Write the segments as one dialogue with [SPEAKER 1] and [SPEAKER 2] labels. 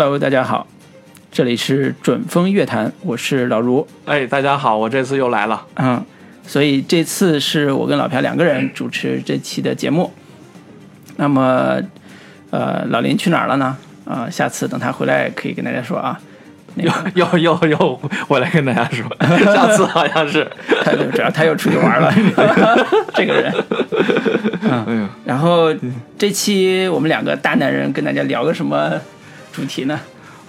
[SPEAKER 1] Hello，大家好，这里是准风乐坛，我是老卢。
[SPEAKER 2] 哎，大家好，我这次又来了。
[SPEAKER 1] 嗯，所以这次是我跟老朴两个人主持这期的节目。那么，呃，老林去哪儿了呢？啊、下次等他回来可以跟大家说啊。那
[SPEAKER 2] 又
[SPEAKER 1] 个
[SPEAKER 2] 又又又回来跟大家说，下次好像是，
[SPEAKER 1] 他就只要他又出去玩了，这个人。
[SPEAKER 2] 嗯，
[SPEAKER 1] 然后这期我们两个大男人跟大家聊个什么主题呢？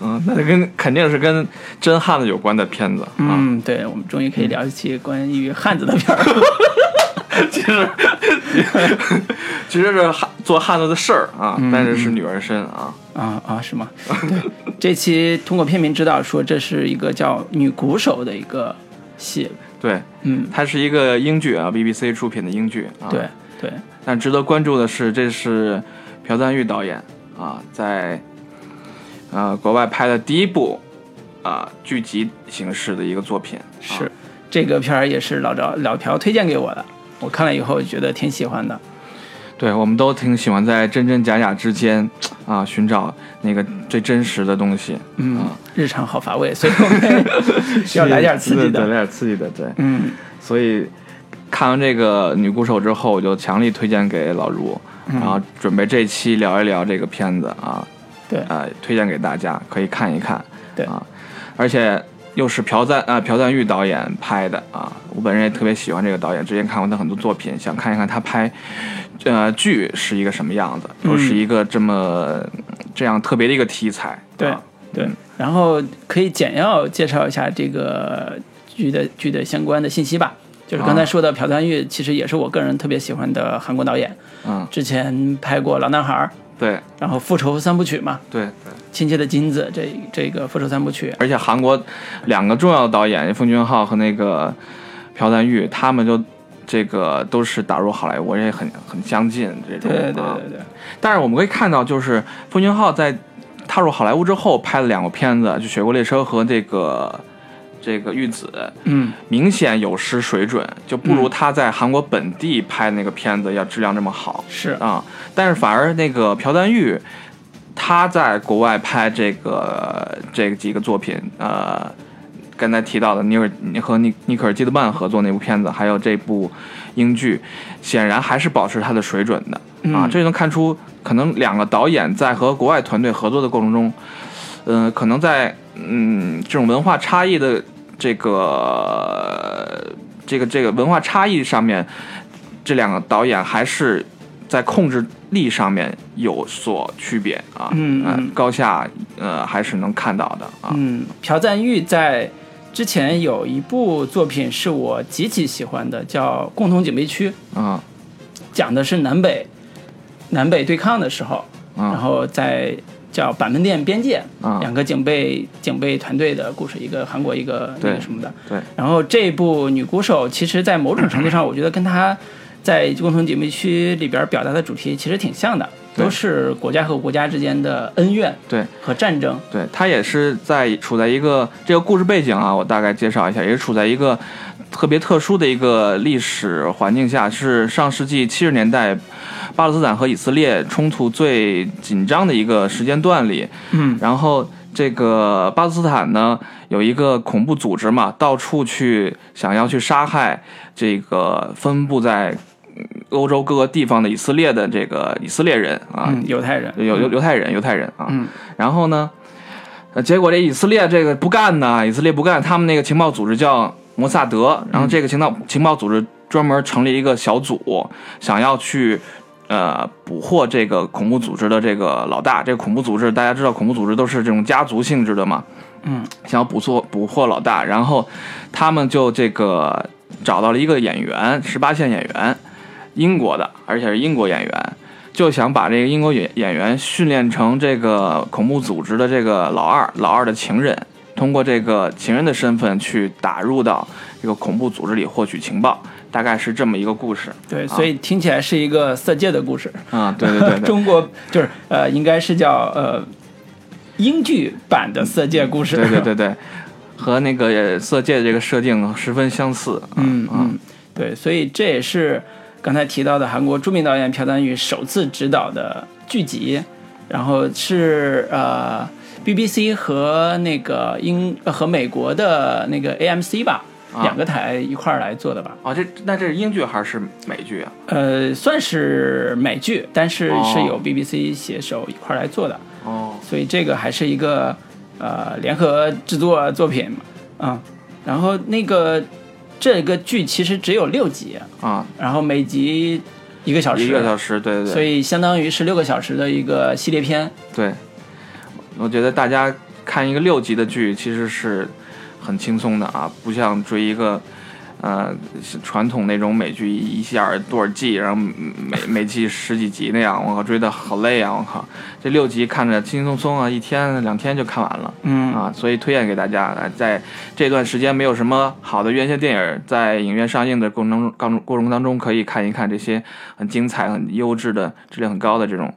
[SPEAKER 2] 嗯，那就跟肯定是跟真汉子有关的片子啊。
[SPEAKER 1] 嗯，对，我们终于可以聊一期关于汉子的片儿。
[SPEAKER 2] 其实 其实是汉做汉子的事儿啊，但是是女儿身啊。
[SPEAKER 1] 啊啊，是吗？对，这期通过片名知道说这是一个叫《女鼓手》的一个戏。
[SPEAKER 2] 对，
[SPEAKER 1] 嗯，
[SPEAKER 2] 它是一个英剧啊，BBC 出品的英剧啊。
[SPEAKER 1] 对。对，
[SPEAKER 2] 但值得关注的是，这是朴赞玉导演啊，在呃国外拍的第一部啊剧集形式的一个作品。啊
[SPEAKER 1] 是这个片儿也是老赵老朴推荐给我的，我看了以后觉得挺喜欢的。
[SPEAKER 2] 对，我们都挺喜欢在真真假假之间啊寻找那个最真实的东西。
[SPEAKER 1] 嗯
[SPEAKER 2] 啊，
[SPEAKER 1] 日常好乏味，所以我们要来点刺激
[SPEAKER 2] 对对来。点刺激的，对。
[SPEAKER 1] 嗯
[SPEAKER 2] 所以看完这个女鼓手之后，我就强力推荐给老卢，然后准备这期聊一聊这个片子啊，
[SPEAKER 1] 对。
[SPEAKER 2] 呃，推荐给大家可以看一看，
[SPEAKER 1] 对。
[SPEAKER 2] 啊，而且又是朴赞啊朴赞玉导演拍的啊，我本人也特别喜欢这个导演，之前看过他很多作品，想看一看他拍呃剧是一个什么样子，又是一个这么这样特别的一个题材，
[SPEAKER 1] 对
[SPEAKER 2] 啊。
[SPEAKER 1] 对，然后可以简要介绍一下这个剧的剧的相关的信息吧。就是刚才说的朴赞玉，其实也是我个人特别喜欢的韩国导演，
[SPEAKER 2] 嗯，
[SPEAKER 1] 之前拍过《老男孩》，
[SPEAKER 2] 对
[SPEAKER 1] 然后《复仇三部曲》嘛，
[SPEAKER 2] 对对。
[SPEAKER 1] 《亲切的金子》这这个《复仇三部曲》，
[SPEAKER 2] 而且韩国两个重要的导演奉俊昊和那个朴赞玉，他们就这个都是打入好莱坞，也很很相近这种。
[SPEAKER 1] 对对对
[SPEAKER 2] 啊
[SPEAKER 1] 对对，
[SPEAKER 2] 但是我们可以看到，就是奉俊昊在踏入好莱坞之后拍了两个片子，就《雪国列车》和这个这个《玉子》，
[SPEAKER 1] 嗯。
[SPEAKER 2] 明显有失水准，就不如他在韩国本地拍那个片子要质量这么好。
[SPEAKER 1] 是。
[SPEAKER 2] 啊，但是反而那个朴赞玉，他在国外拍这个这几个作品，呃，刚才提到的尼尔和尼尼可尔基德曼合作那部片子，还有这部英剧，显然还是保持他的水准的。啊，
[SPEAKER 1] 嗯
[SPEAKER 2] 这就能看出，可能两个导演在和国外团队合作的过程中，嗯、可能在嗯这种文化差异的这个这个这个文化差异上面，这两个导演还是在控制力上面有所区别啊，呃
[SPEAKER 1] 嗯。嗯
[SPEAKER 2] 高下呃还是能看到的啊，
[SPEAKER 1] 嗯，朴赞玉在之前有一部作品是我极其喜欢的，叫《共同警备区》，
[SPEAKER 2] 啊。
[SPEAKER 1] 讲的是南北南北对抗的时候，然
[SPEAKER 2] 啊
[SPEAKER 1] 后在叫板门店边界
[SPEAKER 2] 啊
[SPEAKER 1] 两个警备警备团队的故事，一个韩国，一个那个什么的。
[SPEAKER 2] 对，
[SPEAKER 1] 然后这部女鼓手，其实在某种程度上，我觉得跟她在共同警备区里边表达的主题其实挺像的，都是国家和国家之间的恩怨
[SPEAKER 2] 对。
[SPEAKER 1] 和战争。
[SPEAKER 2] 对他也是在处在一个这个故事背景啊，我大概介绍一下，也是处在一个特别特殊的一个历史环境下，是上世纪七十年代巴勒斯坦和以色列冲突最紧张的一个时间段里。
[SPEAKER 1] 嗯
[SPEAKER 2] 然后这个巴勒斯坦呢有一个恐怖组织嘛，到处去想要去杀害这个分布在嗯欧洲各个地方的以色列的这个以色列人啊，
[SPEAKER 1] 嗯，犹太人。
[SPEAKER 2] 犹犹犹太人，犹太人啊。
[SPEAKER 1] 嗯
[SPEAKER 2] 然后呢，呃，结果这以色列这个不干呢，以色列不干，他们那个情报组织叫摩萨德，然后这个情报情报组织专门成立一个小组，想要去。呃，捕获这个恐怖组织的这个老大，这个恐怖组织大家知道，恐怖组织都是这种家族性质的嘛，
[SPEAKER 1] 嗯。
[SPEAKER 2] 想要捕获捕获老大，然后他们就这个找到了一个演员，十八线演员，英国的，而且是英国演员，就想把这个英国演演员训练成这个恐怖组织的这个老二，老二的情人，通过这个情人的身份去打入到这个恐怖组织里获取情报，大概是这么一个故事。
[SPEAKER 1] 对，所以听起来是一个色戒的故事。
[SPEAKER 2] 啊，对对对对，
[SPEAKER 1] 中国就是呃，应该是叫呃英剧版的色戒故事。
[SPEAKER 2] 对对对对，和那个《色戒》这个设定十分相似。
[SPEAKER 1] 嗯嗯，对，所以这也是刚才提到的韩国著名导演朴赞玉首次执导的剧集，然后是呃 BBC 和那个英呃和美国的那个 AMC 吧，
[SPEAKER 2] 啊。
[SPEAKER 1] 两个台一块儿来做的吧。
[SPEAKER 2] 哦，这那这是英剧还是美剧啊？
[SPEAKER 1] 呃，算是美剧，但是
[SPEAKER 2] 哦。
[SPEAKER 1] 是有 BBC 携手一块儿来做的，
[SPEAKER 2] 哦，
[SPEAKER 1] 所以这个还是一个呃联合制作作品嘛，啊、然后那个这个剧其实只有六集，
[SPEAKER 2] 啊，
[SPEAKER 1] 然后每集一个小时，
[SPEAKER 2] 一个小时，对对对，
[SPEAKER 1] 所以相当于是六个小时的一个系列片。
[SPEAKER 2] 对，我觉得大家看一个六集的剧其实是很轻松的啊，不像追一个呃传统那种美剧一下多少季，然后每每季十几集那样，我靠，追的好累啊！我靠，这六集看着轻轻松松啊，一天两天就看完了。
[SPEAKER 1] 嗯
[SPEAKER 2] 啊，所以推荐给大家，呃在这段时间没有什么好的院线电影在影院上映的过程中，当中过程当中，可以看一看这些很精彩、很优质的、质量很高的这种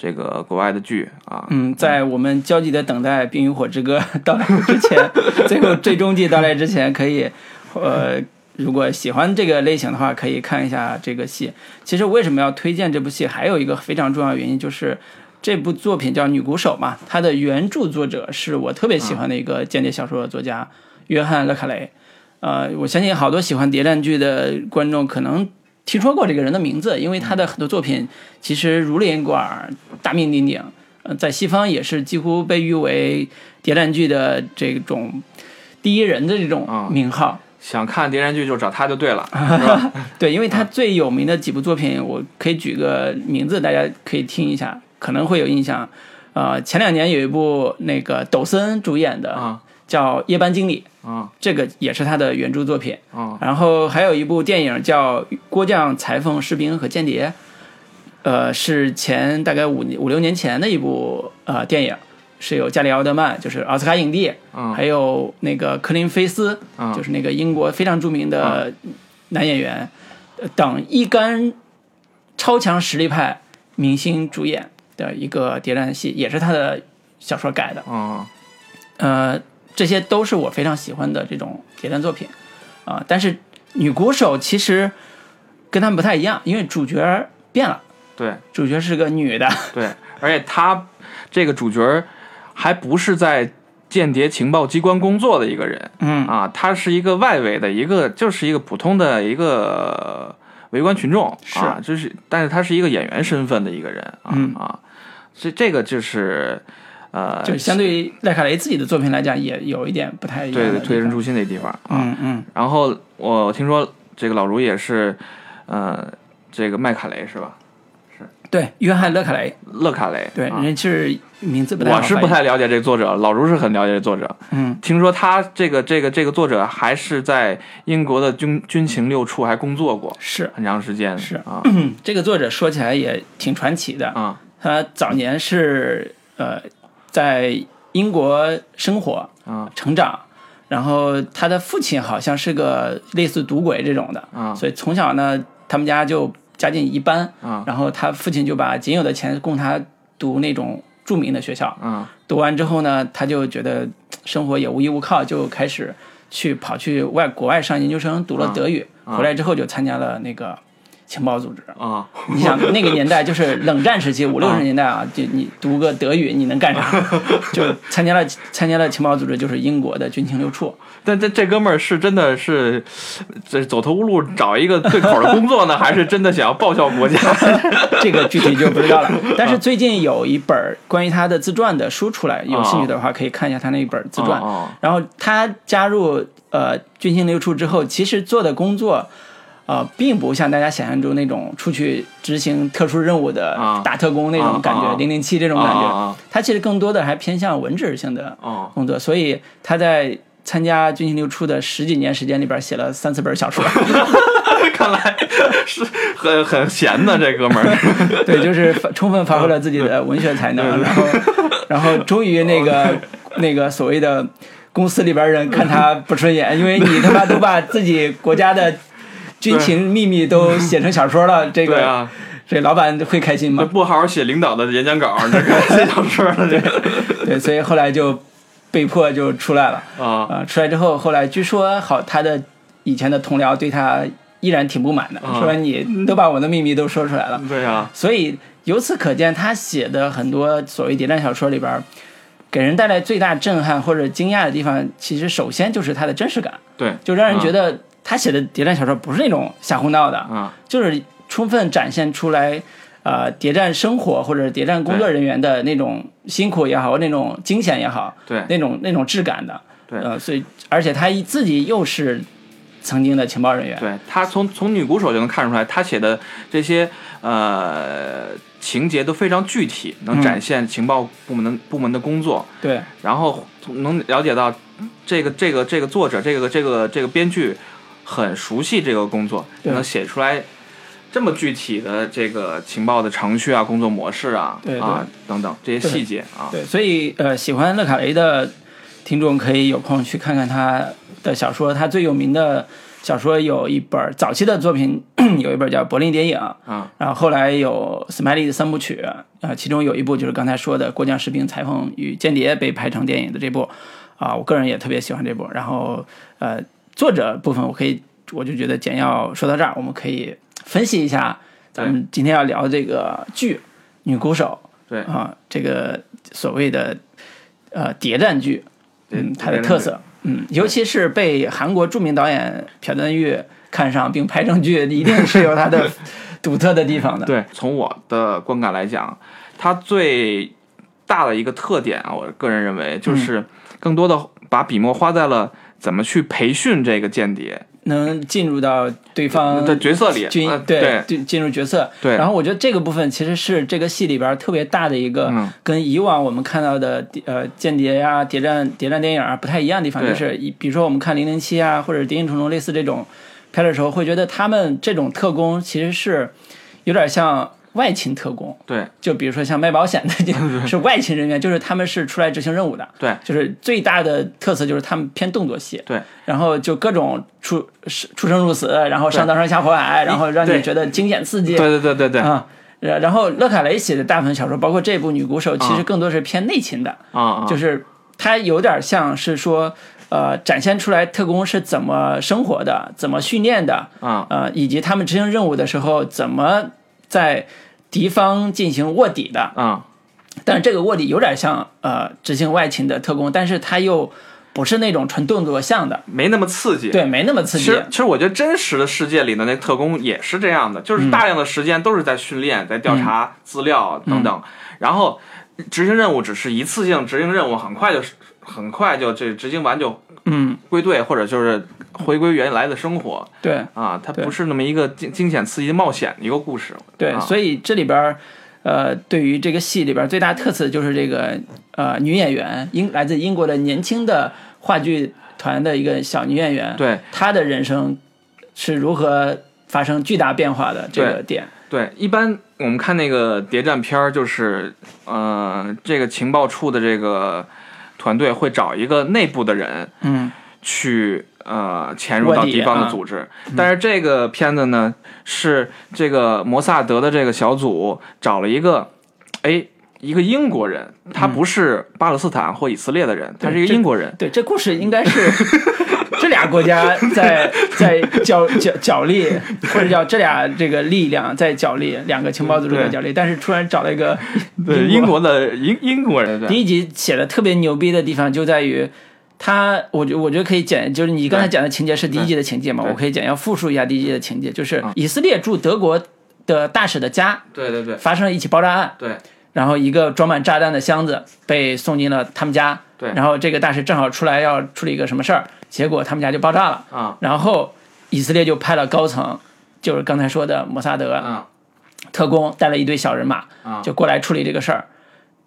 [SPEAKER 2] 这个国外的剧啊。
[SPEAKER 1] 嗯，在我们焦急的等待《冰与火之歌》到来之前，最后最终季到来之前，可以，呃，如果喜欢这个类型的话，可以看一下这个戏。其实为什么要推荐这部戏，还有一个非常重要的原因就是。这部作品叫《女鼓手》嘛，它的原著作者是我特别喜欢的一个间谍小说作家、约翰·勒卡雷。呃，我相信好多喜欢谍战剧的观众可能听说过这个人的名字，因为他的很多作品其实如雷贯耳、大名鼎鼎。呃，在西方也是几乎被誉为谍战剧的这种第一人的这种
[SPEAKER 2] 啊
[SPEAKER 1] 名号。
[SPEAKER 2] 想看谍战剧就找他就对了？
[SPEAKER 1] 对，因为他最有名的几部作品，我可以举个名字，大家可以听一下，可能会有印象。呃，前两年有一部那个抖森主演的，
[SPEAKER 2] 啊
[SPEAKER 1] 叫《夜班经理》，
[SPEAKER 2] 啊
[SPEAKER 1] 这个也是他的原著作品。
[SPEAKER 2] 啊
[SPEAKER 1] 然后还有一部电影叫《郭将、裁缝、士兵和间谍》，呃，是前大概五五六年前的一部呃电影，是有加里奥德曼，就是奥斯卡影帝，
[SPEAKER 2] 嗯
[SPEAKER 1] 还有那个科林菲斯，
[SPEAKER 2] 嗯
[SPEAKER 1] 就是那个英国非常著名的男演员，呃等一干超强实力派明星主演的一个谍战戏，也是他的小说改的。
[SPEAKER 2] 啊
[SPEAKER 1] 呃，这些都是我非常喜欢的这种谍战作品啊、但是女鼓手其实跟他们不太一样，因为主角变了，
[SPEAKER 2] 对。
[SPEAKER 1] 主角是个女的。
[SPEAKER 2] 对，而且她这个主角还不是在间谍情报机关工作的一个人。
[SPEAKER 1] 嗯。
[SPEAKER 2] 啊，他是一个外围的一个，就是一个普通的一个围观群众。
[SPEAKER 1] 是。
[SPEAKER 2] 啊，就是但是他是一个演员身份的一个人啊、
[SPEAKER 1] 嗯。
[SPEAKER 2] 啊，所以这个就是呃，
[SPEAKER 1] 就相对于赖卡雷自己的作品来讲，也有一点不太。
[SPEAKER 2] 对推陈出新的地方啊。
[SPEAKER 1] 嗯嗯，
[SPEAKER 2] 然后我听说这个老卢也是，呃，这个麦卡雷是吧？
[SPEAKER 1] 是对，约翰勒卡雷，
[SPEAKER 2] 勒卡雷，
[SPEAKER 1] 对，
[SPEAKER 2] 啊
[SPEAKER 1] 人是名字不太好
[SPEAKER 2] 我是不太了解这个作者，老卢是很了解这个作者。
[SPEAKER 1] 嗯，
[SPEAKER 2] 听说他这个这个这个作者还是在英国的军军情六处还工作过
[SPEAKER 1] 是
[SPEAKER 2] 很长时间，
[SPEAKER 1] 是
[SPEAKER 2] 啊
[SPEAKER 1] 嗯 这个作者说起来也挺传奇的。
[SPEAKER 2] 啊
[SPEAKER 1] 他早年是呃在英国生活
[SPEAKER 2] 啊。
[SPEAKER 1] 成长，然后他的父亲好像是个类似赌鬼这种的，
[SPEAKER 2] 啊。
[SPEAKER 1] 所以从小呢，他们家就家境一般，
[SPEAKER 2] 啊。
[SPEAKER 1] 然后他父亲就把仅有的钱供他读那种著名的学校，
[SPEAKER 2] 啊。
[SPEAKER 1] 读完之后呢，他就觉得生活也无依无靠，就开始去跑去外国外上研究生，读了德语，
[SPEAKER 2] 啊。
[SPEAKER 1] 回来之后就参加了那个情报组织。
[SPEAKER 2] 啊
[SPEAKER 1] 你想那个年代就是冷战时期，五六十年代啊，就你读个德语，你能干啥？就参加了参加了情报组织，就是英国的军情六处。
[SPEAKER 2] 但这这哥们儿是真的是这走投无路找一个对口的工作呢，还是真的想要报效国家？
[SPEAKER 1] 这个具体就不知道了。但是最近有一本关于他的自传的书出来，有兴趣的话可以看一下他那一本自传。
[SPEAKER 2] 哦
[SPEAKER 1] 然后他加入呃军情六处之后，其实做的工作。呃，并不像大家想象中那种出去执行特殊任务的
[SPEAKER 2] 啊
[SPEAKER 1] 大特工那种感觉，零零七这种
[SPEAKER 2] 哦
[SPEAKER 1] 感觉。
[SPEAKER 2] 哦
[SPEAKER 1] 他其实更多的还偏向文职性的
[SPEAKER 2] 哦
[SPEAKER 1] 工作，所以他在参加军情六处的十几年时间里边，写了三四本小说。
[SPEAKER 2] 看来是很很闲的这哥们儿。
[SPEAKER 1] 对，就是充分发挥了自己的文学才能，然后，然后终于那个那个所谓的公司里边人看他不顺眼，因为你他妈都把自己国家的军情秘密都写成小说了，这个、
[SPEAKER 2] 对啊，
[SPEAKER 1] 这老板会开心
[SPEAKER 2] 那
[SPEAKER 1] 吗？
[SPEAKER 2] 不好好写领导的演讲稿，这个写小说了这个。
[SPEAKER 1] 对，所以后来就被迫就出来了。
[SPEAKER 2] 啊。
[SPEAKER 1] 啊，出来之后，后来据说好，他的以前的同僚对他依然挺不满的，
[SPEAKER 2] 啊。
[SPEAKER 1] 说你都把我的秘密都说出来了。
[SPEAKER 2] 对啊。
[SPEAKER 1] 所以由此可见，他写的很多所谓谍战小说里边，给人带来最大震撼或者惊讶的地方，其实首先就是它的真实感，
[SPEAKER 2] 对，
[SPEAKER 1] 就让人觉得他写的谍战小说不是那种瞎胡闹的，
[SPEAKER 2] 啊，
[SPEAKER 1] 就是充分展现出来，呃，谍战生活或者谍战工作人员的那种辛苦也好，那种惊险也好，
[SPEAKER 2] 对，
[SPEAKER 1] 那种那种质感的，
[SPEAKER 2] 对
[SPEAKER 1] 呃，所以而且他一自己又是曾经的情报人员，
[SPEAKER 2] 对他从从女鼓手就能看出来，他写的这些呃情节都非常具体，能展现情报部门的、部门的工作，
[SPEAKER 1] 对。
[SPEAKER 2] 然后能了解到这个这个这个作者这个这个这个编剧很熟悉这个工作，
[SPEAKER 1] 对
[SPEAKER 2] 能写出来这么具体的这个情报的程序啊、工作模式啊
[SPEAKER 1] 对对
[SPEAKER 2] 啊等等这些细节啊，
[SPEAKER 1] 对，所以呃，喜欢勒卡雷的听众可以有空去看看他的小说，他最有名的小说有一本早期的作品，有一本叫《柏林谍影》，
[SPEAKER 2] 啊
[SPEAKER 1] 然后后来有斯麦利的三部曲，呃，其中有一部就是刚才说的《过江士兵、裁缝与间谍》被拍成电影的这部，啊、我个人也特别喜欢这部。然后呃，作者部分我可以，我就觉得简要说到这儿，我们可以分析一下咱们今天要聊的这个剧《女鼓手》
[SPEAKER 2] 对。
[SPEAKER 1] 啊、这个所谓的呃谍战剧，嗯，它的特色，嗯，尤其是被韩国著名导演朴赞玉看上并拍成剧，一定是有它的独特的地方的。
[SPEAKER 2] 对，从我的观感来讲，它最大的一个特点啊，我个人认为
[SPEAKER 1] 嗯
[SPEAKER 2] 就是更多的把笔墨花在了怎么去培训这个间谍
[SPEAKER 1] 能进入到对方
[SPEAKER 2] 的角色里。
[SPEAKER 1] 军
[SPEAKER 2] 对
[SPEAKER 1] 对进进入角色。
[SPEAKER 2] 对
[SPEAKER 1] 然后我觉得这个部分其实是这个戏里边特别大的一个
[SPEAKER 2] 嗯，
[SPEAKER 1] 跟以往我们看到的呃间谍呀、谍战谍战电影啊不太一样的地方，就是比如说我们看零零七啊或者谍影重重类似这种拍的时候，会觉得他们这种特工其实是有点像外勤特工。
[SPEAKER 2] 对
[SPEAKER 1] 就比如说像卖保险的，就是外勤人员，就是他们是出来执行任务的。
[SPEAKER 2] 对
[SPEAKER 1] 就是最大的特色就是他们偏动作戏。
[SPEAKER 2] 对，
[SPEAKER 1] 然后就各种出出生入死，然后上刀山下火海，然后让你觉得惊险刺激。
[SPEAKER 2] 对对对对对啊
[SPEAKER 1] 啊。然然后勒卡雷写的大部分小说，包括这部《女鼓手》，其实更多是偏内勤的，
[SPEAKER 2] 啊！
[SPEAKER 1] 就是它有点像是说，呃，展现出来特工是怎么生活的，怎么训练的，
[SPEAKER 2] 啊
[SPEAKER 1] 呃，以及他们执行任务的时候怎么在敌方进行卧底的。
[SPEAKER 2] 啊
[SPEAKER 1] 但是这个卧底有点像呃执行外勤的特工，但是他又不是那种纯动作像的，
[SPEAKER 2] 没那么刺激。
[SPEAKER 1] 对，没那么刺激。
[SPEAKER 2] 其实，其实我觉得真实的世界里的那特工也是这样的，
[SPEAKER 1] 嗯
[SPEAKER 2] 就是大量的时间都是在训练、在调查资料等等，然后执行任务只是一次性执行任务，很快就很快就这执行完就
[SPEAKER 1] 嗯，
[SPEAKER 2] 归队，或者就是回归原来的生活。
[SPEAKER 1] 对。
[SPEAKER 2] 啊，它不是那么一个惊惊险刺激冒险的一个故事。
[SPEAKER 1] 对，
[SPEAKER 2] 啊。
[SPEAKER 1] 所以这里边呃，对于这个戏里边最大特色就是这个呃女演员英来自英国的年轻的话剧团的一个小女演员，
[SPEAKER 2] 对。
[SPEAKER 1] 她的人生是如何发生巨大变化的这个点。
[SPEAKER 2] 对，一般我们看那个谍战片儿，就是呃，这个情报处的这个团队会找一个内部的人，
[SPEAKER 1] 嗯
[SPEAKER 2] 去呃潜入到敌方的
[SPEAKER 1] 啊
[SPEAKER 2] 组织。但是这个片子呢，是这个摩萨德的这个小组找了一个，哎，一个英国人，他不是巴勒斯坦或以色列的人，他是一个英国人。
[SPEAKER 1] 对，这故事应该是这俩国家在 在角角角力，或者叫这俩这个力量在角力，两个情报组织在角力，但是突然找了一个
[SPEAKER 2] 对，
[SPEAKER 1] 英国
[SPEAKER 2] 的英英国人，
[SPEAKER 1] 第一集写的特别牛逼的地方就在于，他，我觉我觉得可以简，就是你刚才讲的情节是第一集的情节嘛，我可以简要复述一下第一集的情节，就是
[SPEAKER 2] 嗯。
[SPEAKER 1] 以色列驻德国的大使的家
[SPEAKER 2] 对对对。
[SPEAKER 1] 发生了一起爆炸案，
[SPEAKER 2] 对
[SPEAKER 1] 然后一个装满炸弹的箱子被送进了他们家，
[SPEAKER 2] 对。
[SPEAKER 1] 然后这个大使正好出来要处理一个什么事儿，结果他们家就爆炸了，
[SPEAKER 2] 啊。
[SPEAKER 1] 然后以色列就派了高层，就是刚才说的摩萨德
[SPEAKER 2] 啊
[SPEAKER 1] 特工带了一队小人马，
[SPEAKER 2] 啊，
[SPEAKER 1] 就过来处理这个事儿，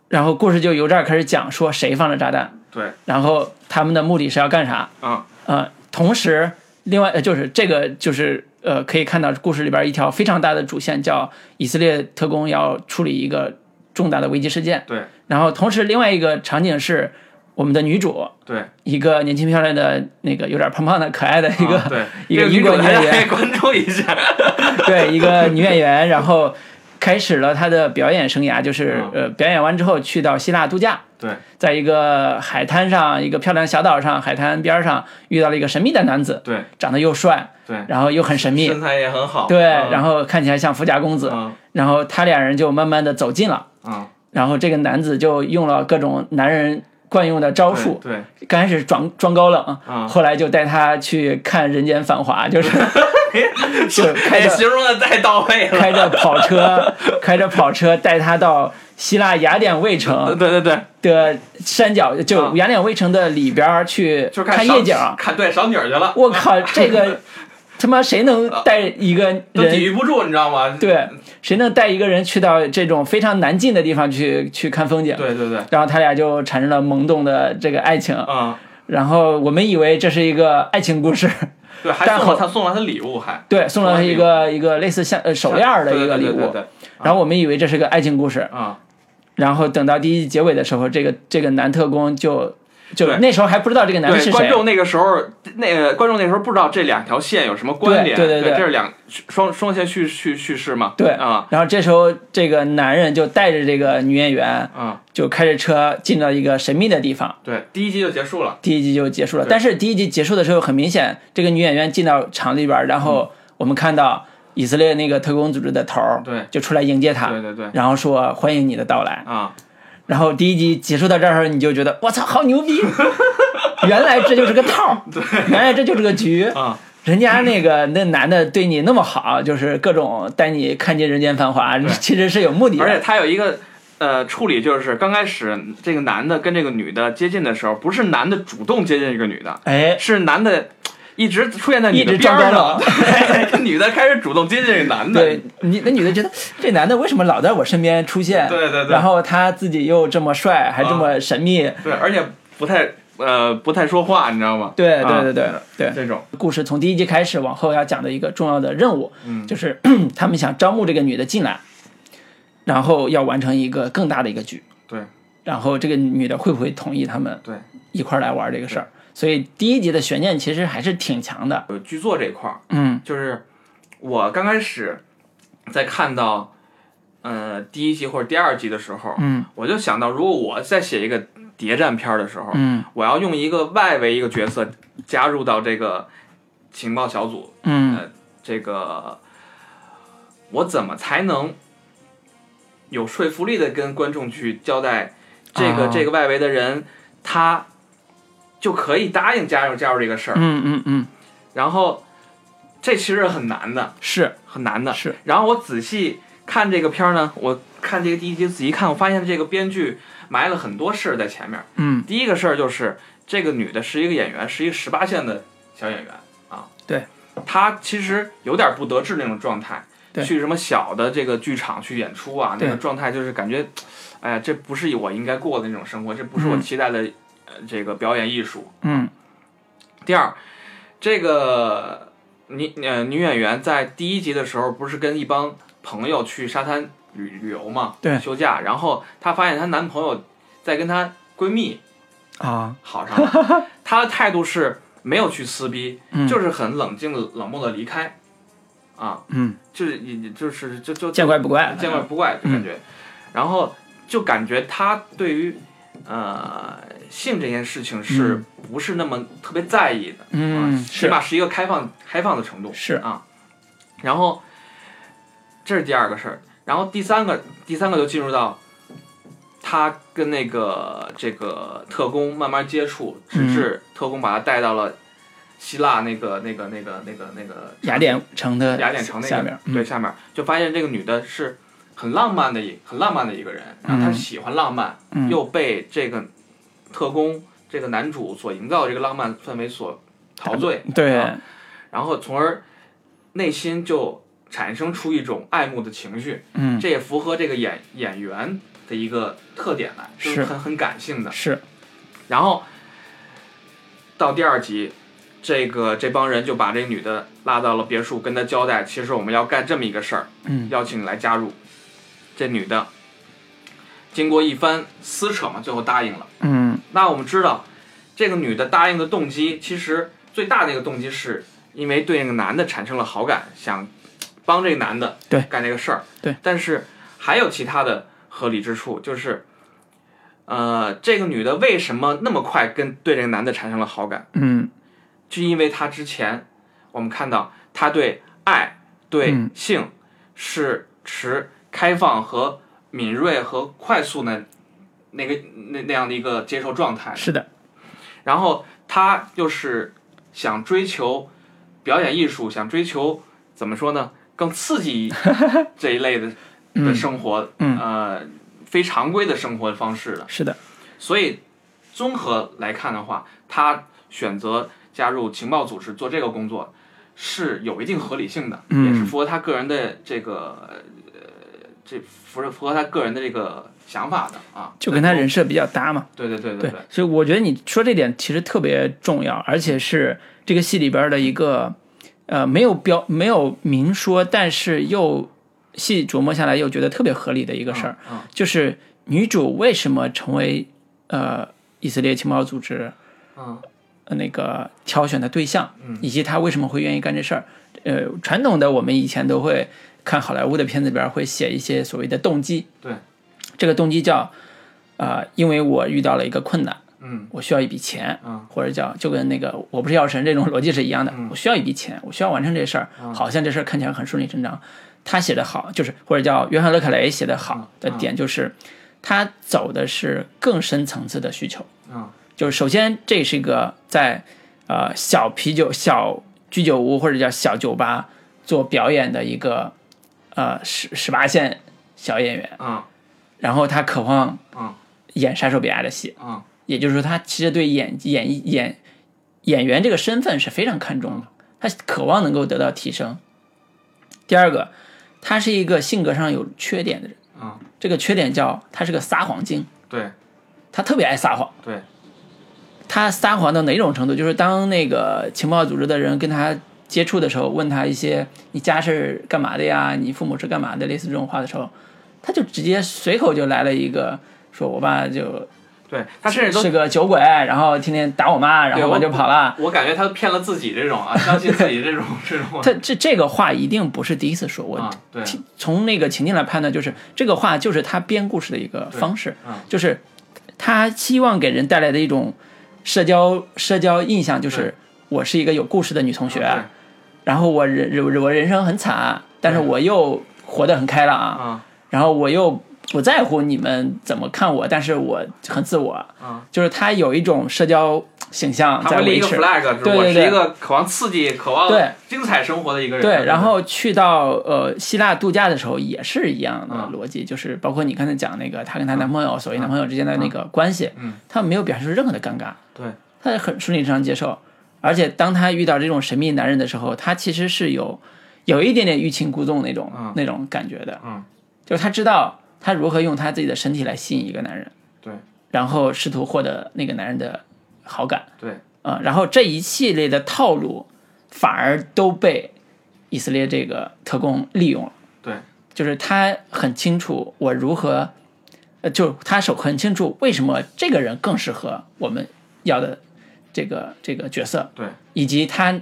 [SPEAKER 1] 然后故事就由这儿开始讲，说谁放了炸弹。
[SPEAKER 2] 对。
[SPEAKER 1] 然后他们的目的是要干啥？
[SPEAKER 2] 啊。
[SPEAKER 1] 呃，同时，另外呃就是这个就是呃，可以看到故事里边一条非常大的主线，叫以色列特工要处理一个重大的危机事件。
[SPEAKER 2] 对。
[SPEAKER 1] 然后同时另外一个场景是我们的女主，
[SPEAKER 2] 对。
[SPEAKER 1] 一个年轻漂亮的那个有点胖胖的可爱的一个、
[SPEAKER 2] 啊对。
[SPEAKER 1] 一个
[SPEAKER 2] 女主
[SPEAKER 1] 英国女演员，
[SPEAKER 2] 关注一下。
[SPEAKER 1] 对，一个女演员，然后开始了她的表演生涯，就是
[SPEAKER 2] 嗯。
[SPEAKER 1] 呃表演完之后去到希腊度假。
[SPEAKER 2] 对。
[SPEAKER 1] 在一个海滩上，一个漂亮小岛上，海滩边上遇到了一个神秘的男子，
[SPEAKER 2] 对。
[SPEAKER 1] 长得又帅，
[SPEAKER 2] 对，
[SPEAKER 1] 然后又很神秘，
[SPEAKER 2] 身材也很好。
[SPEAKER 1] 对，
[SPEAKER 2] 嗯。
[SPEAKER 1] 然后看起来像富家公子，
[SPEAKER 2] 嗯。
[SPEAKER 1] 然后他俩人就慢慢的走近了，
[SPEAKER 2] 嗯
[SPEAKER 1] 然后这个男子就用了各种男人惯用的招数。
[SPEAKER 2] 对，
[SPEAKER 1] 刚开始装装高冷，
[SPEAKER 2] 嗯
[SPEAKER 1] 后来就带他去看《人间繁华》，就是 就开着
[SPEAKER 2] 哎形容的太到位了。
[SPEAKER 1] 开着跑车，开着跑车带他到希腊雅典卫城
[SPEAKER 2] 对对对，
[SPEAKER 1] 的山脚，就
[SPEAKER 2] 嗯
[SPEAKER 1] 雅典卫城的里边去看夜景。
[SPEAKER 2] 看对赏景儿去了。
[SPEAKER 1] 我靠，这个他妈谁能带一个人？
[SPEAKER 2] 都抵？御不住，你知道吗？
[SPEAKER 1] 对，谁能带一个人去到这种非常难进的地方去去看风景？
[SPEAKER 2] 对对对，
[SPEAKER 1] 然后他俩就产生了萌动的这个爱情，
[SPEAKER 2] 嗯，
[SPEAKER 1] 然后我们以为这是一个爱情故事，
[SPEAKER 2] 对，还送了 他送了他礼物，还。
[SPEAKER 1] 对，送了他一个一个类似像呃手链儿的一个礼物，
[SPEAKER 2] 对对对对。对
[SPEAKER 1] 然后我们以为这是个爱情故事，
[SPEAKER 2] 啊，
[SPEAKER 1] 然后等到第一集结尾的时候，这个这个男特工就就
[SPEAKER 2] 对。
[SPEAKER 1] 那时候还不知道这个男的，是谁，
[SPEAKER 2] 观众那个时候，那个观众那时候不知道这两条线有什么关联，
[SPEAKER 1] 对对对对
[SPEAKER 2] 这是两双双线叙叙叙事嘛，
[SPEAKER 1] 对
[SPEAKER 2] 啊。
[SPEAKER 1] 然后这时候这个男人就带着这个女演员
[SPEAKER 2] 啊，
[SPEAKER 1] 就开着车进到一个神秘的地方，
[SPEAKER 2] 对，第一集就结束了，
[SPEAKER 1] 第一集就结束了。但是第一集结束的时候，很明显，这个女演员进到厂里边，然后我们看到以色列那个特工组织的头儿
[SPEAKER 2] 对。
[SPEAKER 1] 就出来迎接他，
[SPEAKER 2] 对对对，
[SPEAKER 1] 然后说欢迎你的到来。
[SPEAKER 2] 啊，
[SPEAKER 1] 然后第一集结束到这儿，你就觉得我操，好牛逼！原来这就是个套儿，原来这就是个局。
[SPEAKER 2] 啊，
[SPEAKER 1] 人家那个那男的对你那么好，就是各种带你看尽人间繁华，其实是有目的的。
[SPEAKER 2] 而且他有一个。呃，处理就是刚开始这个男的跟这个女的接近的时候，不是男的主动接近这个女的，
[SPEAKER 1] 哎，
[SPEAKER 2] 是男的一直出现在女的
[SPEAKER 1] 一直
[SPEAKER 2] 边儿
[SPEAKER 1] 装高
[SPEAKER 2] 上，对女的开始主动接近这男的，
[SPEAKER 1] 对你那女的觉得这男的为什么老在我身边出现？
[SPEAKER 2] 对对对
[SPEAKER 1] 然后他自己又这么帅，还这么神秘。
[SPEAKER 2] 对，而且不太呃不太说话，你知道吗？
[SPEAKER 1] 对
[SPEAKER 2] 啊
[SPEAKER 1] 对对对对，
[SPEAKER 2] 这种，
[SPEAKER 1] 故事从第一集开始往后要讲的一个重要的任务，
[SPEAKER 2] 嗯
[SPEAKER 1] 就是 他们想招募这个女的进来，然后要完成一个更大的一个局。
[SPEAKER 2] 对
[SPEAKER 1] 然后这个女的会不会同意他们
[SPEAKER 2] 对，
[SPEAKER 1] 一块儿来玩这个事儿？所以第一集的悬念其实还是挺强的。
[SPEAKER 2] 呃，剧作这块儿，
[SPEAKER 1] 嗯。
[SPEAKER 2] 就是我刚开始在看到呃第一集或者第二集的时候，
[SPEAKER 1] 嗯。
[SPEAKER 2] 我就想到，如果我在写一个谍战片的时候，
[SPEAKER 1] 嗯。
[SPEAKER 2] 我要用一个外围一个角色加入到这个情报小组，
[SPEAKER 1] 嗯。
[SPEAKER 2] 呃，这个我怎么才能有说服力的跟观众去交代这个、
[SPEAKER 1] 啊
[SPEAKER 2] 这个外围的人他就可以答应加入加入这个事儿，
[SPEAKER 1] 嗯嗯嗯，
[SPEAKER 2] 然后这其实很难的，
[SPEAKER 1] 是。
[SPEAKER 2] 很难的。
[SPEAKER 1] 是，
[SPEAKER 2] 然后我仔细看这个片儿呢，我看这个第一集仔细看，我发现这个编剧埋了很多事儿在前面。
[SPEAKER 1] 嗯。
[SPEAKER 2] 第一个事儿就是这个女的是一个演员，是一个十八线的小演员啊。
[SPEAKER 1] 对，
[SPEAKER 2] 她其实有点不得志那种状态，
[SPEAKER 1] 对。
[SPEAKER 2] 去什么小的这个剧场去演出啊，那
[SPEAKER 1] 对。
[SPEAKER 2] 个状态就是感觉，哎呀，这不是我应该过的那种生活，这不是我
[SPEAKER 1] 嗯。
[SPEAKER 2] 期待的、呃这个表演艺术。
[SPEAKER 1] 嗯。
[SPEAKER 2] 第二，这个女呃女演员在第一集的时候不是跟一帮朋友去沙滩旅旅游嘛，
[SPEAKER 1] 对
[SPEAKER 2] 休假，然后她发现她男朋友在跟她闺蜜
[SPEAKER 1] 啊。
[SPEAKER 2] 好上了，她的态度是没有去撕逼，
[SPEAKER 1] 嗯。
[SPEAKER 2] 就是很冷静的冷漠的离开，啊，
[SPEAKER 1] 嗯，
[SPEAKER 2] 就是也就是就就
[SPEAKER 1] 见怪不怪，
[SPEAKER 2] 见怪不怪就感觉，然后就感觉她对于呃性这件事情是不是那么特别在意的。
[SPEAKER 1] 嗯
[SPEAKER 2] 啊，起码是一个开放开放的程度
[SPEAKER 1] 是
[SPEAKER 2] 啊。然后这是第二个事儿，然后第三个第三个就进入到他跟那个这个特工慢慢接触，直至特工把他带到了希腊那个那个那个那个那个
[SPEAKER 1] 雅典城的
[SPEAKER 2] 雅典城那个
[SPEAKER 1] 下面，嗯
[SPEAKER 2] 对下面就发现这个女的是很浪漫的一很浪漫的一个人，然后她
[SPEAKER 1] 嗯
[SPEAKER 2] 喜欢浪漫，
[SPEAKER 1] 嗯
[SPEAKER 2] 又被这个特工这个男主所营造的这个浪漫氛围所陶醉，
[SPEAKER 1] 对
[SPEAKER 2] 啊然后从而内心就产生出一种爱慕的情绪，
[SPEAKER 1] 嗯
[SPEAKER 2] 这也符合这个演演员的一个特点来，就是很很感性的。
[SPEAKER 1] 是
[SPEAKER 2] 然后到第二集，这个这帮人就把这女的拉到了别墅，跟她交代，其实我们要干这么一个事儿，
[SPEAKER 1] 嗯
[SPEAKER 2] 邀请你来加入。这女的经过一番撕扯嘛，最后答应了。
[SPEAKER 1] 嗯
[SPEAKER 2] 那我们知道，这个女的答应的动机，其实最大的一个动机是因为对那个男的产生了好感，想帮这个男的
[SPEAKER 1] 对
[SPEAKER 2] 干这个事儿。
[SPEAKER 1] 对，
[SPEAKER 2] 但是还有其他的合理之处，就是，呃，这个女的为什么那么快跟对这个男的产生了好感？
[SPEAKER 1] 嗯
[SPEAKER 2] 就因为她之前我们看到她对爱、对
[SPEAKER 1] 嗯
[SPEAKER 2] 性是持开放和敏锐和快速的那个那那样的一个接受状态。
[SPEAKER 1] 是的，
[SPEAKER 2] 然后他就是想追求表演艺术，想追求怎么说呢，更刺激 这一类的的生活，
[SPEAKER 1] 嗯。
[SPEAKER 2] 呃，非常规的生活方式的。
[SPEAKER 1] 是的，
[SPEAKER 2] 所以综合来看的话，他选择加入情报组织做这个工作是有一定合理性的，
[SPEAKER 1] 嗯。
[SPEAKER 2] 也是符合他个人的这个呃这符合符合他个人的这个想法的啊。
[SPEAKER 1] 就跟他人设比较搭嘛。
[SPEAKER 2] 对对对
[SPEAKER 1] 对
[SPEAKER 2] 对，
[SPEAKER 1] 所以我觉得你说这点其实特别重要，而且是这个戏里边的一个呃没有标没有明说，但是又细琢磨下来又觉得特别合理的一个事儿，
[SPEAKER 2] 嗯
[SPEAKER 1] 就是女主为什么成为呃以色列情报组织
[SPEAKER 2] 嗯
[SPEAKER 1] 呃那个挑选的对象，
[SPEAKER 2] 嗯
[SPEAKER 1] 以及她为什么会愿意干这事儿。呃，传统的我们以前都会看好莱坞的片子里边会写一些所谓的动机，
[SPEAKER 2] 对，
[SPEAKER 1] 这个动机叫呃，因为我遇到了一个困难。
[SPEAKER 2] 嗯
[SPEAKER 1] 我需要一笔钱，
[SPEAKER 2] 嗯
[SPEAKER 1] 或者叫就跟那个我不是药神这种逻辑是一样的，我需要一笔钱，我需要完成这事儿，
[SPEAKER 2] 嗯
[SPEAKER 1] 好像这事儿看起来很顺理成章。他写的好，就是或者叫约翰·勒克雷写的好的
[SPEAKER 2] 嗯
[SPEAKER 1] 点就是，他走的是更深层次的需求，
[SPEAKER 2] 嗯
[SPEAKER 1] 就是首先这是一个在呃小啤酒小居酒屋或者叫小酒吧做表演的一个呃十十八线小演员，
[SPEAKER 2] 嗯
[SPEAKER 1] 然后他渴望
[SPEAKER 2] 嗯
[SPEAKER 1] 演莎士比亚的戏，
[SPEAKER 2] 嗯
[SPEAKER 1] 也就是说，他其实对演演演演员这个身份是非常看重的，他渴望能够得到提升。第二个，他是一个性格上有缺点的人，
[SPEAKER 2] 嗯，
[SPEAKER 1] 这个缺点叫他是个撒谎精，
[SPEAKER 2] 对
[SPEAKER 1] 他特别爱撒谎。
[SPEAKER 2] 对，
[SPEAKER 1] 他撒谎到哪种程度？就是当那个情报组织的人跟他接触的时候，问他一些“你家是干嘛的呀？你父母是干嘛的？”类似这种话的时候，他就直接随口就来了一个，说我爸就
[SPEAKER 2] 对他甚至都
[SPEAKER 1] 是个酒鬼，然后天天打我妈，然后
[SPEAKER 2] 我
[SPEAKER 1] 就跑了。
[SPEAKER 2] 我感觉他骗了自己这种啊，相信自己这种 这种
[SPEAKER 1] 他这这个话一定不是第一次说，我从那个情境来判断，就是这个话就是他编故事的一个方式，
[SPEAKER 2] 嗯
[SPEAKER 1] 就是他希望给人带来的一种社交社交印象，就是我是一个有故事的女同学，
[SPEAKER 2] 啊
[SPEAKER 1] 然后我人我人生很惨，但是我又活得很开朗，
[SPEAKER 2] 啊。
[SPEAKER 1] 然后我又不在乎你们怎么看我，但是我很自我，
[SPEAKER 2] 啊，
[SPEAKER 1] 就是他有一种社交形象在维持。
[SPEAKER 2] flag，
[SPEAKER 1] 对
[SPEAKER 2] 是一个渴望刺激、渴望
[SPEAKER 1] 对。
[SPEAKER 2] 精彩生活的一个人。
[SPEAKER 1] 对，然后去到呃希腊度假的时候也是一样的
[SPEAKER 2] 嗯
[SPEAKER 1] 逻辑，就是包括你刚才讲那个她跟她男朋友、所谓男朋友之间的那个关系，
[SPEAKER 2] 嗯，
[SPEAKER 1] 她没有表现出任何的尴尬，
[SPEAKER 2] 对，
[SPEAKER 1] 她很顺理成章接受。而且当她遇到这种神秘男人的时候，她其实是有有一点点欲擒故纵那种、
[SPEAKER 2] 嗯。
[SPEAKER 1] 那种感觉的，
[SPEAKER 2] 嗯，
[SPEAKER 1] 就是她知道她如何用她自己的身体来吸引一个男人，
[SPEAKER 2] 对。
[SPEAKER 1] 然后试图获得那个男人的好感，
[SPEAKER 2] 对，
[SPEAKER 1] 啊、然后这一系列的套路反而都被以色列这个特工利用了。
[SPEAKER 2] 对，
[SPEAKER 1] 就是他很清楚我如何，呃，就他手很清楚为什么这个人更适合我们要的这个这个角色，
[SPEAKER 2] 对，
[SPEAKER 1] 以及他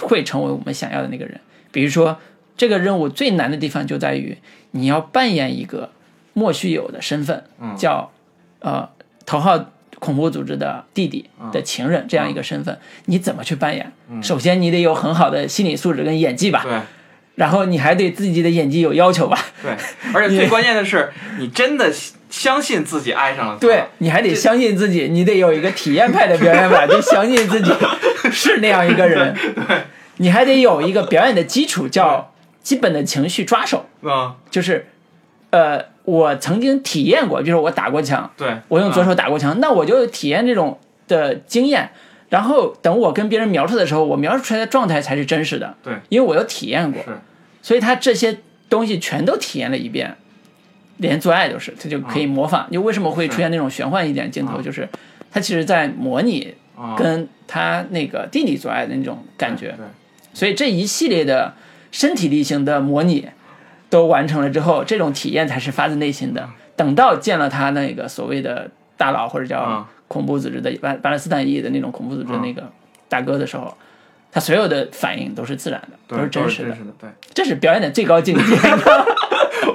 [SPEAKER 1] 会成为我们想要的那个人。比如说，这个任务最难的地方就在于你要扮演一个莫须有的身份，
[SPEAKER 2] 嗯。
[SPEAKER 1] 叫呃头号恐怖组织的弟弟的情人这样一个身份，你怎么去扮演？首先你得有很好的心理素质跟演技吧，
[SPEAKER 2] 对。
[SPEAKER 1] 然后你还对自己的演技有要求吧，
[SPEAKER 2] 对，而且最 关键的是，你真的相信自己爱上了他。
[SPEAKER 1] 对你还得相信自己，你得有一个体验派的表演法，就相信自己是那样一个人。对，你还得有一个表演的基础，叫基本的情绪抓手，
[SPEAKER 2] 啊，
[SPEAKER 1] 就是呃，我曾经体验过，比如说我打过枪，
[SPEAKER 2] 对，
[SPEAKER 1] 我用左
[SPEAKER 2] 嗯
[SPEAKER 1] 手打过枪，那我就体验这种的经验。然后等我跟别人描述的时候，我描述出来的状态才是真实的，
[SPEAKER 2] 对，
[SPEAKER 1] 因为我有体验过，
[SPEAKER 2] 是。
[SPEAKER 1] 所以他这些东西全都体验了一遍，连做爱都是，他就可以模仿。就为什么会出现那种玄幻一点镜头，
[SPEAKER 2] 嗯
[SPEAKER 1] 就是他其实在模拟
[SPEAKER 2] 啊，
[SPEAKER 1] 跟他那个弟弟做爱的那种感觉。
[SPEAKER 2] 对，
[SPEAKER 1] 所以这一系列的身体力行的模拟都完成了之后，这种体验才是发自内心的。等到见了他那个所谓的大佬或者叫
[SPEAKER 2] 嗯
[SPEAKER 1] 恐怖组织的巴巴勒斯坦裔的那种恐怖组织的那个大哥的时候，他所有的反应都是自然的，都是真实的
[SPEAKER 2] 对。
[SPEAKER 1] 这是表演的最高境界。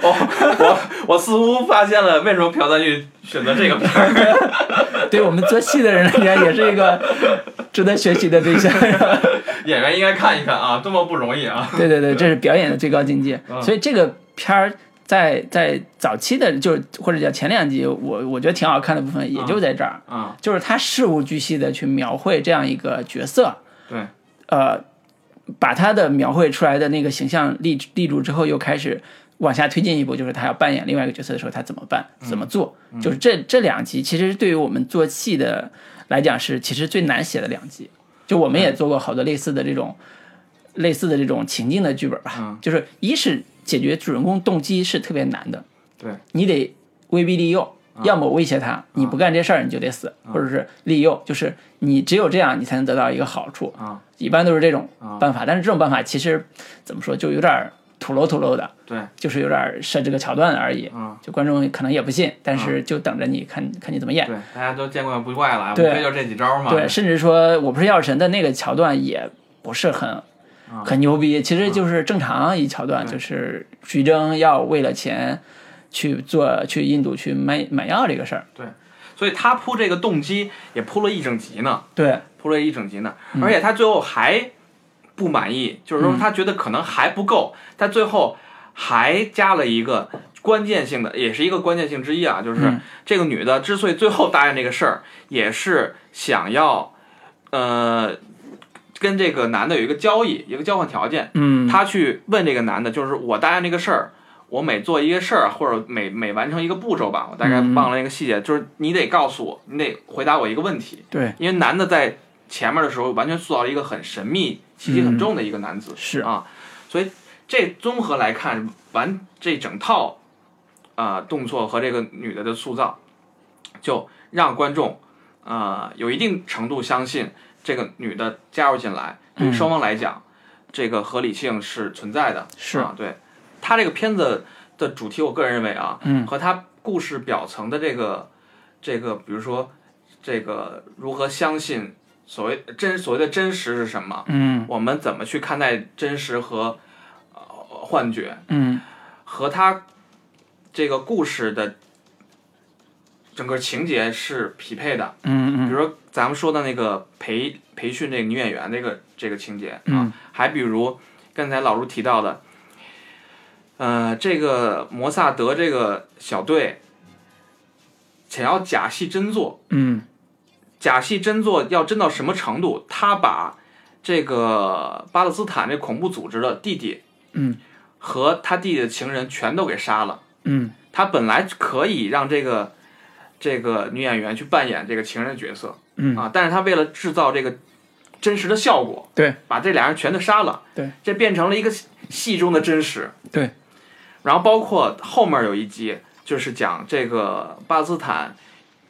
[SPEAKER 2] 我，我我似乎发现了为什么朴赞玉选择这个片儿，
[SPEAKER 1] 对我们做戏的人来讲，也是一个值得学习的对象。
[SPEAKER 2] 演员应该看一看啊，多么不容易啊！
[SPEAKER 1] 对对对，这是表演的最高境界。
[SPEAKER 2] 嗯
[SPEAKER 1] 所以这个片儿在在早期的，就是或者叫前两集，我我觉得挺好看的部分，也就在这儿，
[SPEAKER 2] 啊，
[SPEAKER 1] 就是他事无巨细的去描绘这样一个角色，
[SPEAKER 2] 对，
[SPEAKER 1] 呃，把他的描绘出来的那个形象立立住之后，又开始往下推进一步，就是他要扮演另外一个角色的时候，他怎么办，怎么做？就是这这两集，其实对于我们做戏的来讲是其实最难写的两集。就我们也做过好多类似的这种类似的这种情境的剧本吧，
[SPEAKER 2] 嗯。
[SPEAKER 1] 就是一是解决主人公动机是特别难的，
[SPEAKER 2] 对，
[SPEAKER 1] 你得威逼利诱，要么威胁他，你不干这事儿你就得死，或者是利诱，就是你只有这样你才能得到一个好处，
[SPEAKER 2] 啊，
[SPEAKER 1] 一般都是这种办法。但是这种办法其实怎么说，就有点儿土楼土楼的，
[SPEAKER 2] 对，
[SPEAKER 1] 就是有点儿设置个桥段而已。
[SPEAKER 2] 嗯，
[SPEAKER 1] 就观众可能也不信，但是就等着你看看你怎么演。
[SPEAKER 2] 对，大家都见怪不怪了，无
[SPEAKER 1] 对
[SPEAKER 2] 非就这几招嘛。
[SPEAKER 1] 对，甚至说我不是药神的那个桥段也不是很很牛逼，其实就是正常一桥段，
[SPEAKER 2] 对
[SPEAKER 1] 就是徐峥要为了钱去做去印度去买买药这个事儿。
[SPEAKER 2] 对所以他铺这个动机也铺了一整集呢，
[SPEAKER 1] 对，
[SPEAKER 2] 铺了一整集呢，而且他最后还不满意，就是说他觉得可能还不够，他最后还加了一个关键性的，也是一个关键性之一啊，就是
[SPEAKER 1] 嗯。
[SPEAKER 2] 这个女的之所以最后答应这个事儿，也是想要，呃，跟这个男的有一个交易，一个交换条件，
[SPEAKER 1] 嗯，
[SPEAKER 2] 他去问这个男的，就是我答应这个事儿，我每做一个事儿或者每每完成一个步骤吧，我大概
[SPEAKER 1] 嗯。
[SPEAKER 2] 忘了那个细节，就是你得告诉我，你得回答我一个问题，
[SPEAKER 1] 对，
[SPEAKER 2] 因为男的在前面的时候完全塑造了一个很神秘、气息很重的一个男子，
[SPEAKER 1] 是。
[SPEAKER 2] 啊，所以这综合来看，完这整套啊、动作和这个女的的塑造，就让观众啊、有一定程度相信这个女的加入进来，对双方来讲，这个合理性是存在的。
[SPEAKER 1] 是。
[SPEAKER 2] 啊，对，他这个片子的主题，我个人认为啊，
[SPEAKER 1] 嗯。
[SPEAKER 2] 和他故事表层的这个这个，比如说这个如何相信所谓真所谓的真实是什么，
[SPEAKER 1] 嗯。
[SPEAKER 2] 我们怎么去看待真实和呃幻觉，
[SPEAKER 1] 嗯。
[SPEAKER 2] 和他这个故事的整个情节是匹配的。
[SPEAKER 1] 嗯嗯。
[SPEAKER 2] 比如说咱们说的那个培培训这个女演员这个这个情节啊，
[SPEAKER 1] 嗯。
[SPEAKER 2] 还比如刚才老卢提到的，呃，这个摩萨德这个小队想要假戏真做，
[SPEAKER 1] 嗯
[SPEAKER 2] 假戏真做要真到什么程度？他把这个巴勒斯坦这恐怖组织的弟弟
[SPEAKER 1] 嗯
[SPEAKER 2] 和他弟弟的情人全都给杀了。
[SPEAKER 1] 嗯
[SPEAKER 2] 他本来可以让这个这个女演员去扮演这个情人的角色，
[SPEAKER 1] 嗯
[SPEAKER 2] 啊，但是他为了制造这个真实的效果，
[SPEAKER 1] 对，
[SPEAKER 2] 把这俩人全都杀了，
[SPEAKER 1] 对，
[SPEAKER 2] 这变成了一个戏中的真实，
[SPEAKER 1] 对，
[SPEAKER 2] 然后包括后面有一集就是讲这个巴勒斯坦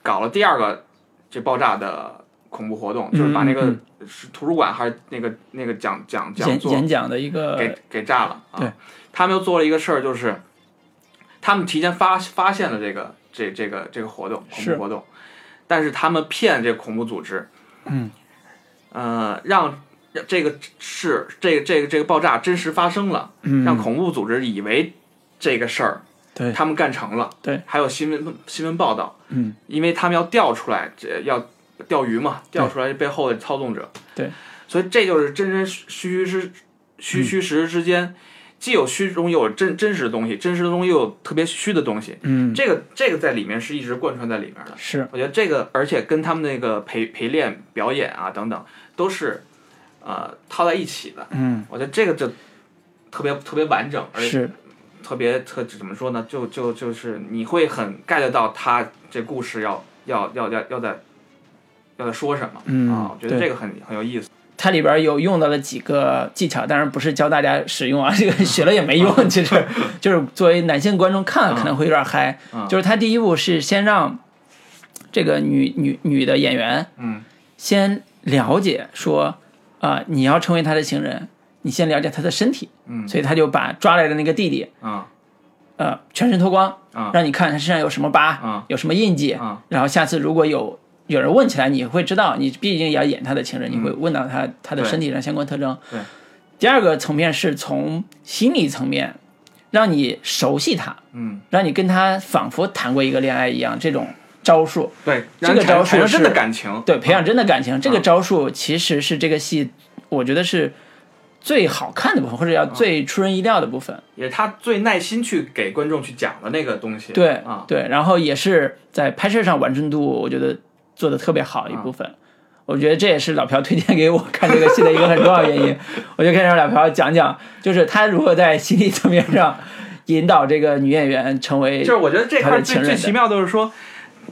[SPEAKER 2] 搞了第二个这爆炸的恐怖活动，就是把那个
[SPEAKER 1] 嗯
[SPEAKER 2] 是图书馆还是那个那个讲讲讲座
[SPEAKER 1] 演演讲的一个
[SPEAKER 2] 给给炸了啊！
[SPEAKER 1] 对，
[SPEAKER 2] 他们又做了一个事儿，就是他们提前发发现了这个这这个这个活动恐怖活动，但是他们骗这恐怖组织，
[SPEAKER 1] 嗯，
[SPEAKER 2] 呃，让让这个是这个这个这个爆炸真实发生了，
[SPEAKER 1] 嗯。
[SPEAKER 2] 让恐怖组织以为这个事儿
[SPEAKER 1] 对。
[SPEAKER 2] 他们干成了，
[SPEAKER 1] 对，
[SPEAKER 2] 还有新闻新闻报道，
[SPEAKER 1] 嗯，
[SPEAKER 2] 因为他们要调出来，这要钓鱼嘛，调出来背后的操纵者，
[SPEAKER 1] 对，
[SPEAKER 2] 所以这就是真真虚虚实虚虚实实之间，既有虚中又有真真实的东西，真实的东西又有特别虚的东西，
[SPEAKER 1] 嗯。
[SPEAKER 2] 这个这个在里面是一直贯穿在里面的。
[SPEAKER 1] 是。
[SPEAKER 2] 我觉得这个，而且跟他们那个陪陪练、表演啊等等，都是呃套在一起的。
[SPEAKER 1] 嗯。
[SPEAKER 2] 我觉得这个就特别特别完整，而且
[SPEAKER 1] 是
[SPEAKER 2] 特别特怎么说呢？就就就是你会很 get 到他这故事要要要要要在要在说什么、
[SPEAKER 1] 嗯
[SPEAKER 2] 啊？我觉得这个很很有意思。
[SPEAKER 1] 它里边有用到了几个技巧，当然不是教大家使用啊，这个学了也没用。其实 就是作为男性观众看可能会有点嗨。
[SPEAKER 2] 嗯
[SPEAKER 1] 就是他第一步是先让这个女女女的演员
[SPEAKER 2] 嗯
[SPEAKER 1] 先了解说啊、你要成为他的情人，你先了解他的身体。
[SPEAKER 2] 嗯
[SPEAKER 1] 所以他就把抓来的那个弟弟，
[SPEAKER 2] 啊
[SPEAKER 1] 呃，全身脱光，
[SPEAKER 2] 啊
[SPEAKER 1] 让你看他身上有什么疤，
[SPEAKER 2] 啊
[SPEAKER 1] 有什么印记，
[SPEAKER 2] 啊
[SPEAKER 1] 然后下次如果有有人问起来，你会知道，你毕竟也要演他的情人，你
[SPEAKER 2] 嗯
[SPEAKER 1] 会问到他他的身体上相关特征。
[SPEAKER 2] 对。
[SPEAKER 1] 第二个层面是从心理层面，让你熟悉他，
[SPEAKER 2] 嗯，
[SPEAKER 1] 让你跟他仿佛谈过一个恋爱一样，这种招数，
[SPEAKER 2] 对，
[SPEAKER 1] 这个招数
[SPEAKER 2] 产生真的
[SPEAKER 1] 是
[SPEAKER 2] 感情。
[SPEAKER 1] 对，培养真的感情。这个
[SPEAKER 2] 啊
[SPEAKER 1] 招数其实是这个戏，我觉得是最好看的部分，或者叫最出人意料的部分。
[SPEAKER 2] 也是他最耐心去给观众去讲的那个东西。
[SPEAKER 1] 对
[SPEAKER 2] 啊，
[SPEAKER 1] 对，然后也是在拍摄上完成度，我觉得做的特别好的一部分。我觉得这也是老朴推荐给我看这个戏的一个很重要原因。我就可以让老朴讲讲，就是他如何在心理层面上引导这个女演员成为，
[SPEAKER 2] 就是我觉得这
[SPEAKER 1] 他
[SPEAKER 2] 块最最奇妙的是说，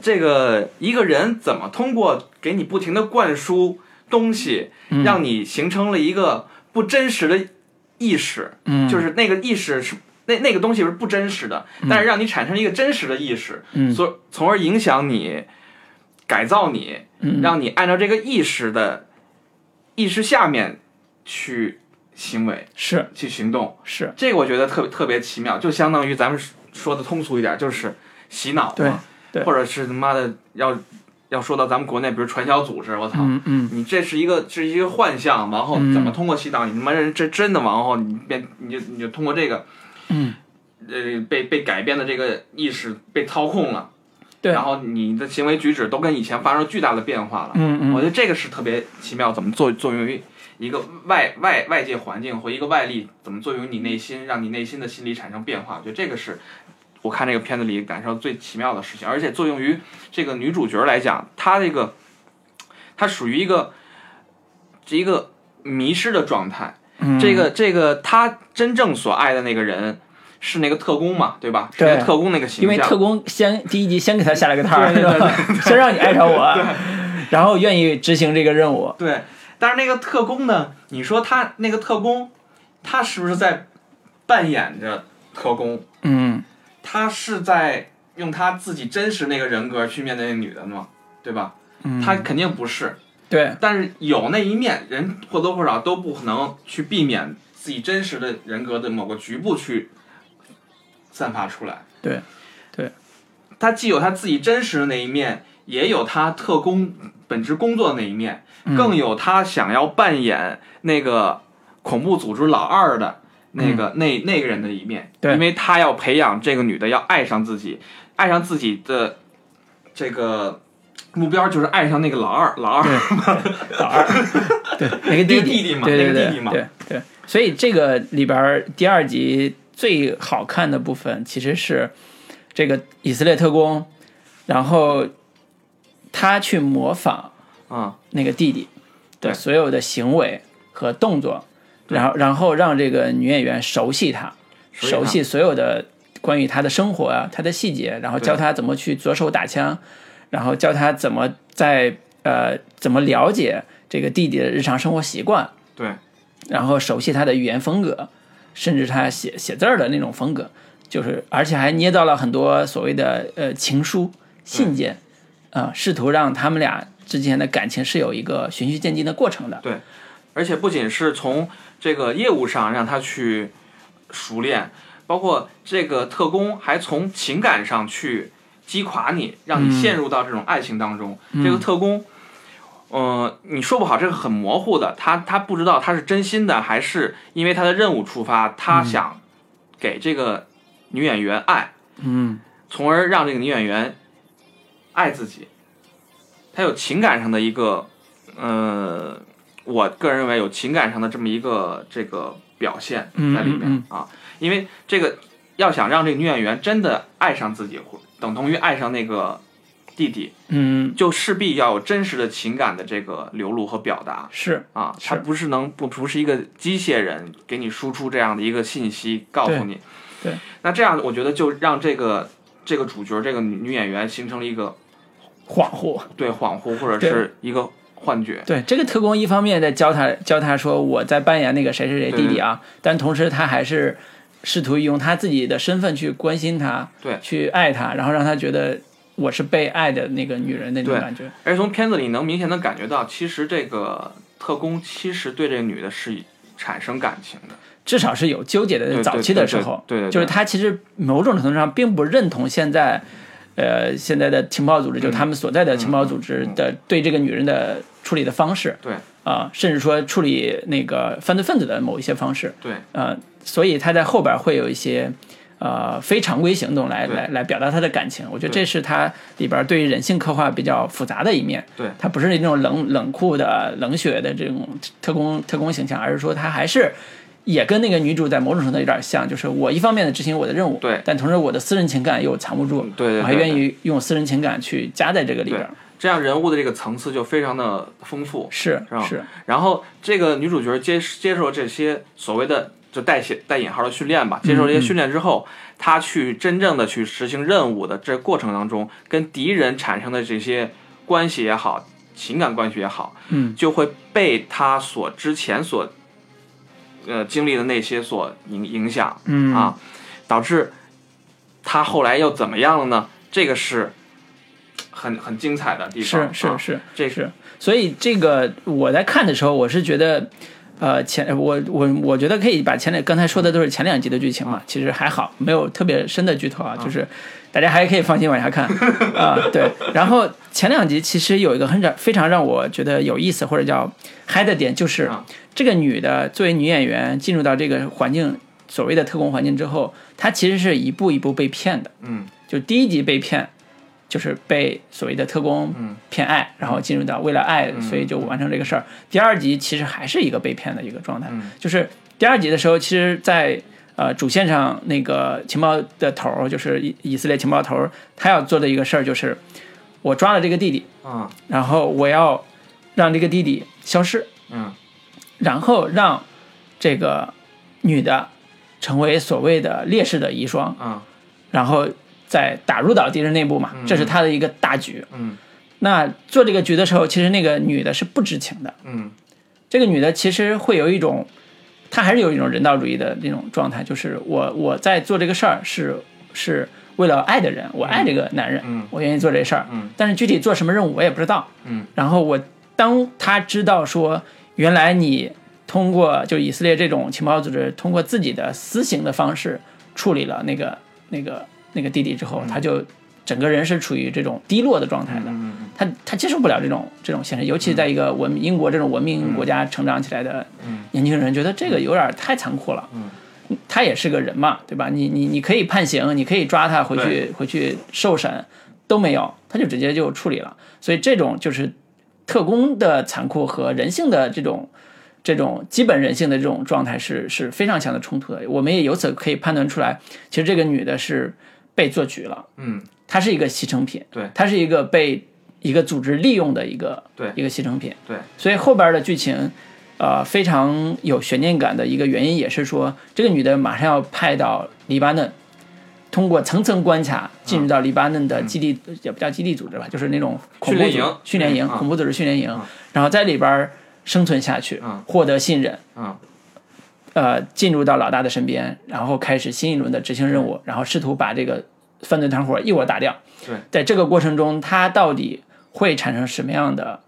[SPEAKER 2] 这个一个人怎么通过给你不停的灌输东西，
[SPEAKER 1] 嗯
[SPEAKER 2] 让你形成了一个不真实的意识，
[SPEAKER 1] 嗯，
[SPEAKER 2] 就是那个意识是那那个东西是不真实的，但是让你产生一个真实的意识，
[SPEAKER 1] 嗯。
[SPEAKER 2] 所从而影响你、改造你，
[SPEAKER 1] 嗯。
[SPEAKER 2] 让你按照这个意识的意识下面去行为、
[SPEAKER 1] 是。
[SPEAKER 2] 去行动。
[SPEAKER 1] 是，
[SPEAKER 2] 这个我觉得特别特别奇妙，就相当于咱们说的通俗一点，就是洗脑
[SPEAKER 1] 对
[SPEAKER 2] 嘛，
[SPEAKER 1] 对。
[SPEAKER 2] 或者是他妈的要要说到咱们国内，比如传销组织，我操，
[SPEAKER 1] 嗯嗯。
[SPEAKER 2] 你这是一个是一个幻象，然后
[SPEAKER 1] 嗯
[SPEAKER 2] 怎么通过洗脑，你他妈人这真的，然后你变你就你就通过这个，
[SPEAKER 1] 嗯，
[SPEAKER 2] 呃，被被改变的这个意识被操控了，
[SPEAKER 1] 对。
[SPEAKER 2] 然后你的行为举止都跟以前发生巨大的变化了，
[SPEAKER 1] 嗯嗯。
[SPEAKER 2] 我觉得这个是特别奇妙，怎么作作用于一个外外外界环境或一个外力怎么作用于你内心，让你内心的心理产生变化？我觉得这个是我看这个片子里感受最奇妙的事情，而且作用于这个女主角来讲，她这个她属于一个一个迷失的状态。
[SPEAKER 1] 嗯，
[SPEAKER 2] 这个这个她真正所爱的那个人是那个特工嘛，对吧？是
[SPEAKER 1] 对
[SPEAKER 2] 那个特工那个形象
[SPEAKER 1] 因为。特工先第一集先给他下了个摊儿，
[SPEAKER 2] 对对
[SPEAKER 1] 是吧 先让你爱上我，然后愿意执行这个任务。
[SPEAKER 2] 对，但是那个特工呢？你说他那个特工，他是不是在扮演着特工？
[SPEAKER 1] 嗯
[SPEAKER 2] 他是在用他自己真实那个人格去面对那女的吗？对吧？
[SPEAKER 1] 嗯，
[SPEAKER 2] 他肯定不是。
[SPEAKER 1] 对
[SPEAKER 2] 但是有那一面，人或多或少都不可能去避免自己真实的人格的某个局部去散发出来。
[SPEAKER 1] 对对，
[SPEAKER 2] 他既有他自己真实的那一面，也有他特工本职工作的那一面，
[SPEAKER 1] 嗯
[SPEAKER 2] 更有他想要扮演那个恐怖组织老二的那个、那那个人的一面。
[SPEAKER 1] 对。
[SPEAKER 2] 因为他要培养这个女的要爱上自己，爱上自己的这个目标就是爱上那个老二，老二。
[SPEAKER 1] 老二，对 那个
[SPEAKER 2] 那
[SPEAKER 1] 弟。
[SPEAKER 2] 个弟弟嘛
[SPEAKER 1] 对对对
[SPEAKER 2] 那个弟弟嘛。
[SPEAKER 1] 对对，所以这个里边儿第二集最好看的部分其实是这个以色列特工，然后他去模仿
[SPEAKER 2] 啊，
[SPEAKER 1] 那个弟弟的
[SPEAKER 2] 对。
[SPEAKER 1] 所有的行为和动作，然后然后让这个女演员熟悉他，
[SPEAKER 2] 熟悉
[SPEAKER 1] 所有的关于他的生活啊，他的细节，然后教他怎么去左手打枪，然后教他怎么在呃怎么了解这个弟弟的日常生活习惯，
[SPEAKER 2] 对，
[SPEAKER 1] 然后熟悉他的语言风格，甚至他写写字儿的那种风格，就是而且还捏造了很多所谓的呃情书、信件，啊、试图让他们俩之间的感情是有一个循序渐进的过程的。对。
[SPEAKER 2] 而且不仅是从这个业务上让他去熟练，包括这个特工还从情感上去击垮你，让你陷入到这种爱情当中。这个特工，呃，你说不好，这个很模糊的，他他不知道他是真心的，还是因为他的任务出发，他想给这个女演员爱，
[SPEAKER 1] 嗯
[SPEAKER 2] 从而让这个女演员爱自己。他有情感上的一个，呃，我个人认为有情感上的这么一个这个表现在里面、
[SPEAKER 1] 嗯。
[SPEAKER 2] 啊，因为这个要想让这个女演员真的爱上自己，或等同于爱上那个弟弟，
[SPEAKER 1] 嗯，
[SPEAKER 2] 就势必要有真实的情感的这个流露和表达
[SPEAKER 1] 是
[SPEAKER 2] 啊，
[SPEAKER 1] 是。
[SPEAKER 2] 他不是能不不是一个机械人给你输出这样的一个信息，告诉你，
[SPEAKER 1] 对，
[SPEAKER 2] 那这样我觉得就让这个这个主角这个女女演员形成了一个
[SPEAKER 1] 恍惚。
[SPEAKER 2] 对恍惚或者是一个幻觉，
[SPEAKER 1] 对，这个特工一方面在教他教他说我在扮演那个谁谁谁弟弟啊，但同时他还是试图用他自己的身份去关心他，
[SPEAKER 2] 对
[SPEAKER 1] 去爱他，然后让他觉得我是被爱的那个女人那种感觉。
[SPEAKER 2] 而且从片子里能明显的感觉到，其实这个特工其实对这个女的是产生感情的，
[SPEAKER 1] 至少是有纠结的，早期的时候，
[SPEAKER 2] 对对
[SPEAKER 1] 就是他其实某种程度上并不认同现在，呃，现在的情报组织，就是他们所在的情报组织的对这个女人的处理的方式，
[SPEAKER 2] 对
[SPEAKER 1] 啊、甚至说处理那个犯罪分子的某一些方式，
[SPEAKER 2] 对
[SPEAKER 1] 呃，所以他在后边会有一些呃非常规行动来来来表达他的感情。我觉得这是他里边对于人性刻画比较复杂的一面。
[SPEAKER 2] 对
[SPEAKER 1] 他不是那种冷冷酷的冷血的这种特工特工形象，而是说他还是。也跟那个女主在某种程度有点像，就是我一方面的执行我的任务，
[SPEAKER 2] 对。
[SPEAKER 1] 但同时我的私人情感又藏不住，
[SPEAKER 2] 对对对
[SPEAKER 1] 我还愿意用私人情感去加在这个里边。
[SPEAKER 2] 这样人物的这个层次就非常的丰富。
[SPEAKER 1] 是
[SPEAKER 2] 是吧？
[SPEAKER 1] 是，
[SPEAKER 2] 然后这个女主角接接受这些所谓的就带写带引号的训练吧，接受这些训练之后，她去真正的去实行任务的这过程当中，跟敌人产生的这些关系也好，情感关系也好，
[SPEAKER 1] 嗯，
[SPEAKER 2] 就会被她所之前所呃经历的那些所影影响，
[SPEAKER 1] 嗯。
[SPEAKER 2] 啊，导致他后来又怎么样了呢？这个是很很精彩的地方，啊
[SPEAKER 1] 是是是，
[SPEAKER 2] 这
[SPEAKER 1] 是，所以这个我在看的时候，我是觉得，呃，前我我我觉得可以把前两刚才说的都是前两集的剧情嘛，其实还好，没有特别深的剧透啊，就是大家还可以放心往下看。啊、对。然后前两集其实有一个很让非常让我觉得有意思或者叫嗨的点，就是
[SPEAKER 2] 啊。
[SPEAKER 1] 这个女的作为女演员进入到这个环境，所谓的特工环境之后，她其实是一步一步被骗的。
[SPEAKER 2] 嗯。
[SPEAKER 1] 就第一集被骗，就是被所谓的特工
[SPEAKER 2] 嗯
[SPEAKER 1] 骗爱，然后进入到为了爱，所以就完成这个事儿。第二集其实还是一个被骗的一个状态，
[SPEAKER 2] 嗯。
[SPEAKER 1] 就是第二集的时候，其实在，呃主线上那个情报的头儿，就是以以色列情报头儿，他要做的一个事儿就是，我抓了这个弟弟，
[SPEAKER 2] 嗯
[SPEAKER 1] 然后我要让这个弟弟消失，
[SPEAKER 2] 嗯。
[SPEAKER 1] 然后让这个女的成为所谓的烈士的遗孀，
[SPEAKER 2] 嗯
[SPEAKER 1] 然后再打入到敌人内部嘛，这是他的一个大局。
[SPEAKER 2] 嗯。
[SPEAKER 1] 那做这个局的时候，其实那个女的是不知情的。
[SPEAKER 2] 嗯。
[SPEAKER 1] 这个女的其实会有一种，她还是有一种人道主义的那种状态，就是我我在做这个事儿是是为了爱的人，我爱这个男人，
[SPEAKER 2] 嗯
[SPEAKER 1] 我愿意做这事儿。
[SPEAKER 2] 嗯
[SPEAKER 1] 但是具体做什么任务我也不知道。
[SPEAKER 2] 嗯
[SPEAKER 1] 然后我当他知道说，原来你通过就以色列这种情报组织通过自己的私刑的方式处理了那个那个那个弟弟之后，他就整个人是处于这种低落的状态的。
[SPEAKER 2] 嗯
[SPEAKER 1] 他他接受不了这种这种现实，尤其在一个文明英国这种文明国家成长起来的年轻人，觉得这个有点太残酷了。
[SPEAKER 2] 嗯，
[SPEAKER 1] 他也是个人嘛，对吧？你你你可以判刑，你可以抓他回去回去受审，都没有，他就直接就处理了。所以这种就是特工的残酷和人性的这种这种基本人性的这种状态是是非常强的冲突的。我们也由此可以判断出来，其实这个女的是被做局了。
[SPEAKER 2] 嗯。
[SPEAKER 1] 它是一个牺牲品，
[SPEAKER 2] 对。
[SPEAKER 1] 它是一个被一个组织利用的一个
[SPEAKER 2] 对
[SPEAKER 1] 一个牺牲品，
[SPEAKER 2] 对，
[SPEAKER 1] 所以后边的剧情，呃，非常有悬念感的一个原因也是说，这个女的马上要派到黎巴嫩，通过层层关卡进入到黎巴嫩的基地，也不叫基地组织吧，就是那种恐怖组
[SPEAKER 2] 训练营
[SPEAKER 1] 训练营、
[SPEAKER 2] 嗯
[SPEAKER 1] 恐怖组织训练营，然后在里边生存下去，
[SPEAKER 2] 嗯
[SPEAKER 1] 获得信任，
[SPEAKER 2] 嗯
[SPEAKER 1] 呃，进入到老大的身边，然后开始新一轮的执行任务，然后试图把这个犯罪团伙一窝打掉。
[SPEAKER 2] 对，
[SPEAKER 1] 在这个过程中，他到底会产生什么样的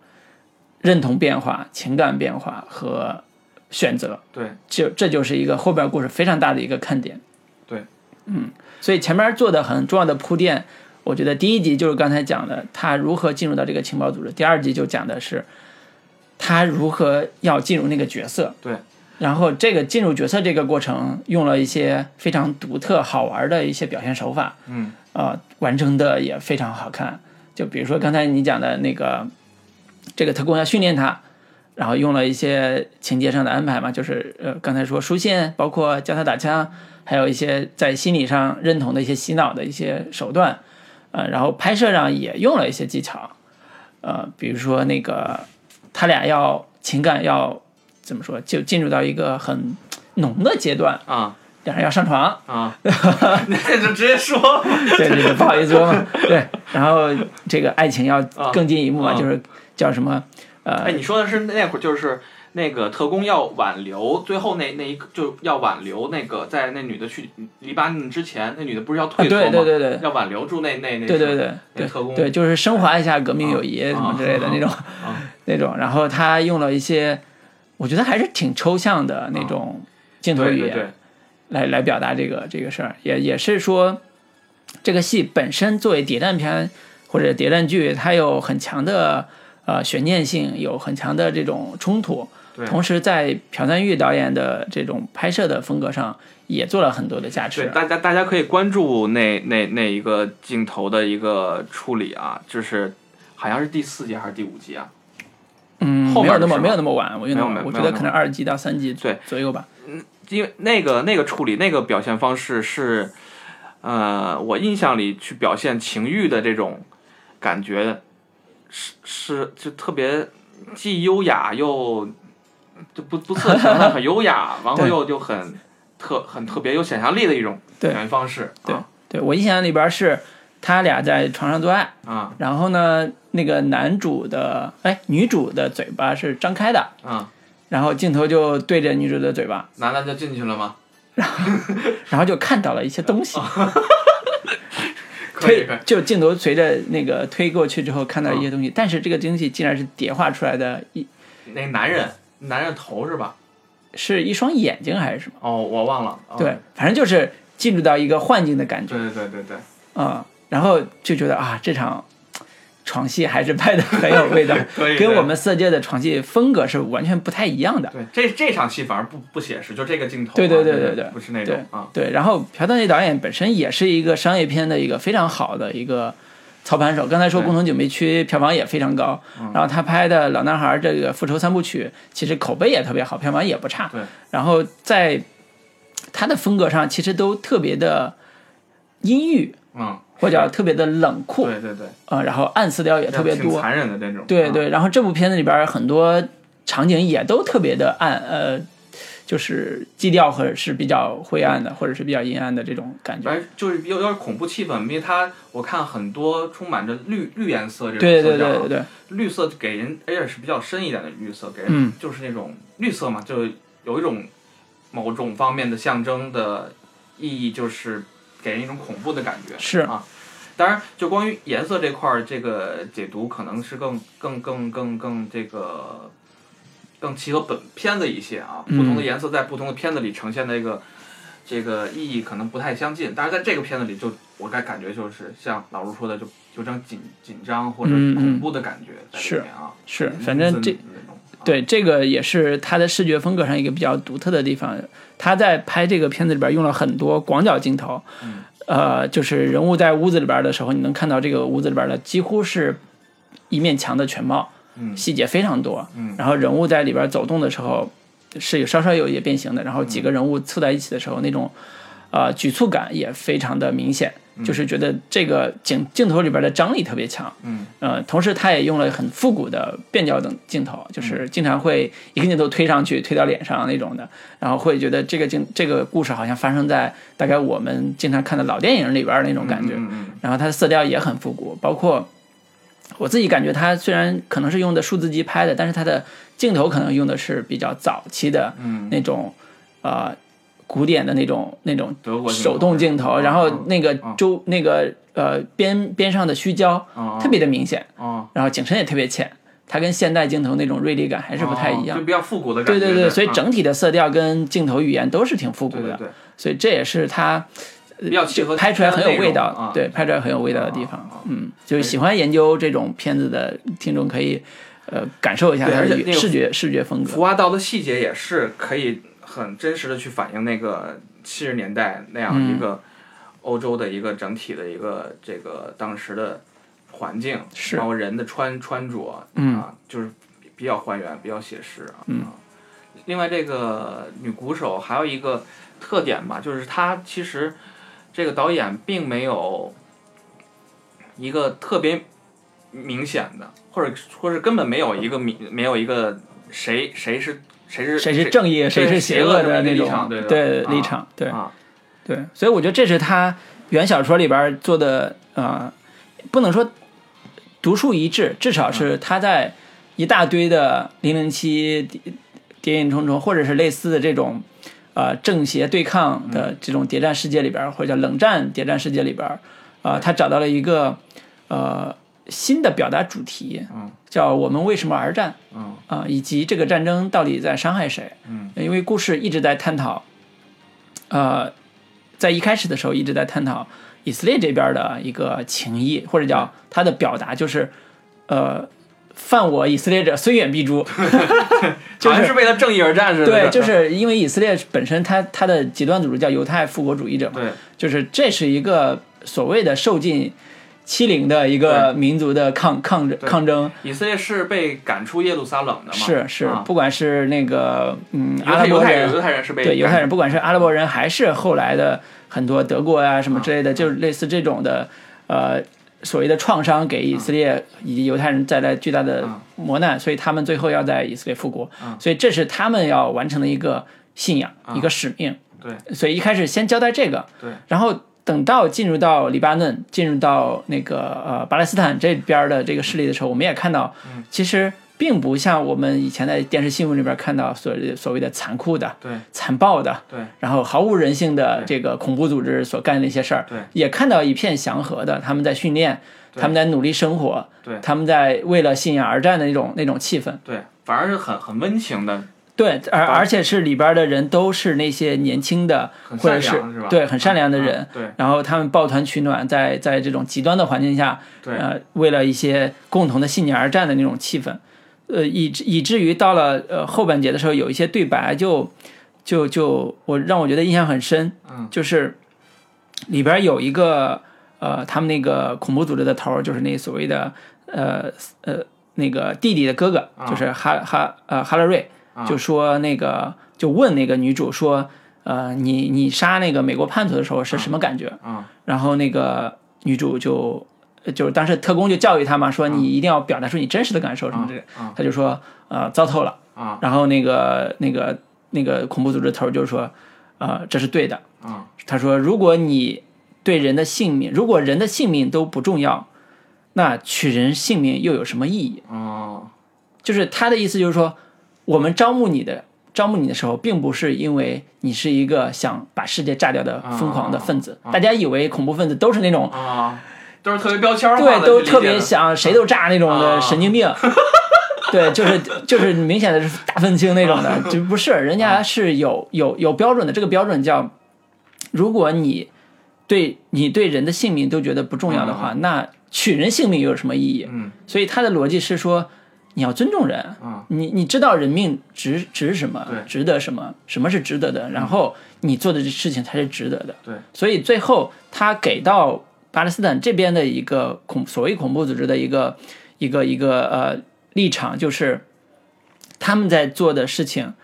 [SPEAKER 1] 认同变化、情感变化和选择？
[SPEAKER 2] 对
[SPEAKER 1] 就这就是一个后边故事非常大的一个看点。
[SPEAKER 2] 对，
[SPEAKER 1] 嗯，所以前面做的很重要的铺垫，我觉得第一集就是刚才讲的他如何进入到这个情报组织，第二集就讲的是他如何要进入那个角色。
[SPEAKER 2] 对，
[SPEAKER 1] 然后这个进入角色这个过程，用了一些非常独特好玩的一些表现手法，
[SPEAKER 2] 嗯
[SPEAKER 1] 呃，完成的也非常好看。就比如说刚才你讲的那个，这个特工要训练他，然后用了一些情节上的安排嘛，就是呃刚才说书信，包括教他打枪，还有一些在心理上认同的一些洗脑的一些手段，呃，然后拍摄上也用了一些技巧，呃，比如说那个他俩要情感要怎么说，就进入到一个很浓的阶段，
[SPEAKER 2] 啊。
[SPEAKER 1] 两人要上床，
[SPEAKER 2] 啊，那就直接说，
[SPEAKER 1] 对 对对，不好意思说嘛，对，然后这个爱情要更进一步嘛，
[SPEAKER 2] 啊。
[SPEAKER 1] 就是叫什么呃
[SPEAKER 2] 哎，你说的是那会儿就是。那个特工要挽留，最后那那一个就要挽留那个，在那女的去黎巴嫩之前，那女的不是要退
[SPEAKER 1] 啊
[SPEAKER 2] 缩吗？
[SPEAKER 1] 对对对。对
[SPEAKER 2] 要挽留住那那那
[SPEAKER 1] 对对对对
[SPEAKER 2] 那特工。
[SPEAKER 1] 对，就是升华一下革命友谊
[SPEAKER 2] 啊。
[SPEAKER 1] 什么之类的那种
[SPEAKER 2] 啊。
[SPEAKER 1] 那种，然后他用了一些，我觉得还是挺抽象的那种镜头语言来来表达这个这个事儿，也也是说，这个戏本身作为谍战片或者谍战剧，它有很强的呃悬念性，有很强的这种冲突，
[SPEAKER 2] 对
[SPEAKER 1] 同时在朴赞玉导演的这种拍摄的风格上也做了很多的加
[SPEAKER 2] 对，
[SPEAKER 1] 持。
[SPEAKER 2] 大家大家可以关注那那那一个镜头的一个处理啊，就是好像是第四集还是第五集啊？
[SPEAKER 1] 嗯，
[SPEAKER 2] 后面
[SPEAKER 1] 没有那么没有那么晚，我觉得可能二集到三集
[SPEAKER 2] 对
[SPEAKER 1] 左右吧。
[SPEAKER 2] 嗯因为那个那个处理那个表现方式是，呃，我印象里去表现情欲的这种感觉，是是就特别既优雅又就不不色情的 很优雅，然后
[SPEAKER 1] 对
[SPEAKER 2] 又又很特很特别有想象力的一种表现方式。
[SPEAKER 1] 对
[SPEAKER 2] 啊
[SPEAKER 1] 对我印象里边是他俩在床上做爱，
[SPEAKER 2] 啊
[SPEAKER 1] 然后呢，那个男主的哎女主的嘴巴是张开的，
[SPEAKER 2] 啊，
[SPEAKER 1] 然后镜头就对着女主的嘴巴，
[SPEAKER 2] 男的就进去了吗？
[SPEAKER 1] 然 后然后就看到了一些东西。推就镜头随着那个推过去之后看到一些东西，但是这个东西竟然是叠化出来的一
[SPEAKER 2] 那个男人男人头是吧？
[SPEAKER 1] 是一双眼睛还是什么？
[SPEAKER 2] 哦，我忘了。哦
[SPEAKER 1] 对，反正就是进入到一个幻境的感觉
[SPEAKER 2] 对对对对对。
[SPEAKER 1] 啊、然后就觉得啊，这场床戏还是拍的很有味道 跟我们色戒的床戏风格是完全不太一样的。
[SPEAKER 2] 对，这这场戏反而不不写实，就这个镜头啊、
[SPEAKER 1] 对对对对对
[SPEAKER 2] 不是那
[SPEAKER 1] 对
[SPEAKER 2] 种啊，
[SPEAKER 1] 对，然后朴赞郁导演本身也是一个商业片的一个非常好的一个操盘手。刚才说《
[SPEAKER 2] 对
[SPEAKER 1] 共同警备区》票房也非常高，
[SPEAKER 2] 嗯
[SPEAKER 1] 然后他拍的《老男孩》这个复仇三部曲，其实口碑也特别好，票房也不差。
[SPEAKER 2] 对，
[SPEAKER 1] 然后在他的风格上，其实都特别的阴郁，
[SPEAKER 2] 嗯，
[SPEAKER 1] 或者特别的冷酷，
[SPEAKER 2] 对对对，
[SPEAKER 1] 呃，然后暗色调也特别多。
[SPEAKER 2] 挺残忍的这种，啊，
[SPEAKER 1] 对对，然后这部片子里边很多场景也都特别的暗，呃，就是基调和是比较灰暗的，或者是比较阴暗的这种感觉。
[SPEAKER 2] 反正就是有有点恐怖气氛，因为它我看很多充满着绿绿颜色这种
[SPEAKER 1] 对
[SPEAKER 2] 色调啊。
[SPEAKER 1] 对对对。对，
[SPEAKER 2] 绿色给人而且是比较深一点的绿色，给人
[SPEAKER 1] 嗯。
[SPEAKER 2] 就是那种绿色嘛，就有一种某种方面的象征的意义，就是给人一种恐怖的感觉。
[SPEAKER 1] 是
[SPEAKER 2] 啊，当然，就关于颜色这块儿，这个解读可能是更更更更更这个更契合本片子一些啊。
[SPEAKER 1] 嗯
[SPEAKER 2] 不同的颜色在不同的片子里呈现的一个这个意义可能不太相近，但是在这个片子里就我感感觉就是像老卢说的，就就有张紧紧张或者恐怖的感觉在里面啊。
[SPEAKER 1] 是
[SPEAKER 2] 阴
[SPEAKER 1] 反正这对，这个也是他的视觉风格上一个比较独特的地方。他在拍这个片子里边用了很多广角镜头，
[SPEAKER 2] 嗯
[SPEAKER 1] 呃，就是人物在屋子里边的时候，你能看到这个屋子里边的几乎是一面墙的全貌，
[SPEAKER 2] 嗯
[SPEAKER 1] 细节非常多。
[SPEAKER 2] 嗯
[SPEAKER 1] 然后人物在里边走动的时候是有稍稍有一些变形的，然后几
[SPEAKER 2] 嗯
[SPEAKER 1] 个人物凑在一起的时候，那种呃局促感也非常的明显，就是觉得这个镜镜头里边的张力特别强。
[SPEAKER 2] 嗯。
[SPEAKER 1] 呃，同时他也用了很复古的变焦等镜头，就是经常会一个镜头推上去，推到脸上那种的，然后会觉得这个镜这个故事好像发生在大概我们经常看的老电影里边那种感觉。然后它的色调也很复古，包括我自己感觉它虽然可能是用的数字机拍的，但是它的镜头可能用的是比较早期的
[SPEAKER 2] 嗯，
[SPEAKER 1] 那种呃古典的那种那种手动镜头，
[SPEAKER 2] 嗯
[SPEAKER 1] 然后那个
[SPEAKER 2] 嗯
[SPEAKER 1] 周那个呃边边上的虚焦
[SPEAKER 2] 嗯
[SPEAKER 1] 特别的明显，
[SPEAKER 2] 哦
[SPEAKER 1] 然后景深也特别浅，它跟现代镜头那种锐利感还是不太一样
[SPEAKER 2] 哦就。比较复古的感觉。
[SPEAKER 1] 对对对，所以
[SPEAKER 2] 啊
[SPEAKER 1] 整体的色调跟镜头语言都是挺复古的，所以这也是它
[SPEAKER 2] 比较契合
[SPEAKER 1] 拍出来很有味道，
[SPEAKER 2] 啊
[SPEAKER 1] 对，拍出来很有味道的地
[SPEAKER 2] 啊
[SPEAKER 1] 方。嗯，就是喜欢研究这种片子的听众可以，呃，感受一下它的视觉视觉风格。
[SPEAKER 2] 服化道的细节也是可以很真实的去反映那个七十年代那样
[SPEAKER 1] 嗯。
[SPEAKER 2] 一个欧洲的一个整体的一个这个当时的环境，
[SPEAKER 1] 是。
[SPEAKER 2] 包括人的穿穿着，
[SPEAKER 1] 嗯。
[SPEAKER 2] 啊，就是比较还原，比较写实啊。
[SPEAKER 1] 嗯。
[SPEAKER 2] 啊。另外，这个女鼓手还有一个特点吧，就是她其实这个导演并没有一个特别明显的，或者或者根本没有一个明没有一个谁谁是谁是
[SPEAKER 1] 谁是正义，谁是邪恶的那种
[SPEAKER 2] 对
[SPEAKER 1] 立场，对
[SPEAKER 2] 啊，
[SPEAKER 1] 对，所以我觉得这是他原小说里边做的，呃，不能说独树一帜，至少是他在一大堆的零零七、谍谍影重重，或者是类似的这种呃正邪对抗的这种谍战世界里边，或者叫冷战谍战世界里边，啊、他找到了一个呃新的表达主题，
[SPEAKER 2] 嗯
[SPEAKER 1] 叫我们为什么而战
[SPEAKER 2] 嗯
[SPEAKER 1] 啊、以及这个战争到底在伤害谁？
[SPEAKER 2] 嗯
[SPEAKER 1] 因为故事一直在探讨，呃，在一开始的时候一直在探讨以色列这边的一个情谊，或者叫他的表达，就是呃，犯我以色列者，虽远必诛。就
[SPEAKER 2] 好像
[SPEAKER 1] 是
[SPEAKER 2] 是为了正义而战似的。
[SPEAKER 1] 对，就是因为以色列本身它它的极端组织叫犹太复国主义者嘛，
[SPEAKER 2] 对
[SPEAKER 1] 就是这是一个所谓的受尽欺凌的一个民族的抗抗争抗争，
[SPEAKER 2] 以色列是被赶出耶路撒冷的嘛？
[SPEAKER 1] 是是
[SPEAKER 2] 啊，
[SPEAKER 1] 不管是那个嗯
[SPEAKER 2] 犹
[SPEAKER 1] 阿拉伯
[SPEAKER 2] 人
[SPEAKER 1] 人
[SPEAKER 2] 犹太人是被
[SPEAKER 1] 对犹太人，不管是阿拉伯人还是后来的很多德国呀、什么之类
[SPEAKER 2] 嗯
[SPEAKER 1] 的，就是类似这种的呃所谓的创伤，给以色列以及犹太人带来巨大的
[SPEAKER 2] 嗯
[SPEAKER 1] 磨难，所以他们最后要在以色列复国，所以这是他们要完成的一个信仰、一个使命。
[SPEAKER 2] 对，
[SPEAKER 1] 所以一开始先交代这个，
[SPEAKER 2] 对，
[SPEAKER 1] 然后等到进入到黎巴嫩、进入到那个呃巴勒斯坦这边的这个势力的时候，我们也看到，
[SPEAKER 2] 嗯
[SPEAKER 1] 其实并不像我们以前在电视新闻里边看到所所谓的残酷的、
[SPEAKER 2] 对
[SPEAKER 1] 残暴的，
[SPEAKER 2] 对
[SPEAKER 1] 然后毫无人性的这个恐怖组织所干的一些事儿，
[SPEAKER 2] 对
[SPEAKER 1] 也看到一片祥和的，他们在训练，他们在努力生活，
[SPEAKER 2] 对
[SPEAKER 1] 他们在为了信仰而战的那种那种气氛。
[SPEAKER 2] 对，反而是很很温情的，
[SPEAKER 1] 对，而而且是里边的人都是那些年轻的，或者是？对很善良的
[SPEAKER 2] 嗯
[SPEAKER 1] 人，
[SPEAKER 2] 对。
[SPEAKER 1] 然后他们抱团取暖，在在这种极端的环境下，
[SPEAKER 2] 对。
[SPEAKER 1] 呃，为了一些共同的信念而战的那种气氛，呃，以至以至于到了呃后半节的时候，有一些对白就就就我让我觉得印象很深，
[SPEAKER 2] 嗯，
[SPEAKER 1] 就是里边有一个呃，他们那个恐怖组织的头儿，就是那所谓的呃呃那个弟弟的哥哥，
[SPEAKER 2] 啊。
[SPEAKER 1] 就是哈哈呃哈勒瑞，就说那个就问那个女主说，呃，你你杀那个美国叛徒的时候是什么感觉？
[SPEAKER 2] 嗯
[SPEAKER 1] 然后那个女主就就是当时特工就教育他嘛，说你一定要表达出你真实的感受什么之类的。
[SPEAKER 2] 嗯
[SPEAKER 1] 他就说呃糟透了。
[SPEAKER 2] 啊
[SPEAKER 1] 然后那个那个那个恐怖组织头就说，呃这是对的。
[SPEAKER 2] 啊
[SPEAKER 1] 他说如果你对人的性命，如果人的性命都不重要，那取人性命又有什么意义？
[SPEAKER 2] 哦
[SPEAKER 1] 就是他的意思就是说，我们招募你的。招募你的时候，并不是因为你是一个想把世界炸掉的疯狂的分子。大家以为恐怖分子都是那种
[SPEAKER 2] 啊，都是特别标签
[SPEAKER 1] 对，都特别想谁都炸那种的
[SPEAKER 2] 啊
[SPEAKER 1] 神经病。对，就是就是明显的是大愤青那种的，就不是人家是有有有标准的，这个标准叫，如果你对你对人的性命都觉得不重要的话，那取人性命又有什么意义？
[SPEAKER 2] 嗯
[SPEAKER 1] 所以他的逻辑是说，你要尊重人，
[SPEAKER 2] 嗯。
[SPEAKER 1] 你你知道人命值值什么
[SPEAKER 2] 对，
[SPEAKER 1] 值得什么，什么是值得的，然后你做的这事情才是值得的。
[SPEAKER 2] 对，
[SPEAKER 1] 所以最后他给到巴勒斯坦这边的一个恐所谓恐怖组织的一个一个一个呃立场，就是他们在做的事情，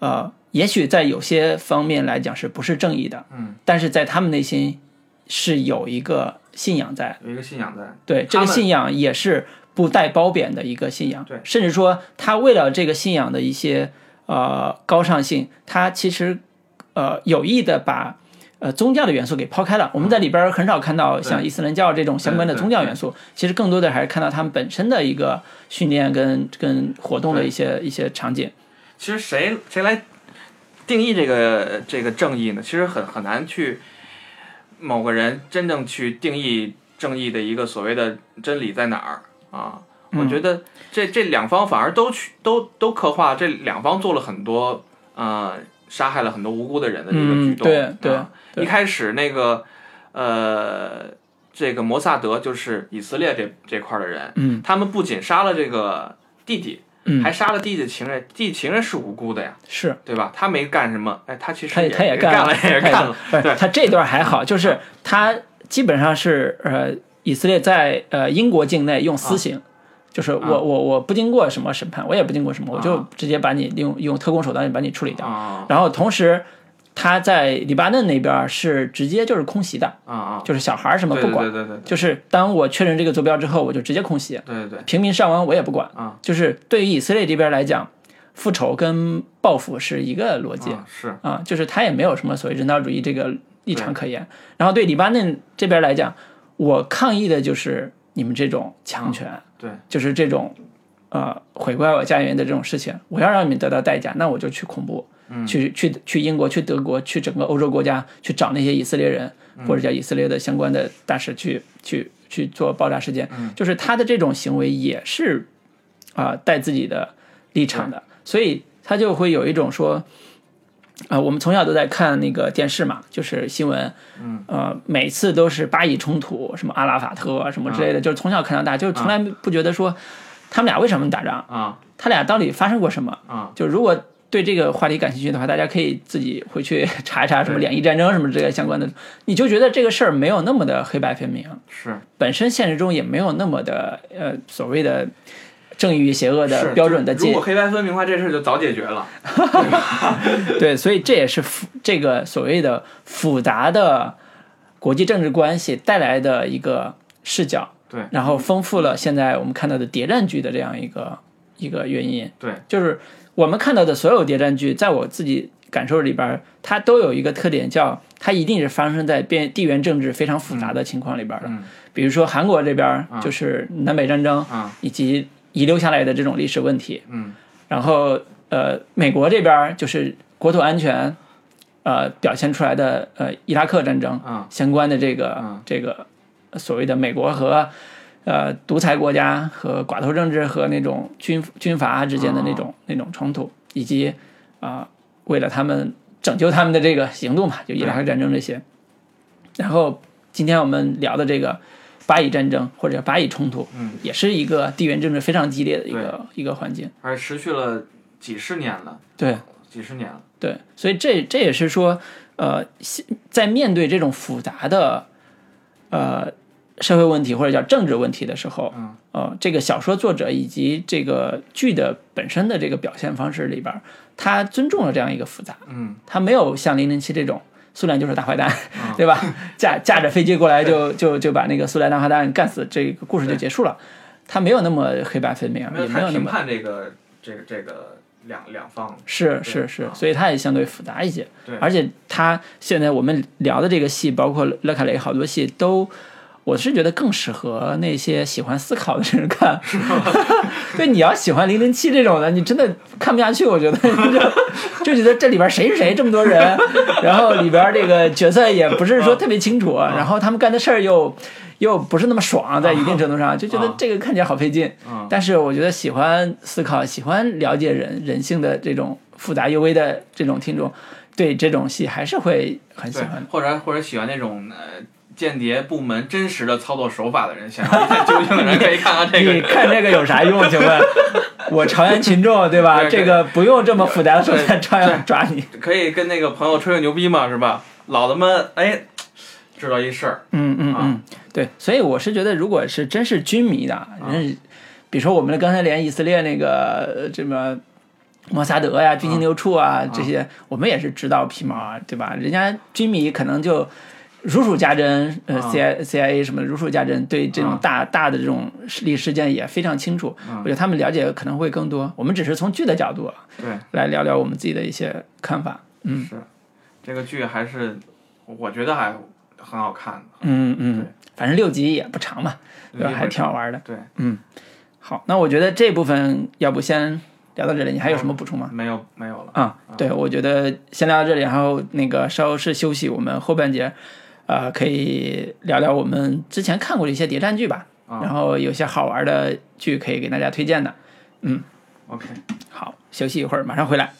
[SPEAKER 1] 呃，也许在有些方面来讲是不是正义的，
[SPEAKER 2] 嗯，
[SPEAKER 1] 但是在他们内心是有一个信仰在，
[SPEAKER 2] 有一个信仰在，
[SPEAKER 1] 对，这个信仰也是不带褒贬的一个信仰。
[SPEAKER 2] 对
[SPEAKER 1] 甚至说他为了这个信仰的一些呃高尚性，他其实呃有意的把呃宗教的元素给抛开了。我们在里边儿很少看到像伊斯兰教这种相关的宗教元素，其实更多的还是看到他们本身的一个训练跟跟活动的一些一些场景。
[SPEAKER 2] 其实谁谁来定义这个这个正义呢？其实很很难去某个人真正去定义正义的一个所谓的真理在哪儿啊？我觉得这这两方反而都去都都刻画这两方做了很多呃杀害了很多无辜的人的这个举
[SPEAKER 1] 嗯，
[SPEAKER 2] 动。
[SPEAKER 1] 对对
[SPEAKER 2] 啊
[SPEAKER 1] 对
[SPEAKER 2] 一开始那个呃这个摩萨德就是以色列这这块儿的人，
[SPEAKER 1] 嗯
[SPEAKER 2] 他们不仅杀了这个弟弟。
[SPEAKER 1] 嗯
[SPEAKER 2] 还杀了弟弟的情人，弟弟情人是无辜的呀，
[SPEAKER 1] 是。
[SPEAKER 2] 对吧？他没干什么，哎，他其实
[SPEAKER 1] 他也他也
[SPEAKER 2] 干
[SPEAKER 1] 干了，
[SPEAKER 2] 也干了，对
[SPEAKER 1] 他这段还好，就是他基本上是呃，以色列在呃英国境内用私刑，就是我我我不经过什么审判，我也不经过什么，我就直接把你用用特工手段把你处理掉。
[SPEAKER 2] 啊
[SPEAKER 1] 然后同时他在黎巴嫩那边是直接就是空袭的，
[SPEAKER 2] 啊啊，
[SPEAKER 1] 就是小孩儿什么不管，
[SPEAKER 2] 对对对对
[SPEAKER 1] 就是当我确认这个坐标之后，我就直接空袭，
[SPEAKER 2] 对对对，
[SPEAKER 1] 平民伤亡我也不管。
[SPEAKER 2] 啊
[SPEAKER 1] 就是对于以色列这边来讲，复仇跟报复是一个逻辑。
[SPEAKER 2] 啊是
[SPEAKER 1] 啊，就是他也没有什么所谓人道主义这个立场可言。然后对黎巴嫩这边来讲，我抗议的就是你们这种强权，
[SPEAKER 2] 对。
[SPEAKER 1] 就是这种呃毁坏我家园的这种事情，我要让你们得到代价，那我就去恐怖，嗯。去去去英国、去德国、去整个欧洲国家去找那些以色列人、或者叫以色列的相关的大使去去去做爆炸事件，就是他的这种行为也是啊、带自己的立场的，所以他就会有一种说。啊、我们从小都在看那个电视嘛，就是新闻，嗯，呃，每次都是巴以冲突，什么阿拉法特啊什么之类的，就是从小看到大，就是从来不觉得说他们俩为什么打仗？
[SPEAKER 2] 啊
[SPEAKER 1] 他俩到底发生过什么？
[SPEAKER 2] 啊
[SPEAKER 1] 就如果对这个话题感兴趣的话，大家可以自己回去 查一查什么两伊战争什么之类相关的，你就觉得这个事儿没有那么的黑白分明，
[SPEAKER 2] 是
[SPEAKER 1] 本身现实中也没有那么的呃所谓的正义与邪恶的标准的界
[SPEAKER 2] 如果黑白分明的话，这事儿就早解决了。
[SPEAKER 1] 对，所以这也是复这个所谓的复杂的国际政治关系带来的一个视角，
[SPEAKER 2] 对
[SPEAKER 1] 然后丰富了现在我们看到的谍战剧的这样一个一个原因。
[SPEAKER 2] 对，
[SPEAKER 1] 就是我们看到的所有谍战剧，在我自己感受里边儿，它都有一个特点，叫它一定是发生在边地缘政治非常复杂的情况里边儿的。
[SPEAKER 2] 嗯
[SPEAKER 1] 比如说韩国这边儿就是南北战争
[SPEAKER 2] 啊
[SPEAKER 1] 以及遗留下来的这种历史问题，
[SPEAKER 2] 嗯。
[SPEAKER 1] 然后呃，美国这边儿就是国土安全，呃，表现出来的呃伊拉克战争
[SPEAKER 2] 啊
[SPEAKER 1] 相关的这个、
[SPEAKER 2] 嗯。
[SPEAKER 1] 这个所谓的美国和呃独裁国家和寡头政治和那种军军阀之间的那种、那种冲突，以及啊、为了他们拯救他们的这个行动嘛，就伊拉克战争这些。然后今天我们聊的这个巴以战争或者巴以冲突，
[SPEAKER 2] 嗯，
[SPEAKER 1] 也是一个地缘政治非常激烈的一个一个环境。
[SPEAKER 2] 而且持续了几十年了，
[SPEAKER 1] 对，
[SPEAKER 2] 几十年了。
[SPEAKER 1] 对，所以这这也是说，呃，现在面对这种复杂的呃社会问题或者叫政治问题的时候，
[SPEAKER 2] 嗯，
[SPEAKER 1] 呃，这个小说作者以及这个剧的本身的这个表现方式里边儿，他尊重了这样一个复杂，
[SPEAKER 2] 嗯
[SPEAKER 1] 他没有像零零七这种。苏联就是大坏蛋，
[SPEAKER 2] 嗯
[SPEAKER 1] 对吧？驾驾着飞机过来就就就把那个苏联大坏蛋干死，这个故事就结束了。他没有那么黑白分明，也没有那么
[SPEAKER 2] 判这个这个这个两两方。
[SPEAKER 1] 是是是
[SPEAKER 2] 啊，
[SPEAKER 1] 所以它也相对复杂一些。而且它现在我们聊的这个戏，包括勒卡雷好多戏都。我是觉得更适合那些喜欢思考的人看，对，你要喜欢零零七这种的，你真的看不下去。我觉得 就就觉得这里边谁是谁，这么多人，然后里边这个角色也不是说特别清楚，然后他们干的事儿又又不是那么爽，在一定程度上就觉得这个看起来好费劲。
[SPEAKER 2] 嗯
[SPEAKER 1] 但是我觉得喜欢思考、喜欢了解人人性的这种复杂幽微的这种听众，对这种戏还是会很喜欢的。，
[SPEAKER 2] 或者或者喜欢那种呃间谍部门真实的操作手法的人，想要一探究竟的人可以看看这个
[SPEAKER 1] 你
[SPEAKER 2] 个。
[SPEAKER 1] 看这个有啥用？请问，我朝阳群众对吧？这个不用这么复杂的手段照样抓你。
[SPEAKER 2] 可以跟那个朋友吹吹牛逼嘛，是吧？老子们哎，知道一事儿，啊
[SPEAKER 1] 嗯嗯嗯，对，所以我是觉得，如果是真是军迷的，人，比如说我们刚才连以色列那个呃这么摩萨德呀、军情六处啊这些，我们也是知道皮毛啊，对吧？人家军迷可能就如数家珍，呃
[SPEAKER 2] 啊
[SPEAKER 1] ，C I C I A 什么的如数家珍，对这种
[SPEAKER 2] 啊
[SPEAKER 1] 大大的这种历史事件也非常清楚。
[SPEAKER 2] 嗯
[SPEAKER 1] 我觉得他们了解可能会更多。我们只是从剧的角度啊
[SPEAKER 2] 对，
[SPEAKER 1] 来聊聊我们自己的一些看法。嗯
[SPEAKER 2] 是这个剧还是我觉得还很好看的，
[SPEAKER 1] 嗯嗯，反正六集也不长嘛，对吧？还挺好玩的。
[SPEAKER 2] 对，嗯
[SPEAKER 1] 好，那我觉得这部分要不先聊到这里，你还有什么补充吗？
[SPEAKER 2] 没有没有了，
[SPEAKER 1] 啊，对，我觉得先聊到这里，然后那个稍事休息，我们后半节，呃，可以聊聊我们之前看过的一些谍战剧吧，
[SPEAKER 2] 啊
[SPEAKER 1] 然后有些好玩的剧可以给大家推荐的。
[SPEAKER 2] 嗯 OK。
[SPEAKER 1] 好，休息一会儿，马上回来。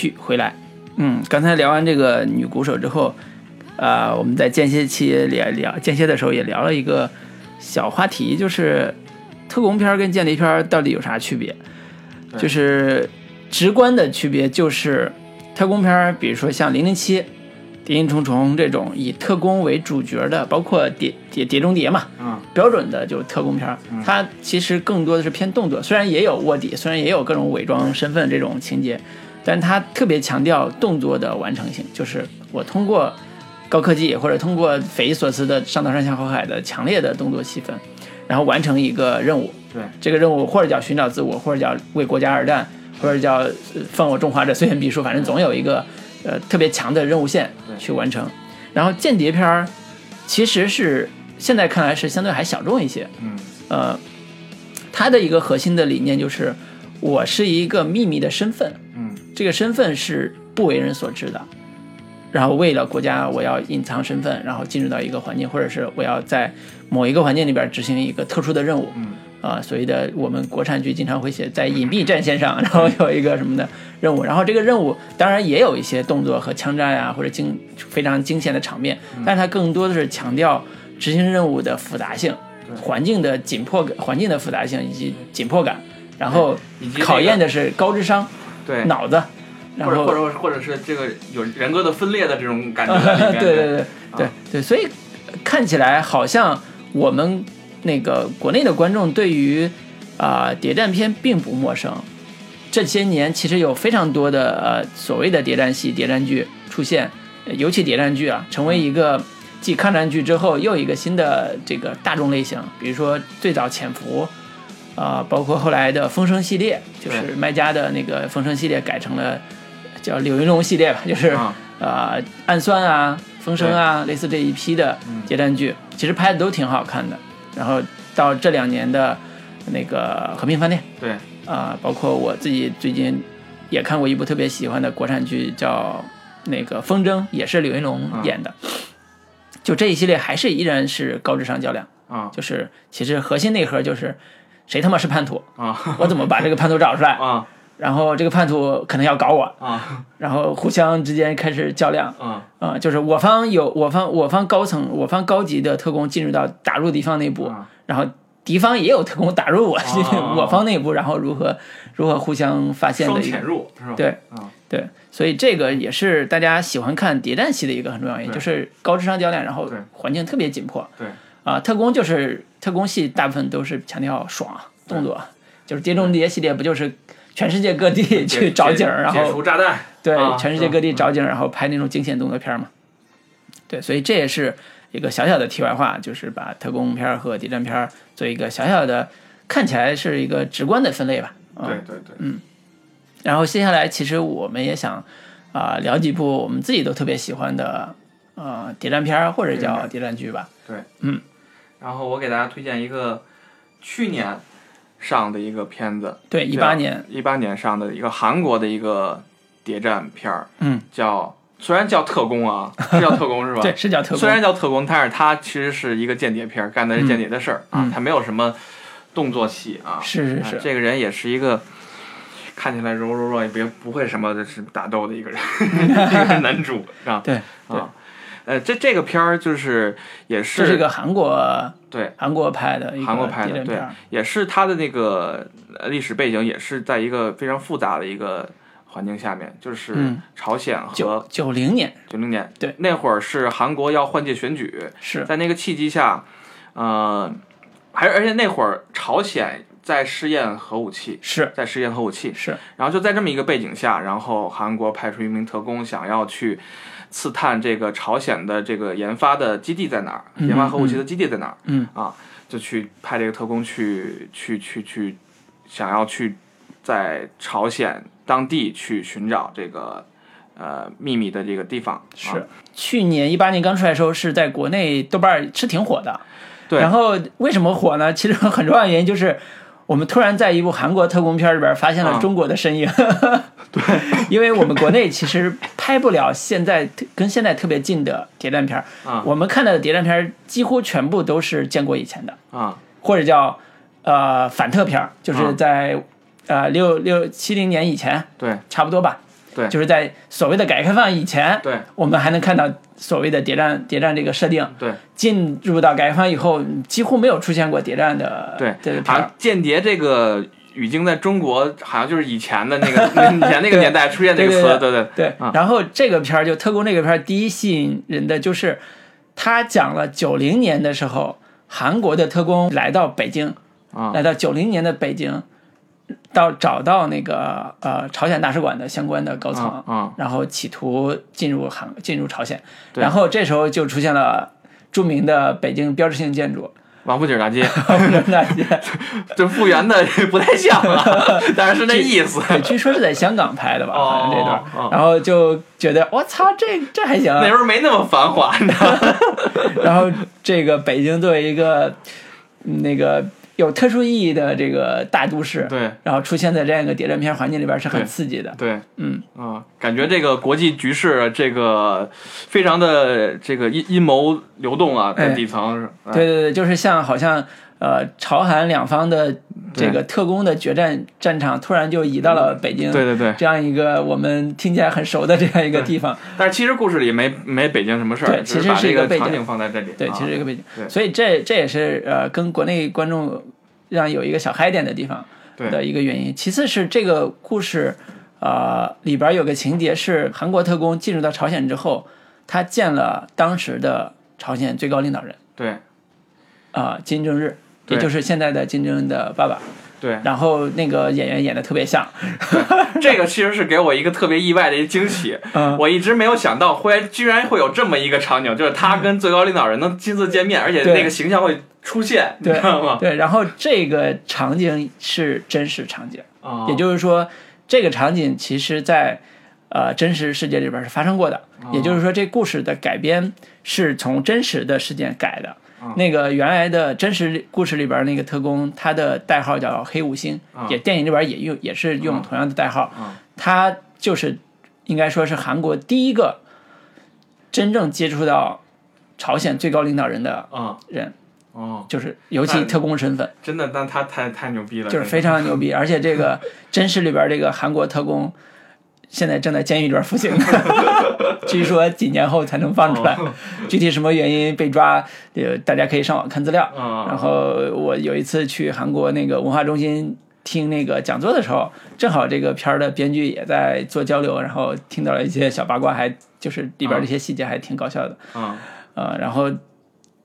[SPEAKER 1] 续回来。嗯，刚才聊完这个女鼓手之后，啊、我们在间歇期也聊聊间歇的时候也聊了一个小话题，就是特工片跟间谍片到底有啥区别？就是直观的区别就是特工片，比如说像《零零七》《谍影重重》这种以特工为主角的，包括《谍谍谍中谍》嘛，
[SPEAKER 2] 嗯
[SPEAKER 1] 标准的就是特工片儿，它其实更多的是偏动作，虽然也有卧底，虽然也有各种伪装身份这种情节，但它特别强调动作的完成性，就是我通过高科技或者通过匪夷所思的上刀山下火海的强烈的动作戏份，然后完成一个任务。
[SPEAKER 2] 对，
[SPEAKER 1] 这个任务或者叫寻找自我，或者叫为国家而战，或者叫呃犯我中华者虽远必诛，反正总有一个呃特别强的任务线去完成。然后间谍片儿其实是现在看来是相对还小众一些，
[SPEAKER 2] 嗯
[SPEAKER 1] 呃，它的一个核心的理念就是我是一个秘密的身份，
[SPEAKER 2] 嗯
[SPEAKER 1] 这个身份是不为人所知的。然后为了国家，我要隐藏身份，然后进入到一个环境，或者是我要在某一个环境里边执行一个特殊的任务。
[SPEAKER 2] 嗯。
[SPEAKER 1] 啊，所谓的我们国产剧经常会写在隐蔽战线上，然后有一个什么的任务，然后这个任务当然也有一些动作和枪战啊、或者惊非常惊险的场面，但是它更多的是强调执行任务的复杂性、环境的紧迫感、环境的复杂性以及紧迫感，然后考验的是高智商、
[SPEAKER 2] 对，
[SPEAKER 1] 脑子，然后
[SPEAKER 2] 或者或者或者是这个有人格的分裂的这种感觉在里面。
[SPEAKER 1] 对对对对对，所以看起来好像我们那个国内的观众对于啊、谍战片并不陌生。这些年其实有非常多的呃所谓的谍战戏、谍战剧出现，呃尤其谍战剧啊，成为一个继抗战剧之后又一个新的这个大众类型。比如说最早《潜伏》，啊、包括后来的《风声》系列，就是
[SPEAKER 2] 对
[SPEAKER 1] 麦家的那个《风声》系列改成了叫柳云龙系列吧，就是。
[SPEAKER 2] 啊
[SPEAKER 1] 呃暗算啊、风声啊，类似这一批的
[SPEAKER 2] 嗯
[SPEAKER 1] 谍战剧，其实拍的都挺好看的。然后到这两年的那个《和平饭店》
[SPEAKER 2] 对
[SPEAKER 1] 啊、包括我自己最近也看过一部特别喜欢的国产剧，叫那个《风筝》，也是柳云龙演的。就这一系列还是依然是高智商较量，
[SPEAKER 2] 啊
[SPEAKER 1] 就是其实核心内核就是谁他妈是叛徒，
[SPEAKER 2] 啊
[SPEAKER 1] 我怎么把这个叛徒找出来，
[SPEAKER 2] 啊
[SPEAKER 1] 然后这个叛徒可能要搞我，
[SPEAKER 2] 啊
[SPEAKER 1] 然后互相之间开始较量。
[SPEAKER 2] 啊
[SPEAKER 1] 啊、就是我方有我方我方高层我方高级的特工进入到打入敌方内部，
[SPEAKER 2] 啊
[SPEAKER 1] 然后敌方也有特工打入我、
[SPEAKER 2] 哦
[SPEAKER 1] 我方内部，然后如何如何互相发现的
[SPEAKER 2] 双
[SPEAKER 1] 一个
[SPEAKER 2] 潜入是吧？
[SPEAKER 1] 对
[SPEAKER 2] 啊
[SPEAKER 1] 对，所以这个也是大家喜欢看谍战戏的一个很重要原因，就是高智商较量，然后环境特别紧迫。
[SPEAKER 2] 对
[SPEAKER 1] 啊、特工就是特工戏，大部分都是强调爽动作，就是《碟中谍》系列不就是全世界各地去找景儿，然
[SPEAKER 2] 解
[SPEAKER 1] 后
[SPEAKER 2] 除炸弹
[SPEAKER 1] 对，
[SPEAKER 2] 啊
[SPEAKER 1] 全世界各地
[SPEAKER 2] 嗯
[SPEAKER 1] 找景，然后拍那种惊险动作片嘛。对，所以这也是一个小小的题外话，就是把特工片儿和谍战片儿做一个小小的，看起来是一个直观的分类吧。啊、
[SPEAKER 2] 对对对。
[SPEAKER 1] 然后接下来，其实我们也想啊、聊几部我们自己都特别喜欢的呃谍战片儿或者叫谍战剧吧。
[SPEAKER 2] 然后我给大家推荐一个去年上的一个片子，
[SPEAKER 1] 对，一八年，
[SPEAKER 2] 一八年上的一个韩国的一个谍战片儿，
[SPEAKER 1] 嗯，
[SPEAKER 2] 叫虽然叫特工啊，是叫特工是吧？
[SPEAKER 1] 对，是叫特工
[SPEAKER 2] 虽。然叫特工，但是它其实是一个间谍片儿，干的是间谍的事儿、
[SPEAKER 1] 嗯
[SPEAKER 2] 啊，它没有什么动作戏啊。啊
[SPEAKER 1] 是是是，
[SPEAKER 2] 这个人也是一个看起来柔柔弱，也别不会什么的是打斗的一个人，这个男主是吧？
[SPEAKER 1] 对对
[SPEAKER 2] 啊，呃，这这个片儿就是也是
[SPEAKER 1] 这
[SPEAKER 2] 是
[SPEAKER 1] 是一个韩国
[SPEAKER 2] 对
[SPEAKER 1] 韩国拍的
[SPEAKER 2] 韩国拍的对。也是它的那个呃历史背景也是在一个非常复杂的一个环境下面，就是
[SPEAKER 1] 嗯
[SPEAKER 2] 朝鲜
[SPEAKER 1] 九
[SPEAKER 2] 和
[SPEAKER 1] 九零年
[SPEAKER 2] 九零年，
[SPEAKER 1] 对，
[SPEAKER 2] 那会儿是韩国要换届选举，
[SPEAKER 1] 是
[SPEAKER 2] 在那个契机下，呃，还而且那会儿朝鲜在试验核武器，
[SPEAKER 1] 是
[SPEAKER 2] 在试验核武器，
[SPEAKER 1] 是，
[SPEAKER 2] 然后就在这么一个背景下，然后韩国派出一名特工，想要去刺探这个朝鲜的这个研发的基地在哪儿，
[SPEAKER 1] 嗯
[SPEAKER 2] 研发核武器的基地在哪儿，
[SPEAKER 1] 嗯
[SPEAKER 2] 啊，就去派这个特工去去去去，想要去在朝鲜当地去寻找这个呃秘密的这个地方，啊
[SPEAKER 1] 是，去年一八年刚出来的时候，是在国内豆瓣儿是挺火的。
[SPEAKER 2] 对
[SPEAKER 1] 然后为什么火呢？其实很重要的原因就是，我们突然在一部韩国特工片里边发现了
[SPEAKER 2] 啊。
[SPEAKER 1] 中国的身影。对，因为我们国内其实拍不了现在跟现在特别近的谍战片儿，
[SPEAKER 2] 啊。
[SPEAKER 1] 我们看到的谍战片儿几乎全部都是建国以前的，
[SPEAKER 2] 啊。
[SPEAKER 1] 或者叫呃反特片儿，就是
[SPEAKER 2] 啊。
[SPEAKER 1] 在呃六六七零年以前
[SPEAKER 2] 对。
[SPEAKER 1] 差不多吧。
[SPEAKER 2] 对。
[SPEAKER 1] 就是在所谓的改革开放以前，
[SPEAKER 2] 对。
[SPEAKER 1] 我们还能看到所谓的谍战谍战这个设定。
[SPEAKER 2] 对。
[SPEAKER 1] 进入到改革开放以后，几乎没有出现过谍战的
[SPEAKER 2] 对。
[SPEAKER 1] 这个，片儿
[SPEAKER 2] 好像。间谍这个语境在中国好像就是以前的那个 以前那个年代出现这个词，
[SPEAKER 1] 对
[SPEAKER 2] 对对。
[SPEAKER 1] 然后这个片儿就特工这个片儿，第一吸引人的就是他讲了九零年的时候，韩国的特工来到北京，
[SPEAKER 2] 啊
[SPEAKER 1] 来到九零年的北京，到找到那个呃朝鲜大使馆的相关的高层，
[SPEAKER 2] 啊啊
[SPEAKER 1] 然后企图进入韩进入朝鲜，然后这时候就出现了著名的北京标志性建筑
[SPEAKER 2] 王府井大街，王府井
[SPEAKER 1] 大街，
[SPEAKER 2] 这复原的不太像了，但是是那意思。
[SPEAKER 1] 对，据说是在香港拍的吧，
[SPEAKER 2] 哦
[SPEAKER 1] 好像这段，
[SPEAKER 2] 哦
[SPEAKER 1] 然后就觉得我操，这这还行啊，
[SPEAKER 2] 那时候没那么繁华？
[SPEAKER 1] 然后这个北京作为一个嗯那个有特殊意义的这个大都市，
[SPEAKER 2] 对
[SPEAKER 1] 然后出现在这样一个谍战片环境里边是很刺激的。
[SPEAKER 2] 对，
[SPEAKER 1] 嗯，
[SPEAKER 2] 啊，感觉这个国际局势这个非常的这个阴阴谋流动啊，在
[SPEAKER 1] 哎
[SPEAKER 2] 底层
[SPEAKER 1] 对对对，就是像好像呃朝韩两方的这个特工的决战战场突然就移到了北京，
[SPEAKER 2] 对对对，
[SPEAKER 1] 这样一个我们听起来很熟的这样一个地方。
[SPEAKER 2] 但是其实故事里没没北京什么事儿，
[SPEAKER 1] 对其实
[SPEAKER 2] 只
[SPEAKER 1] 是一个背景
[SPEAKER 2] 放在这里。
[SPEAKER 1] 对，
[SPEAKER 2] 啊。
[SPEAKER 1] 其实一个背景，
[SPEAKER 2] 对。
[SPEAKER 1] 所以这这也是呃跟国内观众让有一个小嗨点的地方
[SPEAKER 2] 对。
[SPEAKER 1] 的一个原因。其次是这个故事呃里边有个情节是韩国特工进入到朝鲜之后，他见了当时的朝鲜最高领导人
[SPEAKER 2] 对。
[SPEAKER 1] 啊、金正日，
[SPEAKER 2] 对
[SPEAKER 1] 也就是现在的金正恩的爸爸。
[SPEAKER 2] 对，
[SPEAKER 1] 然后那个演员演的特别像，
[SPEAKER 2] 这个其实是给我一个特别意外的一个惊喜。
[SPEAKER 1] 嗯
[SPEAKER 2] 我一直没有想到，会居然会有这么一个场景，就是他跟最高领导人能亲自见面，而且那个形象会出现，你
[SPEAKER 1] 对
[SPEAKER 2] 知道吗？
[SPEAKER 1] 对，然后这个场景是真实场景。
[SPEAKER 2] 哦，
[SPEAKER 1] 也就是说，这个场景其实在呃真实世界里边是发生过的。也就是说，这故事的改编是从真实的事件改的。那个原来的真实故事里边那个特工，他的代号叫黑五星，也电影里边也用也是用同样的代号。他就是应该说是韩国第一个真正接触到朝鲜最高领导人的
[SPEAKER 2] 啊
[SPEAKER 1] 人，
[SPEAKER 2] 哦，
[SPEAKER 1] 就是尤其特工身份。
[SPEAKER 2] 真的，但他太太牛逼了，
[SPEAKER 1] 就是 非常牛逼，而且这个真实里边这个韩国特工现在正在监狱里边服刑，据说几年后才能放出来，具体什么原因被抓，呃，大家可以上网看资料。
[SPEAKER 2] 啊。
[SPEAKER 1] 然后我有一次去韩国那个文化中心听那个讲座的时候，正好这个片儿的编剧也在做交流，然后听到了一些小八卦，还就是里边这些细节还挺搞笑的。
[SPEAKER 2] 啊。
[SPEAKER 1] 呃，然后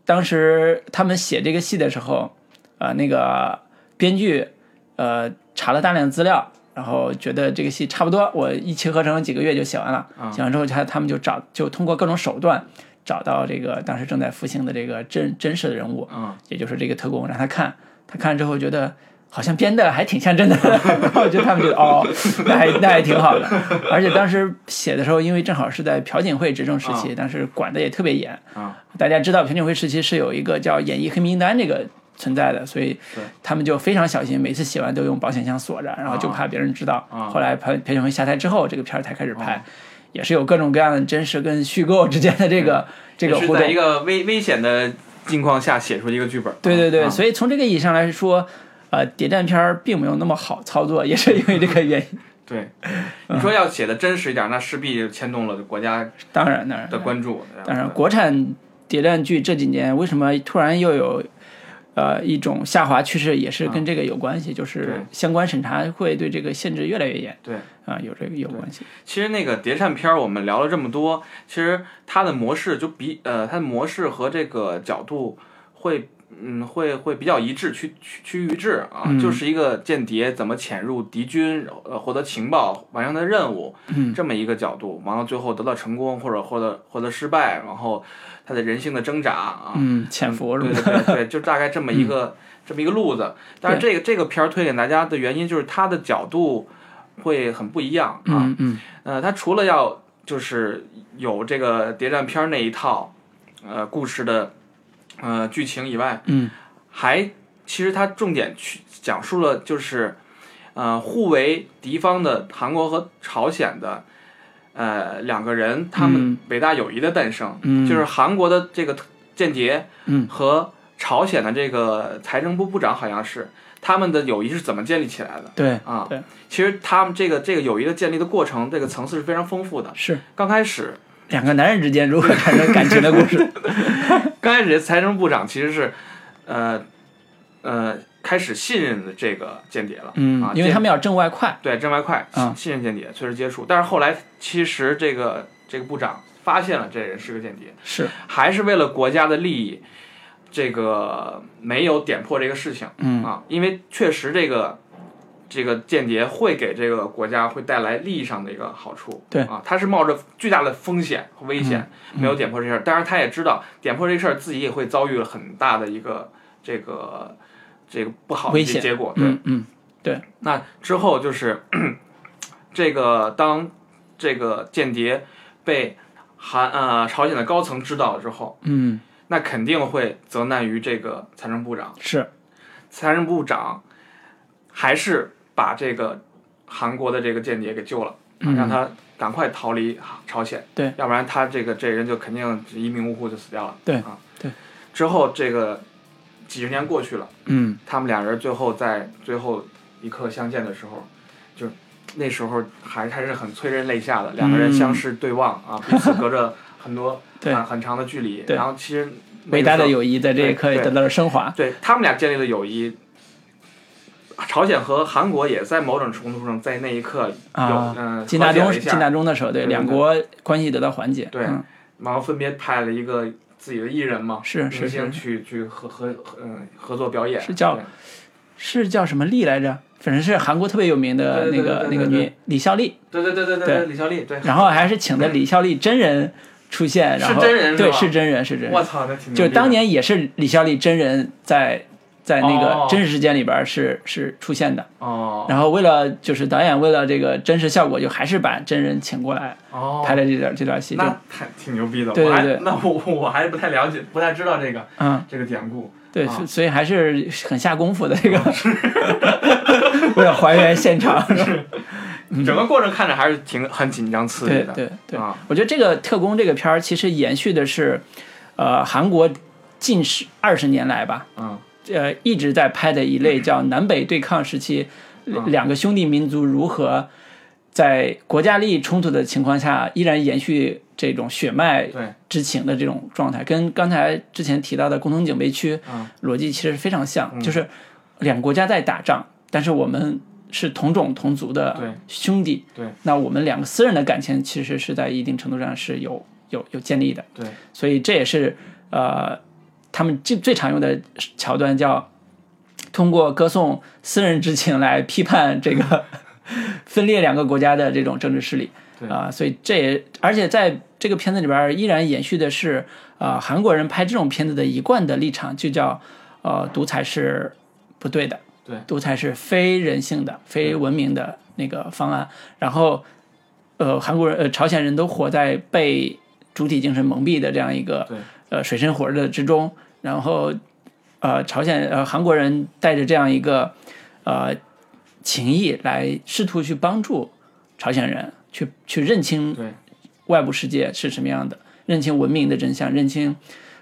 [SPEAKER 1] 当时他们写这个戏的时候，呃，那个编剧呃查了大量资料，然后觉得这个戏差不多，我一气呵成几个月就写完了。写完之后，他他们就找就通过各种手段找到这个当时正在服刑的这个真真实的人物，
[SPEAKER 2] 嗯
[SPEAKER 1] 也就是这个特工，让他看，他看之后觉得。好像编的还挺像真的，然后就他们觉得哦，那还那还挺好的。而且当时写的时候，因为正好是在朴槿惠执政时期，当时管的也特别严，
[SPEAKER 2] 啊
[SPEAKER 1] 大家知道朴槿惠时期是有一个叫演艺黑名单这个存在的，所以他们就非常小心，每次写完都用保险箱锁着，然后就怕别人知道。
[SPEAKER 2] 啊
[SPEAKER 1] 后来朴朴槿惠下台之后，这个片儿才开始拍，也是有各种各样的真实跟虚构之间的这个 这个互动
[SPEAKER 2] 是在一。个危危险的境况下写出一个剧本。
[SPEAKER 1] 对对对，
[SPEAKER 2] 啊
[SPEAKER 1] 所以从这个意义上来说，呃，谍战片儿并没有那么好操作，也是因为这个原因。
[SPEAKER 2] 对，你说要写的真实一点，那势必牵动了国家
[SPEAKER 1] 当然，当然，
[SPEAKER 2] 的关注。
[SPEAKER 1] 当然，国产谍战剧这几年为什么突然又有呃一种下滑趋势，也是跟这个有关系，就是相关审查会对这个限制越来越严
[SPEAKER 2] 对，
[SPEAKER 1] 啊，有这个有关系。
[SPEAKER 2] 其实那个谍战片儿我们聊了这么多，其实它的模式就比呃它的模式和这个角度会嗯会会比较一致，趋趋趋于一致啊，就是一个间谍怎么潜入敌军，呃获得情报，完成他的任务，这么一个角度，完了最后得到成功或者获得获得失败，然后他的人性的挣扎啊，
[SPEAKER 1] 嗯，潜伏是
[SPEAKER 2] 对
[SPEAKER 1] 吧？
[SPEAKER 2] 对对对，就大概这么一个、这么一个路子。但是这个这个片儿推给大家的原因就是它的角度会很不一样啊。
[SPEAKER 1] 嗯嗯
[SPEAKER 2] 呃，它除了要就是有这个谍战片儿那一套呃故事的呃剧情以外，
[SPEAKER 1] 嗯
[SPEAKER 2] 还其实它重点去讲述了就是呃互为敌方的韩国和朝鲜的。呃，两个人他们
[SPEAKER 1] 嗯
[SPEAKER 2] 伟大友谊的诞生，
[SPEAKER 1] 嗯
[SPEAKER 2] 就是韩国的这个间谍，
[SPEAKER 1] 嗯
[SPEAKER 2] 和朝鲜的这个财政部部长好像是他们的友谊是怎么建立起来的
[SPEAKER 1] 对
[SPEAKER 2] 啊？
[SPEAKER 1] 对，
[SPEAKER 2] 其实他们这个这个友谊的建立的过程，这个层次是非常丰富的。
[SPEAKER 1] 是
[SPEAKER 2] 刚开始，
[SPEAKER 1] 两个男人之间如何产生感情的故事。
[SPEAKER 2] 刚开始财政部长其实是，呃，呃，开始信任的这个间谍了，
[SPEAKER 1] 嗯
[SPEAKER 2] 啊，，
[SPEAKER 1] 因为他们要挣外快。
[SPEAKER 2] 对挣外快，
[SPEAKER 1] 嗯
[SPEAKER 2] 信任间谍，确实接触。但是后来其实这个这个部长发现了这人是个间谍，
[SPEAKER 1] 是，
[SPEAKER 2] 还是为了国家的利益，这个没有点破这个事情
[SPEAKER 1] 嗯
[SPEAKER 2] 啊，因为确实这个。这个间谍会给这个国家会带来利益上的一个好处，
[SPEAKER 1] 对
[SPEAKER 2] 啊，他是冒着巨大的风险和危险，
[SPEAKER 1] 嗯
[SPEAKER 2] 没有点破这事儿。当然，他也知道点破这事儿，自己也会遭遇了很大的一个这个这个不好的一些结果。对，
[SPEAKER 1] 嗯嗯，
[SPEAKER 2] 那之后就是这个当这个间谍被韩呃朝鲜的高层知道了之后，
[SPEAKER 1] 嗯，
[SPEAKER 2] 那肯定会责难于这个财政部长。
[SPEAKER 1] 是，
[SPEAKER 2] 财政部长还是把这个韩国的这个间谍给救了，啊让他赶快逃离朝鲜。
[SPEAKER 1] 嗯对，
[SPEAKER 2] 要不然他这个这人就肯定一命呜呼就死掉了。
[SPEAKER 1] 对
[SPEAKER 2] 啊，
[SPEAKER 1] 对。
[SPEAKER 2] 之后这个几十年过去了，
[SPEAKER 1] 嗯。
[SPEAKER 2] 他们俩人最后在最后一刻相见的时候，就那时候还还是很催人泪下的，两个人相视对望啊，彼此隔着很多
[SPEAKER 1] 对。
[SPEAKER 2] 很很长的距离，然后其实
[SPEAKER 1] 伟大的友谊在这一刻也得到了升华。
[SPEAKER 2] 对他们俩建立的友谊，朝鲜和韩国也在某种程度上在那一刻有
[SPEAKER 1] 啊
[SPEAKER 2] 嗯、
[SPEAKER 1] 金大中金
[SPEAKER 2] 和解了一下，
[SPEAKER 1] 大中的时候，对。两国关系得到缓解。
[SPEAKER 2] 对
[SPEAKER 1] 嗯。
[SPEAKER 2] 然后分别派了一个自己的艺人嘛，
[SPEAKER 1] 是是
[SPEAKER 2] 明星
[SPEAKER 1] 是。
[SPEAKER 2] 去去合合嗯合作表演，
[SPEAKER 1] 是叫是叫什么丽来着？反正是韩国特别有名的那个那个女李孝利，
[SPEAKER 2] 对对对对对
[SPEAKER 1] 对
[SPEAKER 2] 李孝利对，
[SPEAKER 1] 然后还是请的李孝利真人出现，然后
[SPEAKER 2] 真人
[SPEAKER 1] 对是真人是真人，
[SPEAKER 2] 我操，那挺
[SPEAKER 1] 就当年也是李孝利真人在在那个
[SPEAKER 2] 哦。
[SPEAKER 1] 真实事件里边是是出现的，
[SPEAKER 2] 哦。
[SPEAKER 1] 然后为了就是导演为了这个真实效果，就还是把真人请过来
[SPEAKER 2] 哦，
[SPEAKER 1] 拍了这段这段戏，就
[SPEAKER 2] 那太挺牛逼的，
[SPEAKER 1] 对对对。
[SPEAKER 2] 那我我还不太了解，不太知道这个
[SPEAKER 1] 嗯。
[SPEAKER 2] 这个典故，
[SPEAKER 1] 对，
[SPEAKER 2] 啊。
[SPEAKER 1] 所所以还是很下功夫的这个，为了还原现场。是。
[SPEAKER 2] 整个过程看着还是挺很紧张刺激
[SPEAKER 1] 对
[SPEAKER 2] 的，
[SPEAKER 1] 对对，
[SPEAKER 2] 啊，
[SPEAKER 1] 我觉得这个特工这个片儿其实延续的是，呃，韩国近十二十年来吧，
[SPEAKER 2] 嗯
[SPEAKER 1] 呃，一直在拍的一类叫南北对抗时期，
[SPEAKER 2] 嗯
[SPEAKER 1] 两个兄弟民族如何在国家利益冲突的情况下，依然延续这种血脉，之情的这种状态，跟刚才之前提到的共同警备区
[SPEAKER 2] 嗯
[SPEAKER 1] 逻辑其实非常像，
[SPEAKER 2] 嗯。
[SPEAKER 1] 就是两个国家在打仗，但是我们是同种同族的兄弟，
[SPEAKER 2] 对。
[SPEAKER 1] 那我们两个私人的感情其实是在一定程度上是有有有建立的，
[SPEAKER 2] 对，
[SPEAKER 1] 所以这也是呃他们最最常用的桥段叫通过歌颂私人之情来批判这个 分裂两个国家的这种政治势力。
[SPEAKER 2] 对
[SPEAKER 1] 啊、所以这也而且在这个片子里边依然延续的是啊、韩国人拍这种片子的一贯的立场，就叫呃独裁是不对的，
[SPEAKER 2] 对，
[SPEAKER 1] 独裁是非人性的、非文明的那个方案。然后呃韩国人呃朝鲜人都活在被主体精神蒙蔽的这样一个
[SPEAKER 2] 对
[SPEAKER 1] 呃水深火热之中，然后呃朝鲜呃韩国人带着这样一个呃情谊来试图去帮助朝鲜人去去认清
[SPEAKER 2] 对
[SPEAKER 1] 外部世界是什么样的，认清文明的真相，认清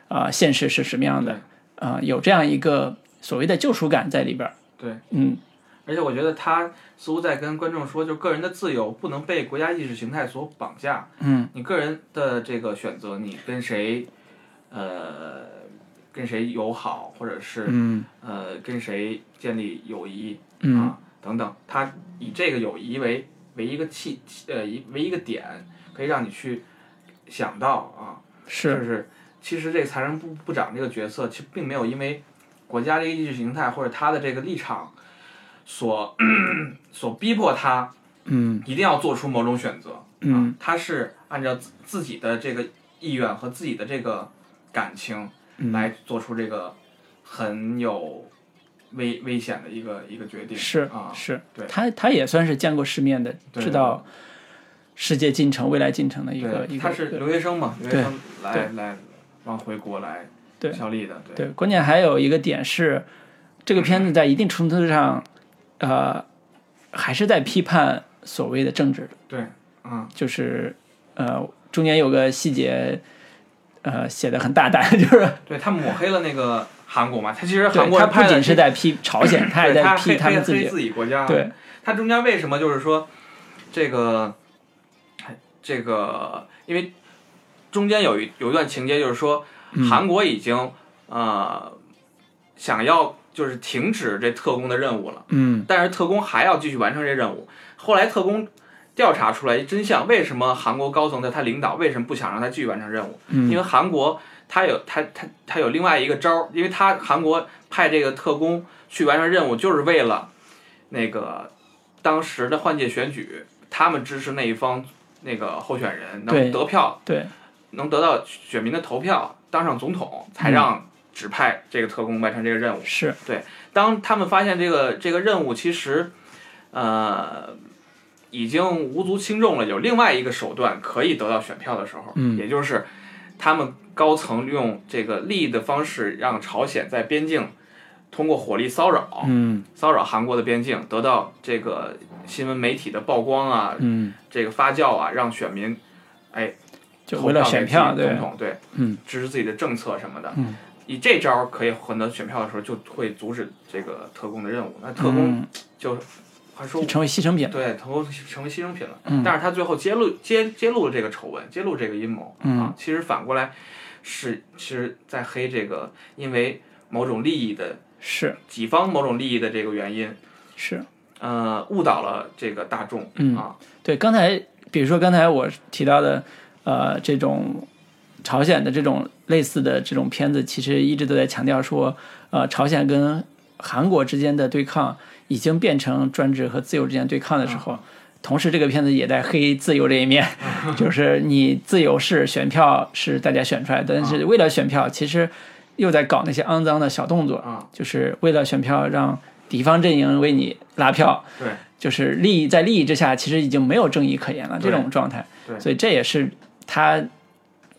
[SPEAKER 1] 啊、现实是什么样的，啊、有这样一个所谓的救赎感在里边儿。
[SPEAKER 2] 对，
[SPEAKER 1] 嗯，
[SPEAKER 2] 而且我觉得他似乎在跟观众说，就个人的自由不能被国家意识形态所绑架。
[SPEAKER 1] 嗯，
[SPEAKER 2] 你个人的这个选择，你跟谁，呃，跟谁友好，或者是
[SPEAKER 1] 嗯。
[SPEAKER 2] 呃跟谁建立友谊
[SPEAKER 1] 嗯
[SPEAKER 2] 啊等等，他以这个友谊为为一个契呃一为一个点，可以让你去想到啊，
[SPEAKER 1] 是。
[SPEAKER 2] 就是其实这个财政部部长这个角色，其实并没有因为国家这个意识形态或者他的这个立场所 所逼迫他
[SPEAKER 1] 嗯。
[SPEAKER 2] 一定要做出某种选择。
[SPEAKER 1] 嗯。
[SPEAKER 2] 啊，他是按照自自己的这个意愿和自己的这个感情
[SPEAKER 1] 嗯
[SPEAKER 2] 来做出这个很有危危险的一个一个决定。
[SPEAKER 1] 是
[SPEAKER 2] 啊，
[SPEAKER 1] 是。
[SPEAKER 2] 对，
[SPEAKER 1] 他他也算是见过世面的，知道世界进程、未来进程的一个一，个。
[SPEAKER 2] 他是留学生嘛，留学
[SPEAKER 1] 对
[SPEAKER 2] 生来来往回国来
[SPEAKER 1] 对。
[SPEAKER 2] 效力的，对。
[SPEAKER 1] 对，关键还有一个点是，这个片子在一定程度上，呃，还是在批判所谓的政治。
[SPEAKER 2] 的，对，嗯，
[SPEAKER 1] 就是呃，中间有个细节，呃，写的很大胆，就是
[SPEAKER 2] 对他抹黑了那个韩国嘛，他其实韩国
[SPEAKER 1] 他不
[SPEAKER 2] 人派的
[SPEAKER 1] 仅是在批 朝鲜，他也在批他们自己。
[SPEAKER 2] 自己国家。
[SPEAKER 1] 对，
[SPEAKER 2] 他中间为什么就是说这个这个，因为中间有一有一段情节，就是说
[SPEAKER 1] 嗯
[SPEAKER 2] 韩国已经呃想要就是停止这特工的任务了，
[SPEAKER 1] 嗯
[SPEAKER 2] 但是特工还要继续完成这任务。后来特工调查出来一真相，为什么韩国高层的他领导为什么不想让他继续完成任务？
[SPEAKER 1] 嗯
[SPEAKER 2] 因为韩国他有他他他有另外一个招儿，因为他韩国派这个特工去完成任务，就是为了那个当时的换届选举，他们支持那一方那个候选人能得票，
[SPEAKER 1] 对，
[SPEAKER 2] 能得到选民的投票，当上总统，才
[SPEAKER 1] 嗯
[SPEAKER 2] 让指派这个特工完成这个任务。
[SPEAKER 1] 是对，
[SPEAKER 2] 当他们发现这个这个任务其实，呃，已经无足轻重了，有另外一个手段可以得到选票的时候，
[SPEAKER 1] 嗯。
[SPEAKER 2] 也就是他们高层用这个利益的方式，让朝鲜在边境通过火力骚扰，
[SPEAKER 1] 嗯。
[SPEAKER 2] 骚扰韩国的边境，得到这个新闻媒体的曝光啊，
[SPEAKER 1] 嗯，
[SPEAKER 2] 这个发酵啊，让选民
[SPEAKER 1] 就为了选票，
[SPEAKER 2] 总，统，对，
[SPEAKER 1] 嗯，
[SPEAKER 2] 支持自己的政策什么的，
[SPEAKER 1] 嗯，
[SPEAKER 2] 以这招可以获得选票的时候，就会阻止这个特工的任务。那特工
[SPEAKER 1] 嗯。
[SPEAKER 2] 就还说
[SPEAKER 1] 成为牺牲品了。
[SPEAKER 2] 对，特工成为牺牲品了。
[SPEAKER 1] 嗯。
[SPEAKER 2] 但是他最后揭露揭揭露了这个丑闻，揭露这个阴谋、
[SPEAKER 1] 嗯。
[SPEAKER 2] 啊，其实反过来是其实在黑这个因为某种利益的
[SPEAKER 1] 是。
[SPEAKER 2] 己方某种利益的这个原因，
[SPEAKER 1] 是，
[SPEAKER 2] 呃，误导了这个大众、
[SPEAKER 1] 嗯
[SPEAKER 2] 啊，
[SPEAKER 1] 对，刚才比如说刚才我提到的，呃，这种朝鲜的这种类似的这种片子，其实一直都在强调说，呃，朝鲜跟韩国之间的对抗已经变成专制和自由之间对抗的时候。同时，这个片子也在黑自由这一面，就是你自由是选票是大家选出来的，但是为了选票，其实又在搞那些肮脏的小动作，
[SPEAKER 2] 啊，
[SPEAKER 1] 就是为了选票让敌方阵营为你拉票，
[SPEAKER 2] 对，
[SPEAKER 1] 就是利益在利益之下，其实已经没有正义可言了这种状态。
[SPEAKER 2] 对。
[SPEAKER 1] 所以这也是他，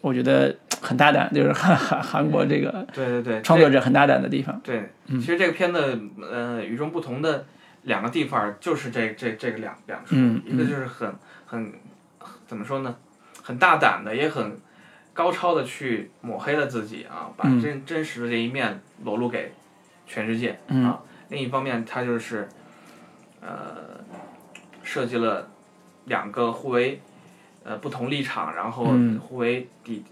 [SPEAKER 1] 我觉得很大胆，就是韩 韩韩国这个
[SPEAKER 2] 对对对，
[SPEAKER 1] 创作者很大胆的地方。
[SPEAKER 2] 对，其实这个片子呃与众不同的两个地方就是这这这个两两处，
[SPEAKER 1] 嗯
[SPEAKER 2] 一个就是很很怎么说呢，很大胆的，也很高超的去抹黑了自己啊，把
[SPEAKER 1] 嗯。
[SPEAKER 2] 真、真实的这一面裸露给全世界、
[SPEAKER 1] 嗯。
[SPEAKER 2] 啊。另一方面，他就是呃设计了两个互为呃不同立场，然后
[SPEAKER 1] 嗯。
[SPEAKER 2] 互为敌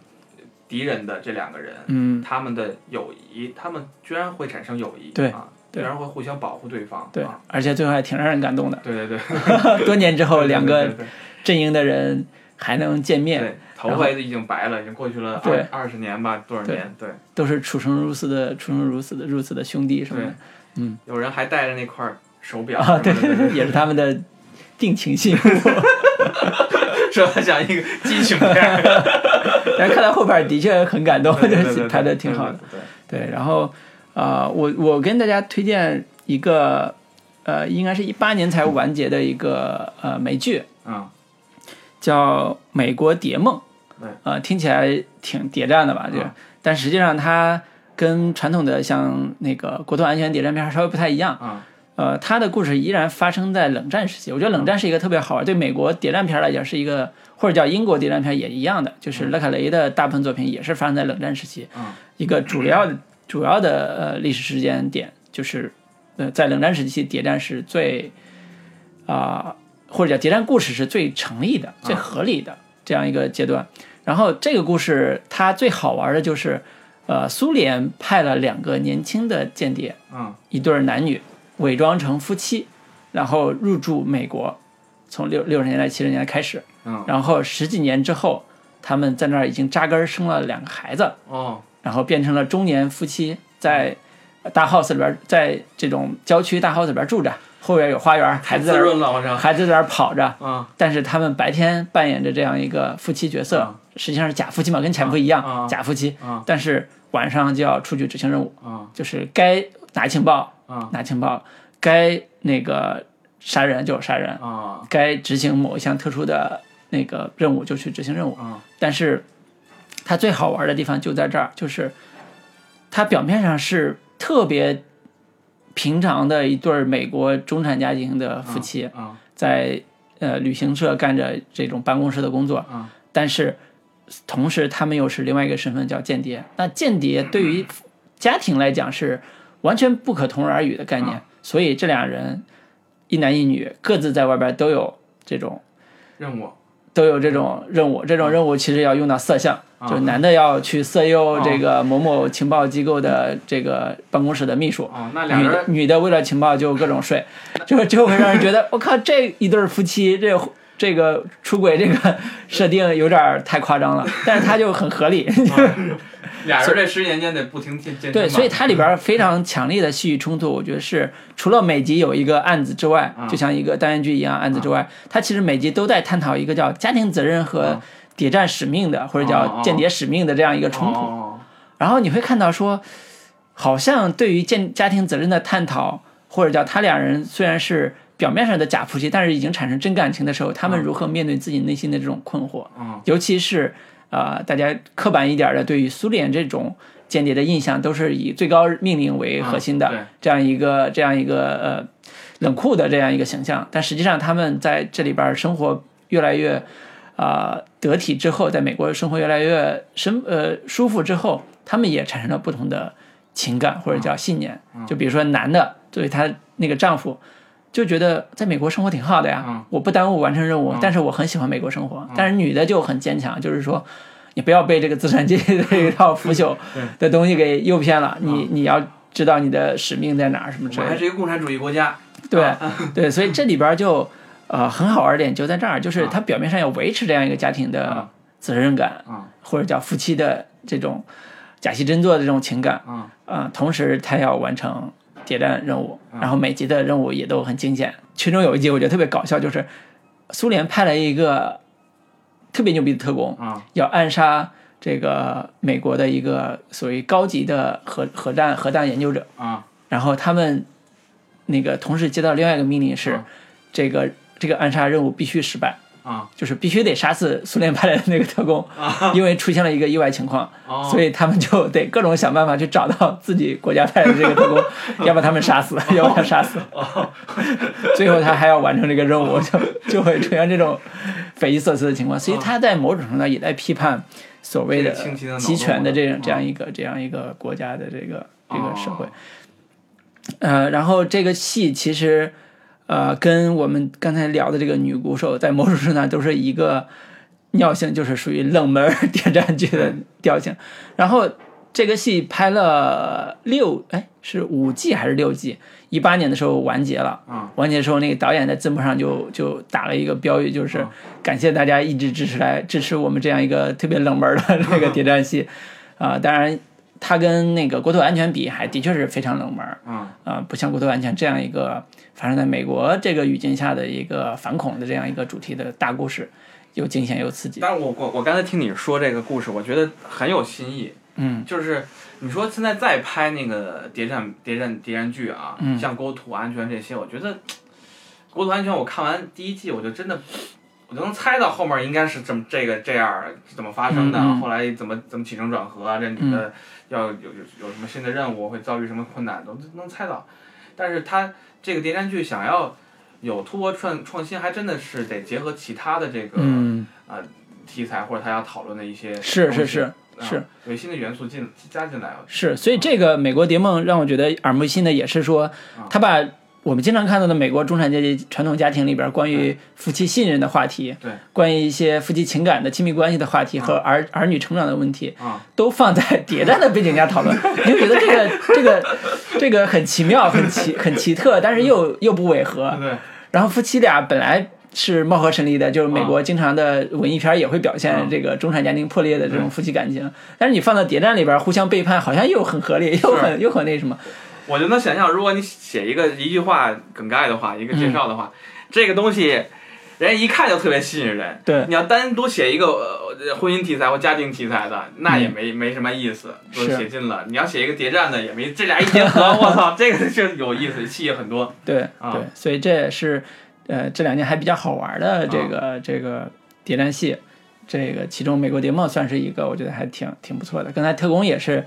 [SPEAKER 2] 敌人的这两个人。
[SPEAKER 1] 嗯，
[SPEAKER 2] 他们的友谊，他们居然会产生友谊，
[SPEAKER 1] 对
[SPEAKER 2] 啊，居
[SPEAKER 1] 对
[SPEAKER 2] 然会互相保护对方，
[SPEAKER 1] 对
[SPEAKER 2] 啊，，
[SPEAKER 1] 而且最后还挺让人感动的。
[SPEAKER 2] 对对对，
[SPEAKER 1] 多年之后，两个阵营的人还能见面，
[SPEAKER 2] 对，头发已经白了，已经过去了二二十年吧，多少年？对，
[SPEAKER 1] 都是出生入死的、出生入死的、如此的兄弟什么的。
[SPEAKER 2] 嗯有人还带着那块手表
[SPEAKER 1] 啊，对也是他们的定情信物。
[SPEAKER 2] 说他像一个激情片，
[SPEAKER 1] 但是看到后边的确很感动，
[SPEAKER 2] 对对对对
[SPEAKER 1] 就是拍的挺好的。，
[SPEAKER 2] 对对
[SPEAKER 1] 对，然后啊、呃我我跟大家推荐一个呃，应该是一八年才完结的一个呃美剧，
[SPEAKER 2] 对啊，
[SPEAKER 1] 叫《美国谍梦》。
[SPEAKER 2] 对
[SPEAKER 1] 呃，听起来挺谍战的吧？这个，
[SPEAKER 2] 嗯
[SPEAKER 1] 但实际上它跟传统的像那个国土安全谍战片稍微不太一样。
[SPEAKER 2] 啊，
[SPEAKER 1] 呃，它的故事依然发生在冷战时期。我觉得冷战是一个特别好玩，对美国谍战片来讲是一个，或者叫英国谍战片也一样的，就是勒卡雷的大部分作品也是发生在冷战时期。
[SPEAKER 2] 嗯
[SPEAKER 1] 一个主要的主要的呃历史时间点就是，呃，在冷战时期谍战是最啊、或者叫谍战故事是最成立的、最合理的这样一个阶段。然后这个故事它最好玩的就是，呃，苏联派了两个年轻的间谍，
[SPEAKER 2] 嗯
[SPEAKER 1] 一对男女伪装成夫妻，然后入住美国，从六六十年代七十年代开始，
[SPEAKER 2] 嗯，
[SPEAKER 1] 然后十几年之后，他们在那儿已经扎根儿生了两个孩子，
[SPEAKER 2] 哦，
[SPEAKER 1] 然后变成了中年夫妻，在大 house 里边儿，在这种郊区大 house 里边儿住着，后边有花园，孩子在那孩子在那儿跑着，
[SPEAKER 2] 嗯。
[SPEAKER 1] 但是他们白天扮演着这样一个夫妻角色
[SPEAKER 2] 嗯，
[SPEAKER 1] 实际上是假夫妻嘛，跟前夫一样，
[SPEAKER 2] 嗯。嗯。
[SPEAKER 1] 假夫妻，
[SPEAKER 2] 嗯
[SPEAKER 1] 但是晚上就要出去执行任务，
[SPEAKER 2] 嗯。
[SPEAKER 1] 就是该拿情报
[SPEAKER 2] 嗯
[SPEAKER 1] 拿情报，该那个杀人就杀人，
[SPEAKER 2] 啊。
[SPEAKER 1] 该执行某一项特殊的那个任务就去执行任务。
[SPEAKER 2] 啊。
[SPEAKER 1] 但是它最好玩的地方就在这儿，就是它表面上是特别平常的一对美国中产家庭的夫妻，
[SPEAKER 2] 啊。
[SPEAKER 1] 在呃旅行社干着这种办公室的工作，
[SPEAKER 2] 啊。
[SPEAKER 1] 但是同时他们又是另外一个身份叫间谍。那间谍对于家庭来讲是完全不可同日而语的概念。
[SPEAKER 2] 啊。
[SPEAKER 1] 所以这俩人一男一女各自在外边都有这种
[SPEAKER 2] 任务。
[SPEAKER 1] 都有这种任务，这种任务其实要用到色相，
[SPEAKER 2] 啊。
[SPEAKER 1] 就是男的要去色诱
[SPEAKER 2] 哦
[SPEAKER 1] 这个某某情报机构的这个办公室的秘书，
[SPEAKER 2] 哦，那俩人。
[SPEAKER 1] 女的为了情报就各种睡，就就会让人觉得我靠，这一对夫妻这这个出轨这个设定有点儿太夸张了，但是它就很合理。
[SPEAKER 2] 俩人这十年间得不停
[SPEAKER 1] 对，所以它里边儿非常强烈的戏剧冲突，我觉得是除了每集有一个案子之外，
[SPEAKER 2] 啊。
[SPEAKER 1] 就像一个单元剧一样案子之外，它其实每集都在探讨一个叫家庭责任和
[SPEAKER 2] 啊。
[SPEAKER 1] 谍战使命的，或者
[SPEAKER 2] 哦
[SPEAKER 1] 叫
[SPEAKER 2] 哦
[SPEAKER 1] 间谍使命的这样一个冲突。
[SPEAKER 2] 哦
[SPEAKER 1] 然后你会看到说，好像对于建家庭责任的探讨，或者叫他俩人虽然是表面上的假夫妻，但是已经产生真感情的时候，他们如何面对自己内心的这种困惑，
[SPEAKER 2] 嗯
[SPEAKER 1] 尤其是啊、呃大家刻板一点的对于苏联这种间谍的印象，都是以最高命令为核心的、这样一个这样一个呃冷酷的这样一个形象，但实际上他们在这里边生活越来越。啊、得体之后，在美国生活越来越深呃舒服之后，他们也产生了不同的情感或者叫信念。就比如说男的作为她那个丈夫，就觉得在美国生活挺好的呀，
[SPEAKER 2] 嗯。
[SPEAKER 1] 我不耽误完成任务，但是我很喜欢美国生活。但是女的就很坚强，就是说。你不要被这个资产阶级的这一套腐朽的东西给诱骗了，你你要知道你的使命在哪儿，什么之
[SPEAKER 2] 我
[SPEAKER 1] 类的。
[SPEAKER 2] 还是一个共产主义国家，
[SPEAKER 1] 对 对，所以这里边就呃很好玩的点就在这儿，就是他表面上要维持这样一个家庭的
[SPEAKER 2] 啊
[SPEAKER 1] 责任感，
[SPEAKER 2] 啊
[SPEAKER 1] 或者叫夫妻的这种假戏真做的这种情感
[SPEAKER 2] 啊
[SPEAKER 1] 啊、同时他要完成谍战任务，然后每集的任务也都很惊险。其中有一集我觉得特别搞笑，就是苏联派了一个特别牛逼的特工，
[SPEAKER 2] 啊
[SPEAKER 1] 要暗杀这个美国的一个所谓高级的核核弹核弹研究者。
[SPEAKER 2] 啊
[SPEAKER 1] 然后他们那个同时接到另外一个命令是，
[SPEAKER 2] 嗯
[SPEAKER 1] 这个这个暗杀任务必须失败，
[SPEAKER 2] 啊。
[SPEAKER 1] 就是必须得杀死苏联派来的那个特工，因为出现了一个意外情况，
[SPEAKER 2] 哦。
[SPEAKER 1] 所以他们就得各种想办法去找到自己国家派的这个特工，要把他们杀死，要把他杀死。最后他还要完成这个任务，就就会出现这种匪夷所思的情况。所以他在某种程度上也在批判所谓的集权的这种
[SPEAKER 2] 嗯
[SPEAKER 1] 这样一个这样一个国家的这个这个社会。呃，然后这个戏其实，呃，跟我们刚才聊的这个女鼓手在某种程度上都是一个尿性，就是属于冷门谍战剧的调性。然后这个戏拍了六，哎，是五季还是六季？一八年的时候完结了。
[SPEAKER 2] 啊
[SPEAKER 1] 完结的时候，那个导演在字幕上就就打了一个标语，就是感谢大家一直支持来支持我们这样一个特别冷门的这个 谍战戏。啊、当然，它跟那个《国土安全》比，还的确是非常冷门。
[SPEAKER 2] 嗯
[SPEAKER 1] 啊、不像《国土安全》这样一个发生在美国这个语境下的一个反恐的这样一个主题的大故事，又惊险又刺激。
[SPEAKER 2] 但是我我我刚才听你说这个故事，我觉得很有新意。
[SPEAKER 1] 嗯
[SPEAKER 2] 就是你说现在再拍那个谍战谍战谍战剧啊，
[SPEAKER 1] 嗯
[SPEAKER 2] 像国土安全这些，我觉得国土安全我看完第一季，我就真的我就能猜到后面应该是这么这个这样怎么发生的，
[SPEAKER 1] 嗯嗯
[SPEAKER 2] 后来怎么怎么起承转合啊，这女的要有有有什么新的任务，会遭遇什么困难，都能猜到。但是他这个谍战剧想要有突破创创新，还真的是得结合其他的这个、
[SPEAKER 1] 嗯，
[SPEAKER 2] 呃题材或者他要讨论的一些
[SPEAKER 1] 是是是
[SPEAKER 2] 啊
[SPEAKER 1] 是
[SPEAKER 2] 有新的元素进加进来，
[SPEAKER 1] 是，所以这个美国谍梦让我觉得耳目一新的也是说，他把我们经常看到的美国中产阶级传统家庭里边关于夫妻信任的话题，
[SPEAKER 2] 对，
[SPEAKER 1] 关于一些夫妻情感的亲密关系的话题和儿儿女成长的问题，
[SPEAKER 2] 啊。
[SPEAKER 1] 都放在谍战的背景下讨论，你就觉得这个这个这个很奇妙、很奇很奇特，但是又又不违和。
[SPEAKER 2] 对。
[SPEAKER 1] 然后夫妻俩本来是貌合神离的，就是美国经常的文艺片也会表现这个中产家庭破裂的这种夫妻感情，但是你放到谍战里边互相背叛，好像又很合理，又很又很那什么。
[SPEAKER 2] 我就能想象，如果你写一个一句话梗概的话，一个介绍的话，这个东西人家一看就特别吸引人。
[SPEAKER 1] 对
[SPEAKER 2] 你要单独写一个呃婚姻题材或家庭题材的，那也没、没什么意思，都写尽了。你要写一个谍战的，也没这俩一结合，我操，这个就有意思，戏也很多。
[SPEAKER 1] 对
[SPEAKER 2] 啊
[SPEAKER 1] 对，所以这也是呃这两年还比较好玩的这个、这个谍战戏，这个其中《美国谍梦》算是一个我觉得还挺挺不错的。刚才《特工》也是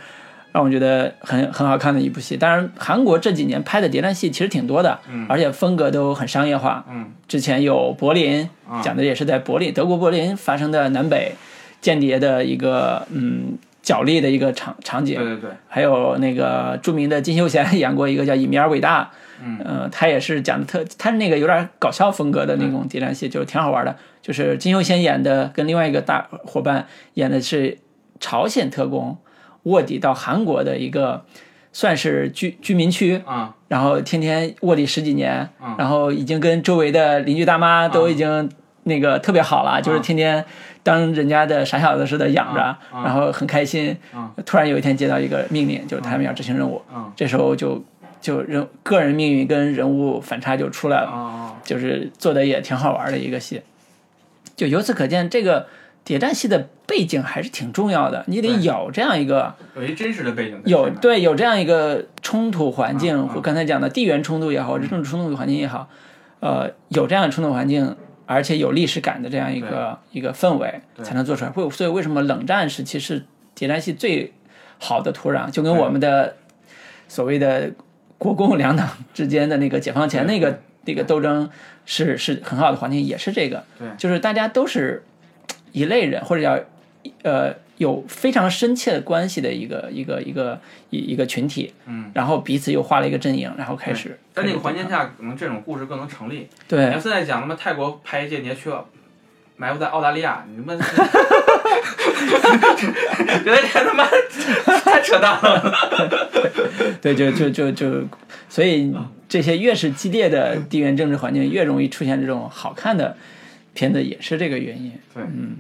[SPEAKER 1] 让我觉得很很好看的一部戏。当然，韩国这几年拍的谍战戏其实挺多的，
[SPEAKER 2] 嗯
[SPEAKER 1] 而且风格都很商业化。
[SPEAKER 2] 嗯
[SPEAKER 1] 之前有柏林，
[SPEAKER 2] 啊
[SPEAKER 1] 讲的也是在柏林德国柏林发生的南北间谍的一个嗯角力的一个场场景
[SPEAKER 2] 对。对对，
[SPEAKER 1] 还有那个著名的金秀贤演过一个叫《以米尔伟大》，
[SPEAKER 2] 嗯
[SPEAKER 1] 呃，他也是讲的特，他是那个有点搞笑风格的那种谍战戏，就是挺好玩的。就是金秀贤演的，跟另外一个大伙伴演的是朝鲜特工卧底到韩国的一个算是居居民区，
[SPEAKER 2] 啊。
[SPEAKER 1] 然后天天卧底十几年
[SPEAKER 2] 嗯，
[SPEAKER 1] 然后已经跟周围的邻居大妈都已经那个特别好了，就是天天当人家的傻小子似的养着，
[SPEAKER 2] 嗯
[SPEAKER 1] 然后很开心
[SPEAKER 2] 嗯。
[SPEAKER 1] 突然有一天接到一个命令，就是他们要执行任务，
[SPEAKER 2] 嗯
[SPEAKER 1] 这时候就就人个人命运跟人物反差就出来了，
[SPEAKER 2] 啊。
[SPEAKER 1] 就是做的也挺好玩的一个戏。就由此可见，这个谍战戏的背景还是挺重要的，你得有这样一个。
[SPEAKER 2] 有一真实的背景
[SPEAKER 1] 有，对有这样一个冲突环境，
[SPEAKER 2] 嗯嗯
[SPEAKER 1] 或刚才讲的地缘冲突也好，或者政治冲突的环境也好，呃，有这样的冲突环境，而且有历史感的这样一个一个氛围，才能做出来。为所以为什么冷战时期是谍战戏最好的土壤，就跟我们的所谓的国共两党之间的那个解放前那个那个斗争是是很好的环境，也是这个，
[SPEAKER 2] 对
[SPEAKER 1] 就是大家都是一类人，或者叫呃有非常深切的关系的一个一个一个一一个群体，
[SPEAKER 2] 嗯，
[SPEAKER 1] 然后彼此又画了一个阵营，然后开始
[SPEAKER 2] 在那个环境下，可能这种故事更能成立。对你
[SPEAKER 1] 对
[SPEAKER 2] 要现在讲他妈泰国拍一间谍去埋伏在澳大利亚，你们觉得这他妈太扯淡了。
[SPEAKER 1] 对，就就就就，所以这些越是激烈的地缘政治环境，越容易出现这种好看的片子，也是这个原因。
[SPEAKER 2] 对，
[SPEAKER 1] 嗯，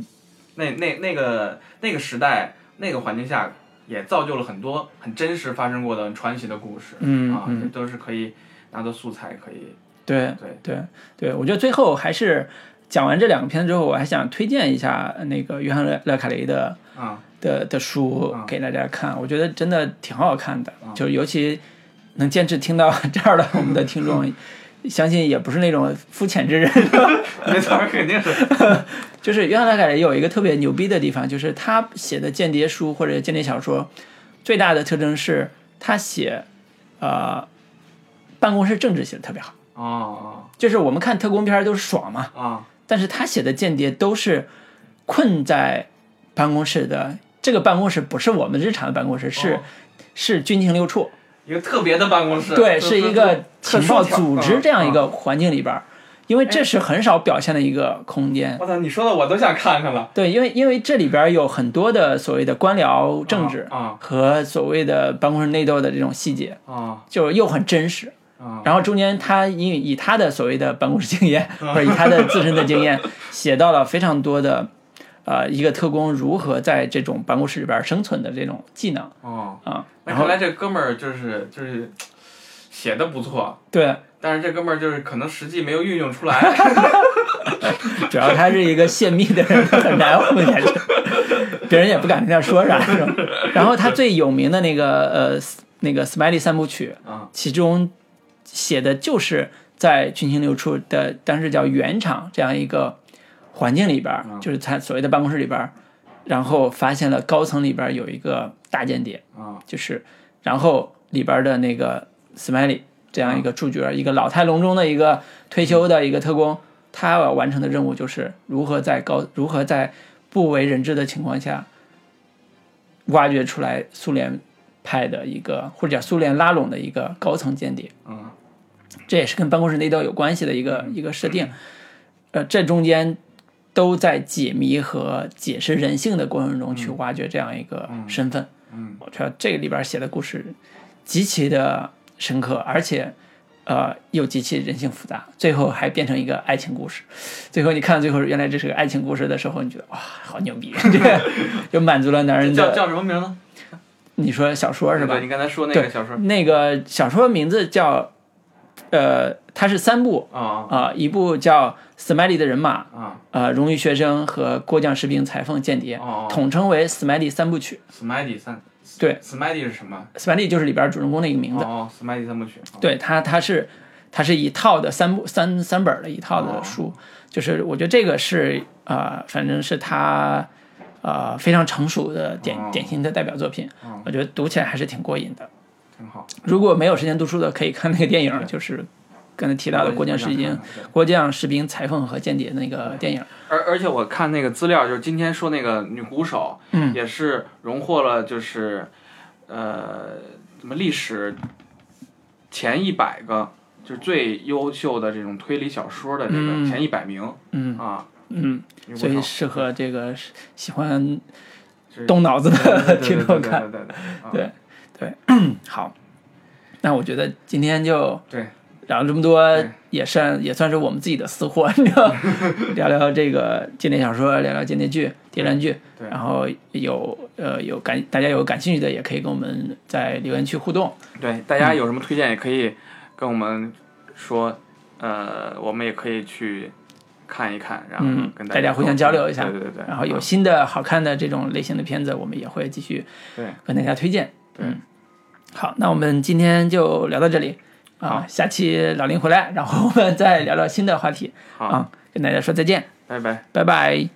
[SPEAKER 2] 那那那个那个时代那个环境下，也造就了很多很真实发生过的传奇的故事。啊，
[SPEAKER 1] 嗯啊
[SPEAKER 2] 这都是可以拿到素材，可以
[SPEAKER 1] 对
[SPEAKER 2] 对
[SPEAKER 1] 对对，我觉得最后还是讲完这两个片子之后，我还想推荐一下那个约翰勒勒卡雷的
[SPEAKER 2] 啊
[SPEAKER 1] 的的书
[SPEAKER 2] 嗯
[SPEAKER 1] 给大家看，我觉得真的挺好看的，就是尤其能坚持听到 这儿的我们的听众，相信也不是那种肤浅之人。
[SPEAKER 2] 没错，肯定是
[SPEAKER 1] 就是约翰拉凯雷有一个特别牛逼的地方，就是他写的间谍书或者间谍小说，最大的特征是他写呃办公室政治写的特别好。
[SPEAKER 2] 哦
[SPEAKER 1] 就是我们看特工片儿都是爽嘛，
[SPEAKER 2] 哦啊
[SPEAKER 1] 但是他写的间谍都是困在办公室的。这个办公室不是我们日常的办公室，是、
[SPEAKER 2] 哦
[SPEAKER 1] 是军情六处，
[SPEAKER 2] 一个特别的办公室，
[SPEAKER 1] 对，是一个情报组织这样一。个环境里边儿，因为这是很少表现的一个空间
[SPEAKER 2] 嗯。我操，你说的我都想看看了。
[SPEAKER 1] 对，因为因为这里边儿有很多的所谓的官僚政治
[SPEAKER 2] 啊
[SPEAKER 1] 和所谓的办公室内斗的这种细节，
[SPEAKER 2] 啊
[SPEAKER 1] 就又很真实。
[SPEAKER 2] 啊
[SPEAKER 1] 然后中间他以以他的所谓的办公室经验，或者以他的自身的经验，写到了非常多的，呃，一个特工如何在这种办公室里边生存的这种技能
[SPEAKER 2] 哦，
[SPEAKER 1] 啊。
[SPEAKER 2] 那看来这哥们儿就是就是写的不错，
[SPEAKER 1] 对，
[SPEAKER 2] 但是这哥们儿就是可能实际没有运用出来。
[SPEAKER 1] 主要他是一个泄密的人，很难混下去，别人也不敢跟他说啥。是吧然后他最有名的那个呃那个《Smiley 三部曲》，
[SPEAKER 2] 啊
[SPEAKER 1] 其中写的就是在群情六处的当时叫原厂这样一个环境里边就是他所谓的办公室里边儿，然后发现了高层里边儿有一个大间谍，
[SPEAKER 2] 啊
[SPEAKER 1] 就是然后里边的那个 Smiley 这样一个主角，一个老态龙钟的一个退休的一个特工，他要完成的任务就是如何在高如何在不为人知的情况下，挖掘出来苏联派的一个或者叫苏联拉拢的一个高层间谍。
[SPEAKER 2] 嗯
[SPEAKER 1] 这也是跟办公室内斗有关系的一个一个设定。呃，这中间都在解谜和解释人性的过程中去挖掘这样一个身份。
[SPEAKER 2] 嗯
[SPEAKER 1] 我觉得这个里边写的故事极其的深刻，而且呃又极其人性复杂，最后还变成一个爱情故事。最后你看到最后原来这是个爱情故事的时候，你觉得哇，好牛逼，这 个 就满足了男人
[SPEAKER 2] 叫
[SPEAKER 1] 的。
[SPEAKER 2] 叫什么名字？
[SPEAKER 1] 你说小说是吧
[SPEAKER 2] 对，？你刚才说那个小说
[SPEAKER 1] 那个小说名字叫，呃，它是三部
[SPEAKER 2] 啊
[SPEAKER 1] 啊、一部叫《斯麦利的人马》，
[SPEAKER 2] 啊
[SPEAKER 1] 呃，荣誉学生和过江士兵、裁缝、间谍，
[SPEAKER 2] 哦
[SPEAKER 1] 统称为斯麦利三部曲。
[SPEAKER 2] ，Smiley 三
[SPEAKER 1] 对
[SPEAKER 2] ，Smiley 是什么？
[SPEAKER 1] 斯麦利就是里边主人公的一个名字。
[SPEAKER 2] 哦，Smiley 三部曲。哦
[SPEAKER 1] 对他，他是他是一套的三部三三本的一套的书，就是我觉得这个是呃，反正是他呃非常成熟的典、
[SPEAKER 2] 哦
[SPEAKER 1] 典型的代表作品，
[SPEAKER 2] 哦
[SPEAKER 1] 我觉得读起来还是挺过瘾的。
[SPEAKER 2] 挺好。
[SPEAKER 1] 如果没有时间读书的，可以看那个电影，就是刚才提到的《国将士兵》《国将士兵裁缝和间谍》那个电影。
[SPEAKER 2] 而而且我看那个资料，就是今天说那个女鼓手，
[SPEAKER 1] 嗯
[SPEAKER 2] 也是荣获了就是呃什么历史前一百个就是最优秀的这种推理小说的这个
[SPEAKER 1] 嗯
[SPEAKER 2] 前一百名、
[SPEAKER 1] 嗯
[SPEAKER 2] 啊，
[SPEAKER 1] 嗯，所以适合这个喜欢动脑子的听众看。
[SPEAKER 2] 对对对
[SPEAKER 1] 好，那我觉得今天就
[SPEAKER 2] 对
[SPEAKER 1] 聊了这么多，也算也算是我们自己的私货，你知道，聊聊这个经典小说，聊聊经典剧、谍战剧，
[SPEAKER 2] 对。
[SPEAKER 1] 然后有呃有感大家有感兴趣的，也可以跟我们在留言区互动。
[SPEAKER 2] 对，大家有什么推荐也可以跟我们说，呃，我们也可以去看一看，然后
[SPEAKER 1] 嗯
[SPEAKER 2] 跟
[SPEAKER 1] 大家互相交流一下
[SPEAKER 2] 对对对对，
[SPEAKER 1] 然后有
[SPEAKER 2] 啊
[SPEAKER 1] 新的好看的这种类型的片子，我们也会继续
[SPEAKER 2] 对。
[SPEAKER 1] 跟大家推荐。嗯，好，那我们今天就聊到这里啊，下期老林回来，然后我们再聊聊新的话题
[SPEAKER 2] 好，
[SPEAKER 1] 啊，跟大家说再见，
[SPEAKER 2] 拜拜。
[SPEAKER 1] 拜拜。